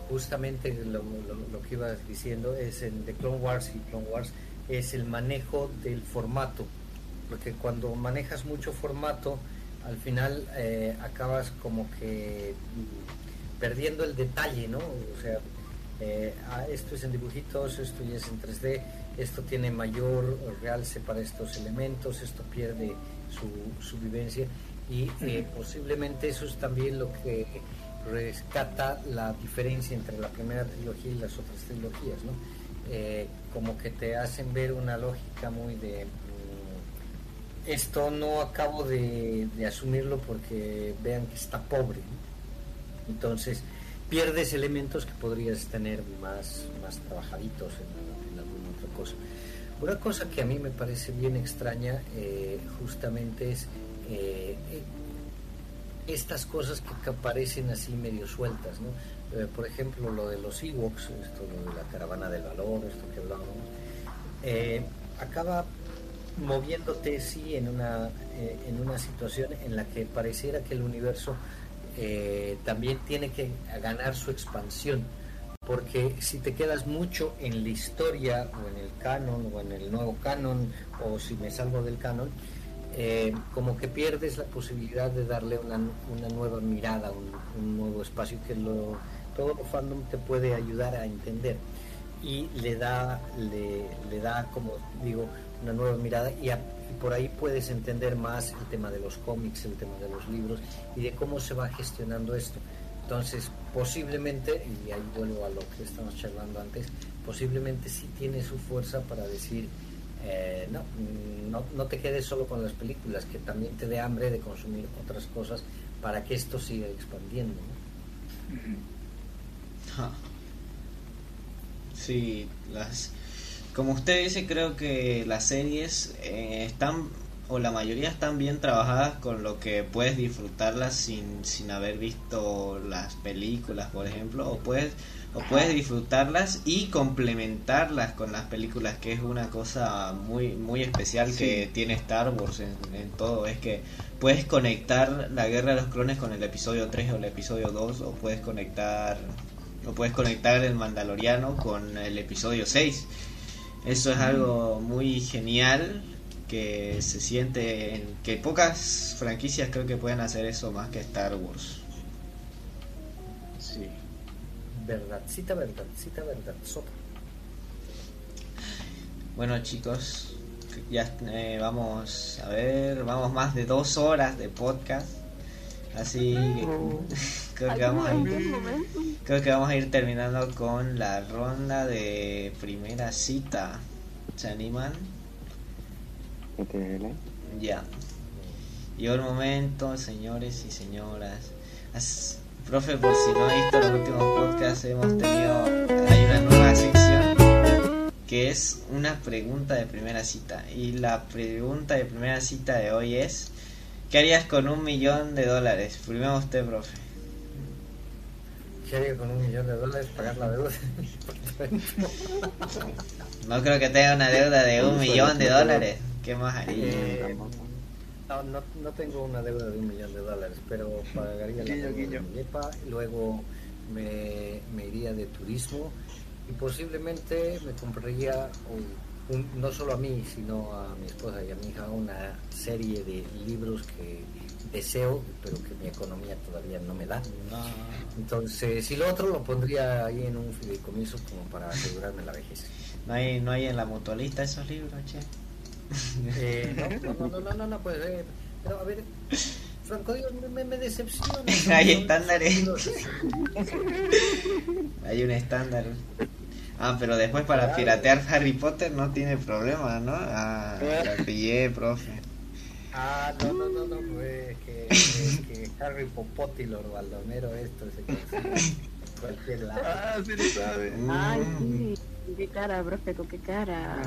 justamente lo, lo- lo que ibas diciendo, es en The Clone Wars y Clone Wars, es el manejo del formato. Porque cuando manejas mucho formato, al final eh, acabas como que perdiendo el detalle, ¿no? O sea, eh, ah, esto es en dibujitos, esto ya es en 3D, esto tiene mayor realce para estos elementos, esto pierde su, su vivencia y eh, posiblemente eso es también lo que rescata la diferencia entre la primera trilogía y las otras trilogías, ¿no? Como que te hacen ver una lógica muy de esto no acabo de, asumirlo porque vean que está pobre. Entonces pierdes elementos que podrías tener más, más trabajaditos en, alguna otra cosa. Una cosa que a mí me parece bien extraña eh, justamente es eh, eh, estas cosas que, aparecen así medio sueltas, ¿no? Por ejemplo, lo de los Ewoks, esto lo de la caravana del valor, esto que hablábamos, acaba moviéndote sí en una eh, en una situación en la que pareciera que el universo eh, también tiene que ganar su expansión. Porque si te quedas mucho en la historia o en el canon o en el nuevo canon o si me salgo del canon eh, como que pierdes la posibilidad de darle una, una nueva mirada, un, nuevo espacio que lo, todo el fandom te puede ayudar a entender. Y le da, le, le da como digo, una nueva mirada y, y por ahí puedes entender más el tema de los cómics, el tema de los libros y de cómo se va gestionando esto. Entonces, posiblemente, y ahí vuelvo a lo que estamos charlando antes, posiblemente sí tiene su fuerza para decir, eh, no, mm, no, no te quedes solo con las películas, que también te dé hambre de consumir otras cosas para que esto siga expandiendo. Sí, las como usted dice, creo que las series eh, están o la mayoría están bien trabajadas con lo que puedes disfrutarlas sin, sin haber visto las películas, por ejemplo, o puedes o puedes disfrutarlas y complementarlas con las películas, que es una cosa muy muy especial que tiene Star Wars en, en todo, es que puedes conectar la Guerra de los Clones con el episodio 3 o el episodio 2 o puedes conectar o puedes conectar el Mandaloriano con el episodio 6. Eso es algo muy genial que se siente en que pocas franquicias creo que pueden hacer eso más que Star Wars. Sí. Verdad, cita verdad, cita verdad, sopa. Bueno chicos, ya eh, vamos a ver, vamos más de dos horas de podcast, así que [laughs] creo que vamos a ir, creo que vamos a ir terminando con la ronda de primera cita. ¿Se animan? Ya. Llegó el momento, señores y señoras. As- profe, por si no ha visto los últimos podcasts, hemos tenido. Hay una nueva sección que es una pregunta de primera cita. Y la pregunta de primera cita de hoy es: ¿Qué harías con un millón de dólares? Primero usted, profe. ¿Qué haría con un millón de dólares pagar la deuda? No creo que tenga una deuda de un millón de dólares. ¿Qué más haría? Eh, no, no, no tengo una deuda de un millón de dólares, pero pagaría la deuda de mi luego me, me iría de turismo y posiblemente me compraría un- un- no solo a mí, sino a mi esposa y a mi hija una serie de libros que deseo, pero que mi economía todavía no me da. Entonces, y lo otro lo pondría ahí en un fideicomiso como para asegurarme la vejez. No hay, no hay en la mutualista esos libros, che. Eh, no, no, no, no, no, no puede ser. Pero a ver, Franco Dios, me, me, decepciona. [laughs] Hay estándares. [laughs] Hay un estándar. Ah, pero después para piratear Harry Potter no tiene problema, ¿no? Ah, la pillé, profe. Ah, no, no, no, no, pues, que, que, que Harry Popote y Lord Baldomero esto se consigue en cualquier lado. Ah, sí lo sabe. Ay, sí. Qué cara, profe, con qué cara.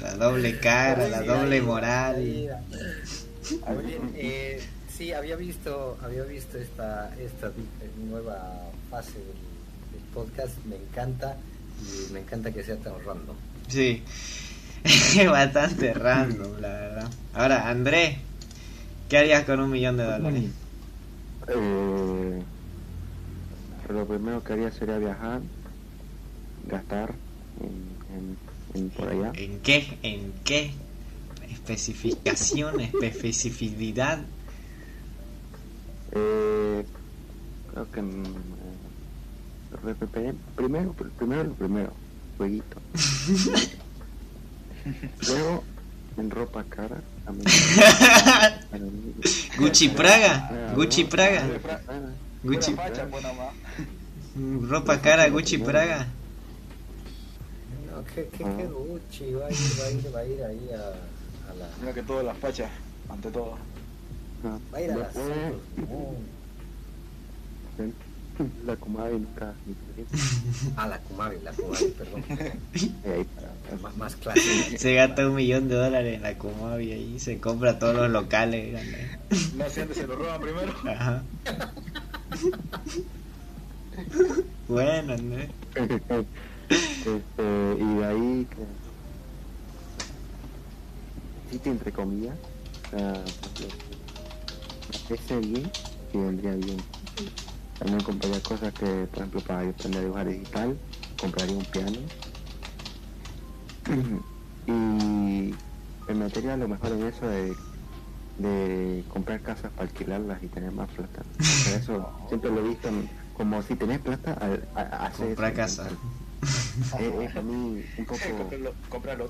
la doble cara, la doble moral. Oye, eh, sí, había visto, había visto esta, esta di- nueva fase del, del podcast, me encanta y me encanta que sea tan random. Sí. [laughs] Bastante random, la verdad. Ahora, André, ¿qué harías con un millón de dólares? Eh, lo primero que haría sería viajar, gastar en, en- en por allá. ¿En qué? ¿En qué? Especificación, [laughs] especificidad. Eh, creo que mm, eh, primero, pr- primero primero, jueguito. [laughs] Luego en ropa cara. [laughs] Gucci Praga, Ah, Gucci Praga, ah, ah, Gucci, facha, pues más. ropa cara, Gucci Praga. No, que, que, que Gucci va a ir, va a ir, va a ir ahí a, a la... Mira que todo la facha, ante todo. ah, Va a ir a la. [laughs] La comadre nunca A [laughs] la Kumabi, la Kumabi, perdón. ahí para, [laughs] Más, más clásica. Se gasta un millón de dólares en la Comavi ahí, se compra todos los locales. grande. No sé, antes se lo roban primero. Ajá. Bueno, ¿no? este, y de ahí que sitio entre comillas o sea, ese bien y vendría bien también compraría cosas que por ejemplo para aprender a dibujar digital compraría un piano y me metería a lo mejor en eso de de comprar casas para alquilarlas y tener más plata. Por eso siempre lo he visto como si tenés plata, al- a, a- hacer Comprar casa. Es, es a mí un poco... Comprarlo-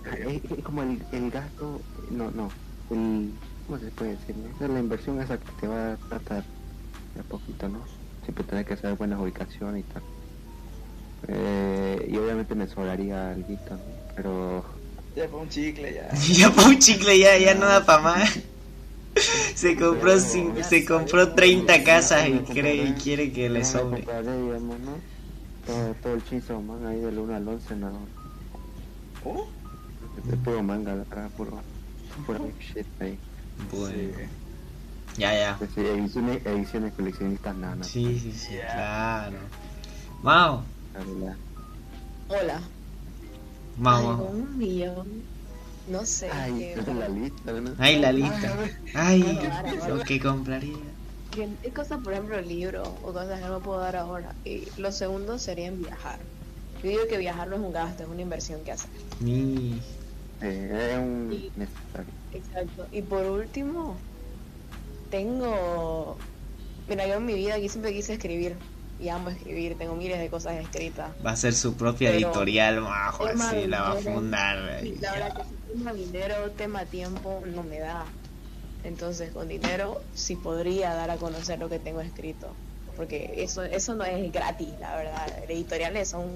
Ah, Es, es como el, el gasto, no, no, el, ¿cómo se puede decir? Esa es la inversión esa que te va a plata de a poquito, ¿no? Siempre tenés que saber buenas ubicaciones y tal. Eh, y obviamente me sobraría algo, ¿no? Pero Ya fue un chicle, ya. [laughs] ya pa' un chicle ya, ya no da pa' más. [laughs] Se compró, cin- se compró 30 casas y cree y quiere que le sobre. compraré, digamos, ¿no? Todo, todo el chizo, man, ahí del 1 al 11, no. ¿Oh? De puro manga, acá, puro, puro shit ahí. Bueno. Ya, ya. Sí, ediciones, ediciones coleccionistas, nada, nada. Sí, sí, sí, claro. Mau, la verdad. Hola. Con un millón. No sé. Ay, qué- es la lista, ¿no? Ay, la lista. Ay, lo que compraría. Hay cosas, por ejemplo, libros o cosas que no puedo dar ahora. Y lo segundo sería en viajar. Yo digo que viajar no es un gasto, es una inversión que hacer. Ni. Eh, es un necesario. Exacto. Y por último, tengo... Mira, yo en mi vida aquí siempre quise escribir. Y amo escribir, tengo miles de cosas escritas. Va a ser su propia Pero- editorial, majo, así la va a fundar. La verdad que si tema dinero, tema tiempo, no me da. Entonces, con dinero sí podría dar a conocer lo que tengo escrito. Porque eso eso no es gratis, la verdad. Editoriales son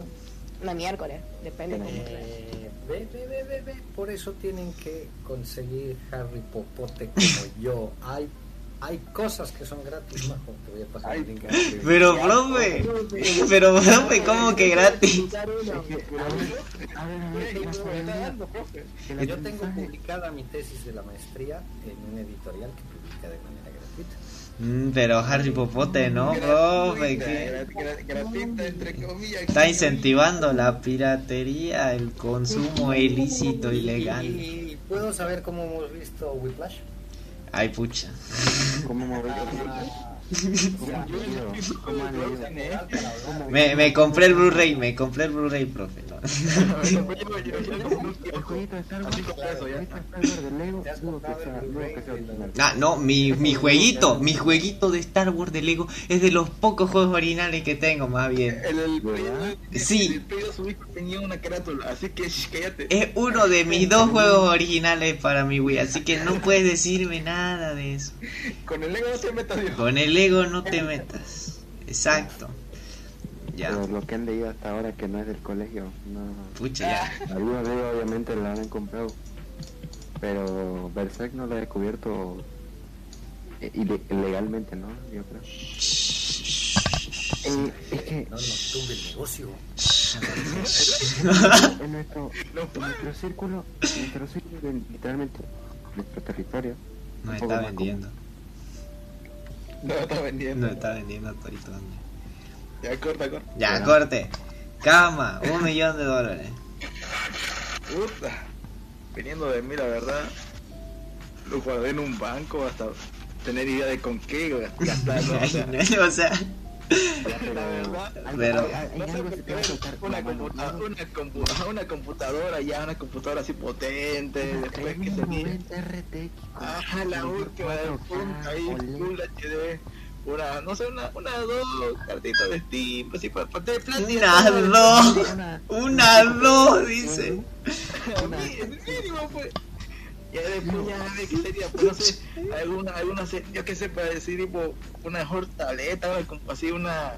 una miércoles, depende cómo. Eh, ve, ve, ve, ve, ve. Por eso tienen que conseguir Harry Popote como [laughs] yo. Hay, hay cosas que son gratis, majo. Te voy a pasar el link. ahí. Pero, profe, pero, profe, ¿cómo que gratis? Yo tengo publicada mi tesis de la maestría en una editorial que publica de manera gratuita. Mm, pero Harry Popote, ¿no, profe? Está incentivando la piratería, el consumo ilícito, ilegal. ¿Y puedo saber cómo hemos visto Whiplash? Ay, pucha. ¿Cómo mover? Me, me compré el Blu-ray, me compré el Blu-ray, profe. ¿no? El jueguito de Star Wars, el jueguito de Star Wars de Lego, ¿Te has dudo que comprado sea, el dudo Blu-ray que sea de la- original. Ah, no, mi, mi jueguito, mi jueguito de Star Wars de Lego es de los pocos juegos originales que tengo, más bien. Sí. Es uno de mis dos juegos originales para mi Wii, así que no puedes decirme nada de eso. Con el Lego no se. Con el Lego no te metas. Exacto. Ya, Pero lo que han leído hasta ahora que no es del colegio, no. pucha, ya. Algunos de ellos obviamente la han comprado. Pero Berserk no lo he descubierto eh, ilegalmente, ¿no? Yo creo. Eh, es que No nos tumbe el negocio. [laughs] en nuestro, en nuestro círculo, en nuestro círculo, de- literalmente, nuestro territorio, Nos está vendiendo. No, está vendiendo. Nos está vendiendo Torito también. Ya, corta, corta. Ya, corte. Cama, un millón de dólares. Puta. Viniendo de mí, la verdad, lo guardé en un banco hasta tener idea de con qué gastarlo. [laughs] O sea, o sea, Ya, pero, una, una, una computadora ya, una computadora así potente, después que se 3090 RTX. Ah, la última de 4K, punta ahí. Full HD, una, no sé, una, una, dos cartitas de Steam, así para, para tener plata. una, dos, Una- una, dos, dice. [laughs] El mínimo, pues. Ya después ya ve que sería, pues no sé, alguna, alguna, yo qué sé, para decir, tipo, una mejor tableta, como así, una,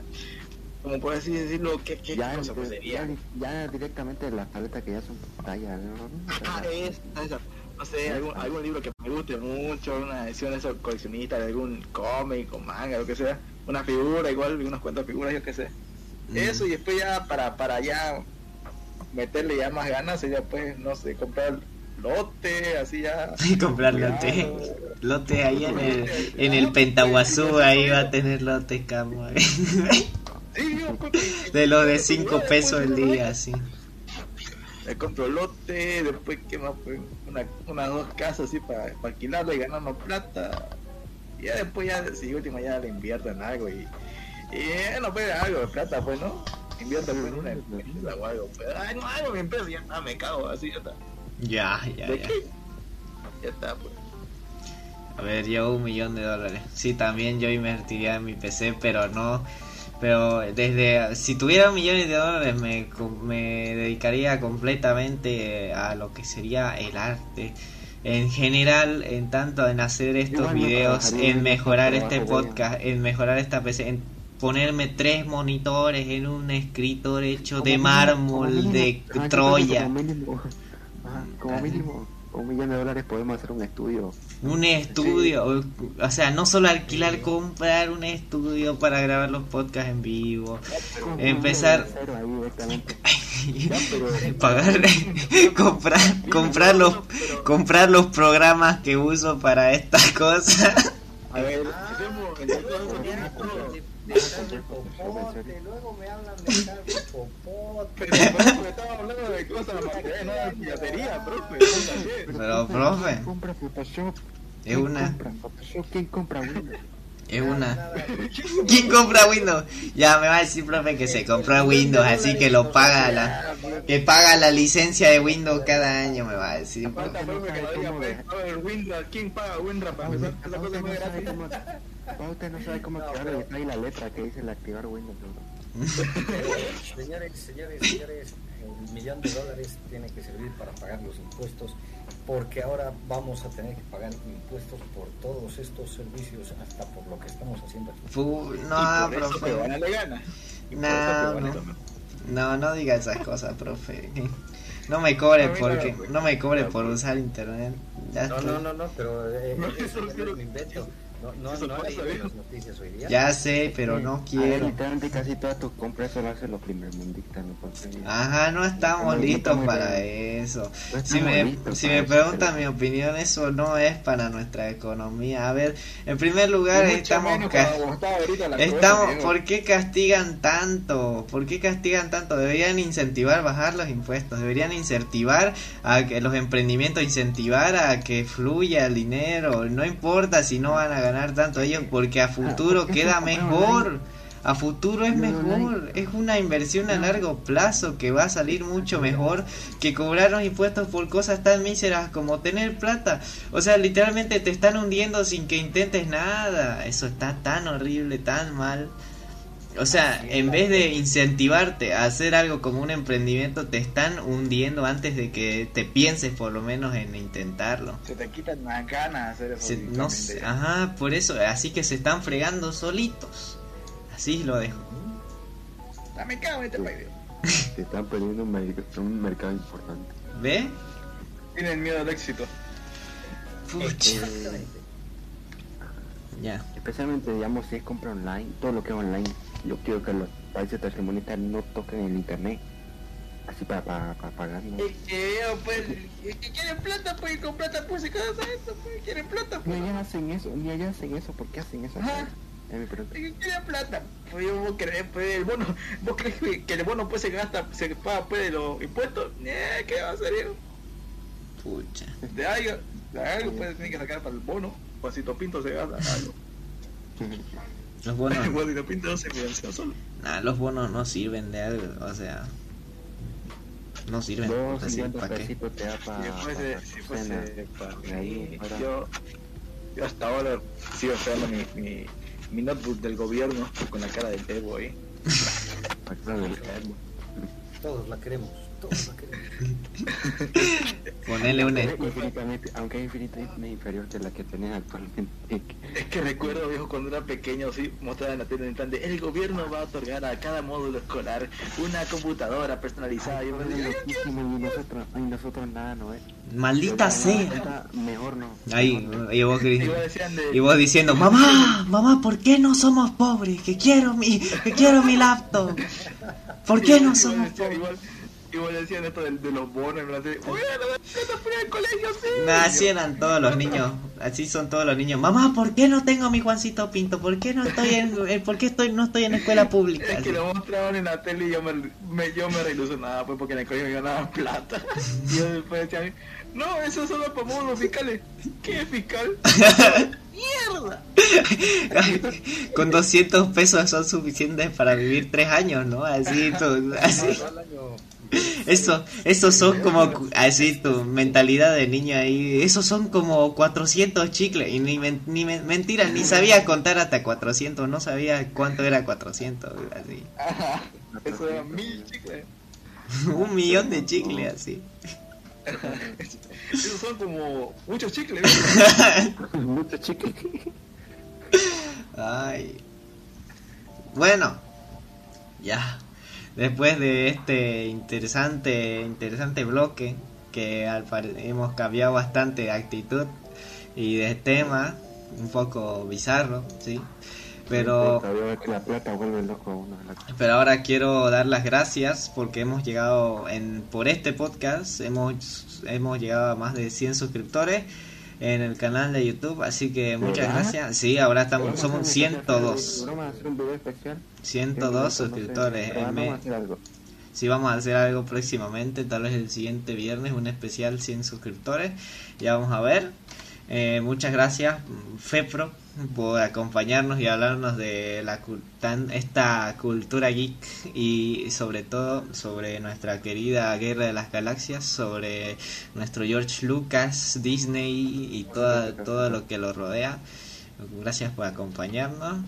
como por así decirlo, ¿qué, qué ya, cosa pues sería? ya, ya directamente las tabletas que ya son pantalla, ¿no? Ah, esa, esa. No sé, algún, algún libro que me guste mucho, una edición de esos coleccionistas de algún cómic o manga, lo que sea, una figura igual, unas cuantas figuras, yo qué sé. Mm. Eso y después ya para, para ya meterle ya más ganas sería pues, no sé, comprar lote, así ya. Comprar lote. Lote ahí en el, en el Pentaguazú, ahí va a tener lote, camo. Sí, pues, [laughs] De lo de 5 pesos el día, así. Me compro lote, después que más pues, una, unas dos casas así para, para alquilarla y ganar más plata. Y ya después ya si última ya le invierto en algo y, y no pues algo de plata pues no. Invierto pues, en una empresa o algo. Pues, ay no hago mi empresa, ya está, me cago, así ya está. Ya, ya, ¿De ya. qué? Ya está pues. A ver, yo un millón de dólares. Sí, también yo invertiría en mi PC, pero no. Pero desde. Si tuviera millones de dólares, me, me dedicaría completamente a lo que sería el arte. En general, en tanto en hacer estos videos, en mejorar este podcast, en mejorar esta PC, en ponerme tres monitores en un escritor hecho de mármol de yo Troya. Como Ajá. mínimo, un millón de dólares podemos hacer un estudio. Un estudio, o, o sea, no solo alquilar, comprar un estudio para grabar los podcasts en vivo, Empezar- pagar, comprar, comprar los, comprar los programas que uso para estas [laughs] cosas. A ver, [laughs] De, Popote, luego me hablan de Harry Popote. [laughs] Pero profe, estaba hablando de cosas no de piratería, profe. Pero, profe, ¿Quién compra Photoshop? es ¿Quién una, compra Photoshop? ¿Quién compra Windows? Es una. Nada, ¿Quién compra Windows? Ya me va a decir, profe, que se compró Windows, así que lo paga la, que paga la licencia de Windows cada año, me va a decir. ¿quién paga Windra para empezar? Pauta no sabe cómo activar el detalle y la letra que dice el activar Windows. Señores, señores, señores, el millón de dólares tiene que servir para pagar los impuestos, porque ahora vamos a tener que pagar impuestos por todos estos servicios, hasta por lo que estamos haciendo aquí. Fu- Y no, eso gana. Y por No, no. No, no diga esas cosas, profe. No me cobre no, porque no me cobre por usar internet. Ya No, no, no, no, pero eh, No, eso lo invento. No, no, no leído las noticias hoy día. Ya sé, pero no A ver, quiero. literalmente casi todas tus compras solo hacen los ¿no? Porque Ajá, no estamos No, no listos para bien. eso. no Si me, si preguntan mi opinión, eso no es para nuestra economía. A ver, en primer lugar, Mucho estamos... Estamos. ¿por qué castigan tanto? ¿Por qué castigan tanto? Deberían incentivar bajar los impuestos, deberían incentivar a que los emprendimientos, incentivar a que fluya el dinero, no importa si no van a ganar tanto ellos, porque a futuro ¿por qué queda mejor. A futuro es mejor, es una inversión a largo plazo que va a salir mucho mejor que cobrar los impuestos por cosas tan míseras como tener plata. O sea, literalmente te están hundiendo sin que intentes nada. Eso está tan horrible, tan mal. O sea, en vez de incentivarte a hacer algo como un emprendimiento, te están hundiendo antes de que te pienses por lo menos en intentarlo. Se te quitan las ganas de hacer eso. Se- no sé, ajá, por eso, así que se están fregando solitos. Así lo dejo. Ah, me cago en este país. Se [laughs] están perdiendo un, mer- un mercado importante. ¿Ve? Tienen miedo al éxito. Pucha. Eh, Ya. especialmente, digamos, si es compra online, todo lo que es online, yo quiero que los países tercermundistas no toquen el internet. Así para, para, para pagar, ¿no? Es que, pues, es que quieren plata, pues, con plata, pues, se quedan eso, pues, quieren plata, Ni pues. allá hacen eso, ni allá hacen eso, ¿por qué hacen eso? Ajá. Es mi pregunta. Es que quieren plata, pues, vos crees, pues, el bono, [laughs] vos crees que el bono, pues, se gasta, se paga, pues, de los impuestos, eh, ¿qué va a hacer, hijo? Pucha. De algo, de algo, pues, tienen que sacar para el bono, Juancito Pinto se gasta algo. [laughs] Los bonos, [laughs] nah, los bonos no sirven de algo, o sea, no sirven. Dos Así, cincuenta ¿para qué? pesitos te da para Si fuese, si fuese para de ahí mí, fuera. yo, yo hasta ahora sigo esperando mi, mi, mi notebook del gobierno con la cara del Evo ahí. [laughs] La todos la queremos. Ponele [laughs] un... Aunque es infinitamente, aunque es infinitamente inferior que la que tenés actualmente. [laughs] Es que recuerdo, viejo, cuando era pequeño, sí, mostraba en la tele en plan de el gobierno va a otorgar a cada módulo escolar una computadora personalizada. Yo me loquísimo y nosotros, y nosotros nada, ¿no es? Maldita sea. Mejor no. Ahí, mejor no. y vos, de... y vos diciendo, mamá, mamá, ¿por qué no somos pobres? Que quiero mi, que quiero mi laptop. ¿Por qué no somos pobres? Igual, igual decían esto de, de los bonos, plan de, oye, no fui al colegio, sí. Nah, así eran todos los niños, así son todos los niños. Mamá, ¿por qué no tengo a mi Juancito Pinto? ¿Por qué no estoy en, eh, por qué estoy, no estoy en escuela pública? Es que Así. lo mostraban en la tele y yo me, me, yo me reilusionaba pues porque en el colegio me ganaban plata. Y yo después decía, no, eso es solo para módulos fiscales. ¿Qué fiscal? [laughs] ¡Mierda! [laughs] Con 200 pesos son suficientes para vivir tres años, ¿no? Así, [laughs] tú- así. Al año [laughs] Eso, esos son como, así tu mentalidad de niño ahí, esos son como 400 chicles, y ni, men- ni men- mentira, ni sabía contar hasta 400, no sabía cuánto era 400, así. Ajá, [laughs] eso era mil chicles. [laughs] Un millón de chicles, así. Esos son como muchos chicles. Mucho chicle. Ay. Bueno, ya. Después de este interesante, interesante bloque, que al hemos cambiado bastante de actitud y de tema, un poco bizarro, sí. Pero, pero ahora quiero dar las gracias porque hemos llegado en por este podcast hemos hemos llegado a más de 100 suscriptores en el canal de YouTube, así que muchas gracias. Sí, ahora estamos somos hacer una especial- 102. Vamos a hacer un video especial. 102 Siempre, no sé, suscriptores. en Vamos a me- hacer algo. Si vamos a hacer algo próximamente, tal vez el siguiente viernes, un especial 100 suscriptores. Ya vamos a ver. Eh, muchas gracias, Fepro, por acompañarnos y hablarnos de la cul- tan- esta cultura geek y sobre todo sobre nuestra querida Guerra de las Galaxias, sobre nuestro George Lucas, Disney y toda, todo lo que lo rodea. Gracias por acompañarnos.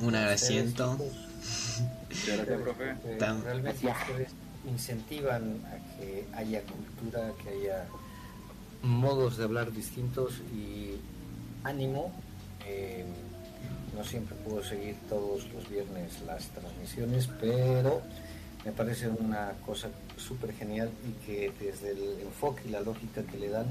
Un agradecimiento. Gracias, profe. [laughs] Tan- realmente ustedes incentivan a que haya cultura, que haya modos de hablar distintos y ánimo. Eh, no siempre puedo seguir todos los viernes las transmisiones, pero me parece una cosa súper genial y que desde el enfoque y la lógica que le dan,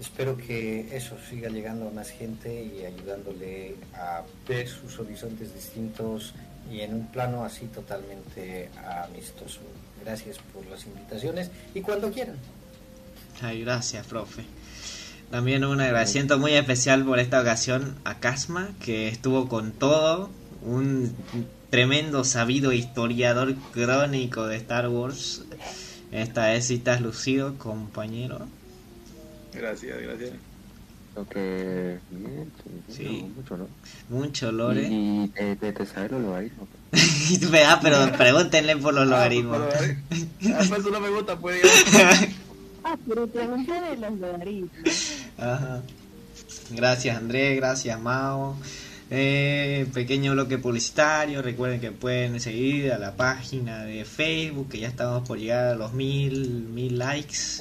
espero que eso siga llegando a más gente y ayudándole a ver sus horizontes distintos y en un plano así totalmente amistoso. Gracias por las invitaciones y cuando quieran. Ay, gracias, profe. También un agradecimiento muy especial por esta ocasión a Casma, que estuvo con todo, un tremendo sabido historiador crónico de Star Wars. Esta vez sí estás lucido, compañero. Gracias, gracias. Lo que. Sí, Sí. no, mucho, ¿no? Mucho lore. Y, y te, te, te sabes los logaritmos. [laughs] ah, pero pregúntenle por los logaritmos. Ah, pues, [laughs] ah, pues eso no me gusta, pues. [laughs] Ah, pero pregunté de los logaritmos. Ajá. Gracias Andrés, gracias Mao. Eh, pequeño bloque publicitario. Recuerden que pueden seguir a la página de Facebook, que ya estamos por llegar a los mil, mil likes.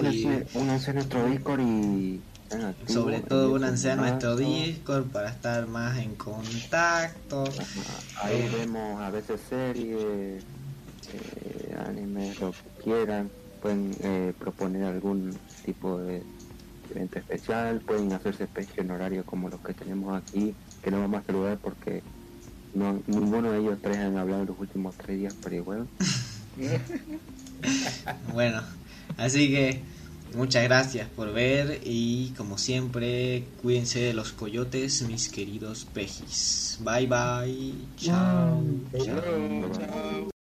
Únanse, a nuestro Discord y. sobre todo únanse a nuestro. Discord para estar más en contacto. Ahí vemos a veces series, eh, animes, lo que quieran. Pueden eh, proponer algún tipo de evento especial, pueden hacerse especie en horario como los que tenemos aquí, que no vamos a saludar porque no, ninguno de ellos tres han hablado en los últimos tres días, pero igual. [laughs] Bueno, así que muchas gracias por ver y como siempre, cuídense de los coyotes, mis queridos pejis. Bye bye. Chao. chao. Chao.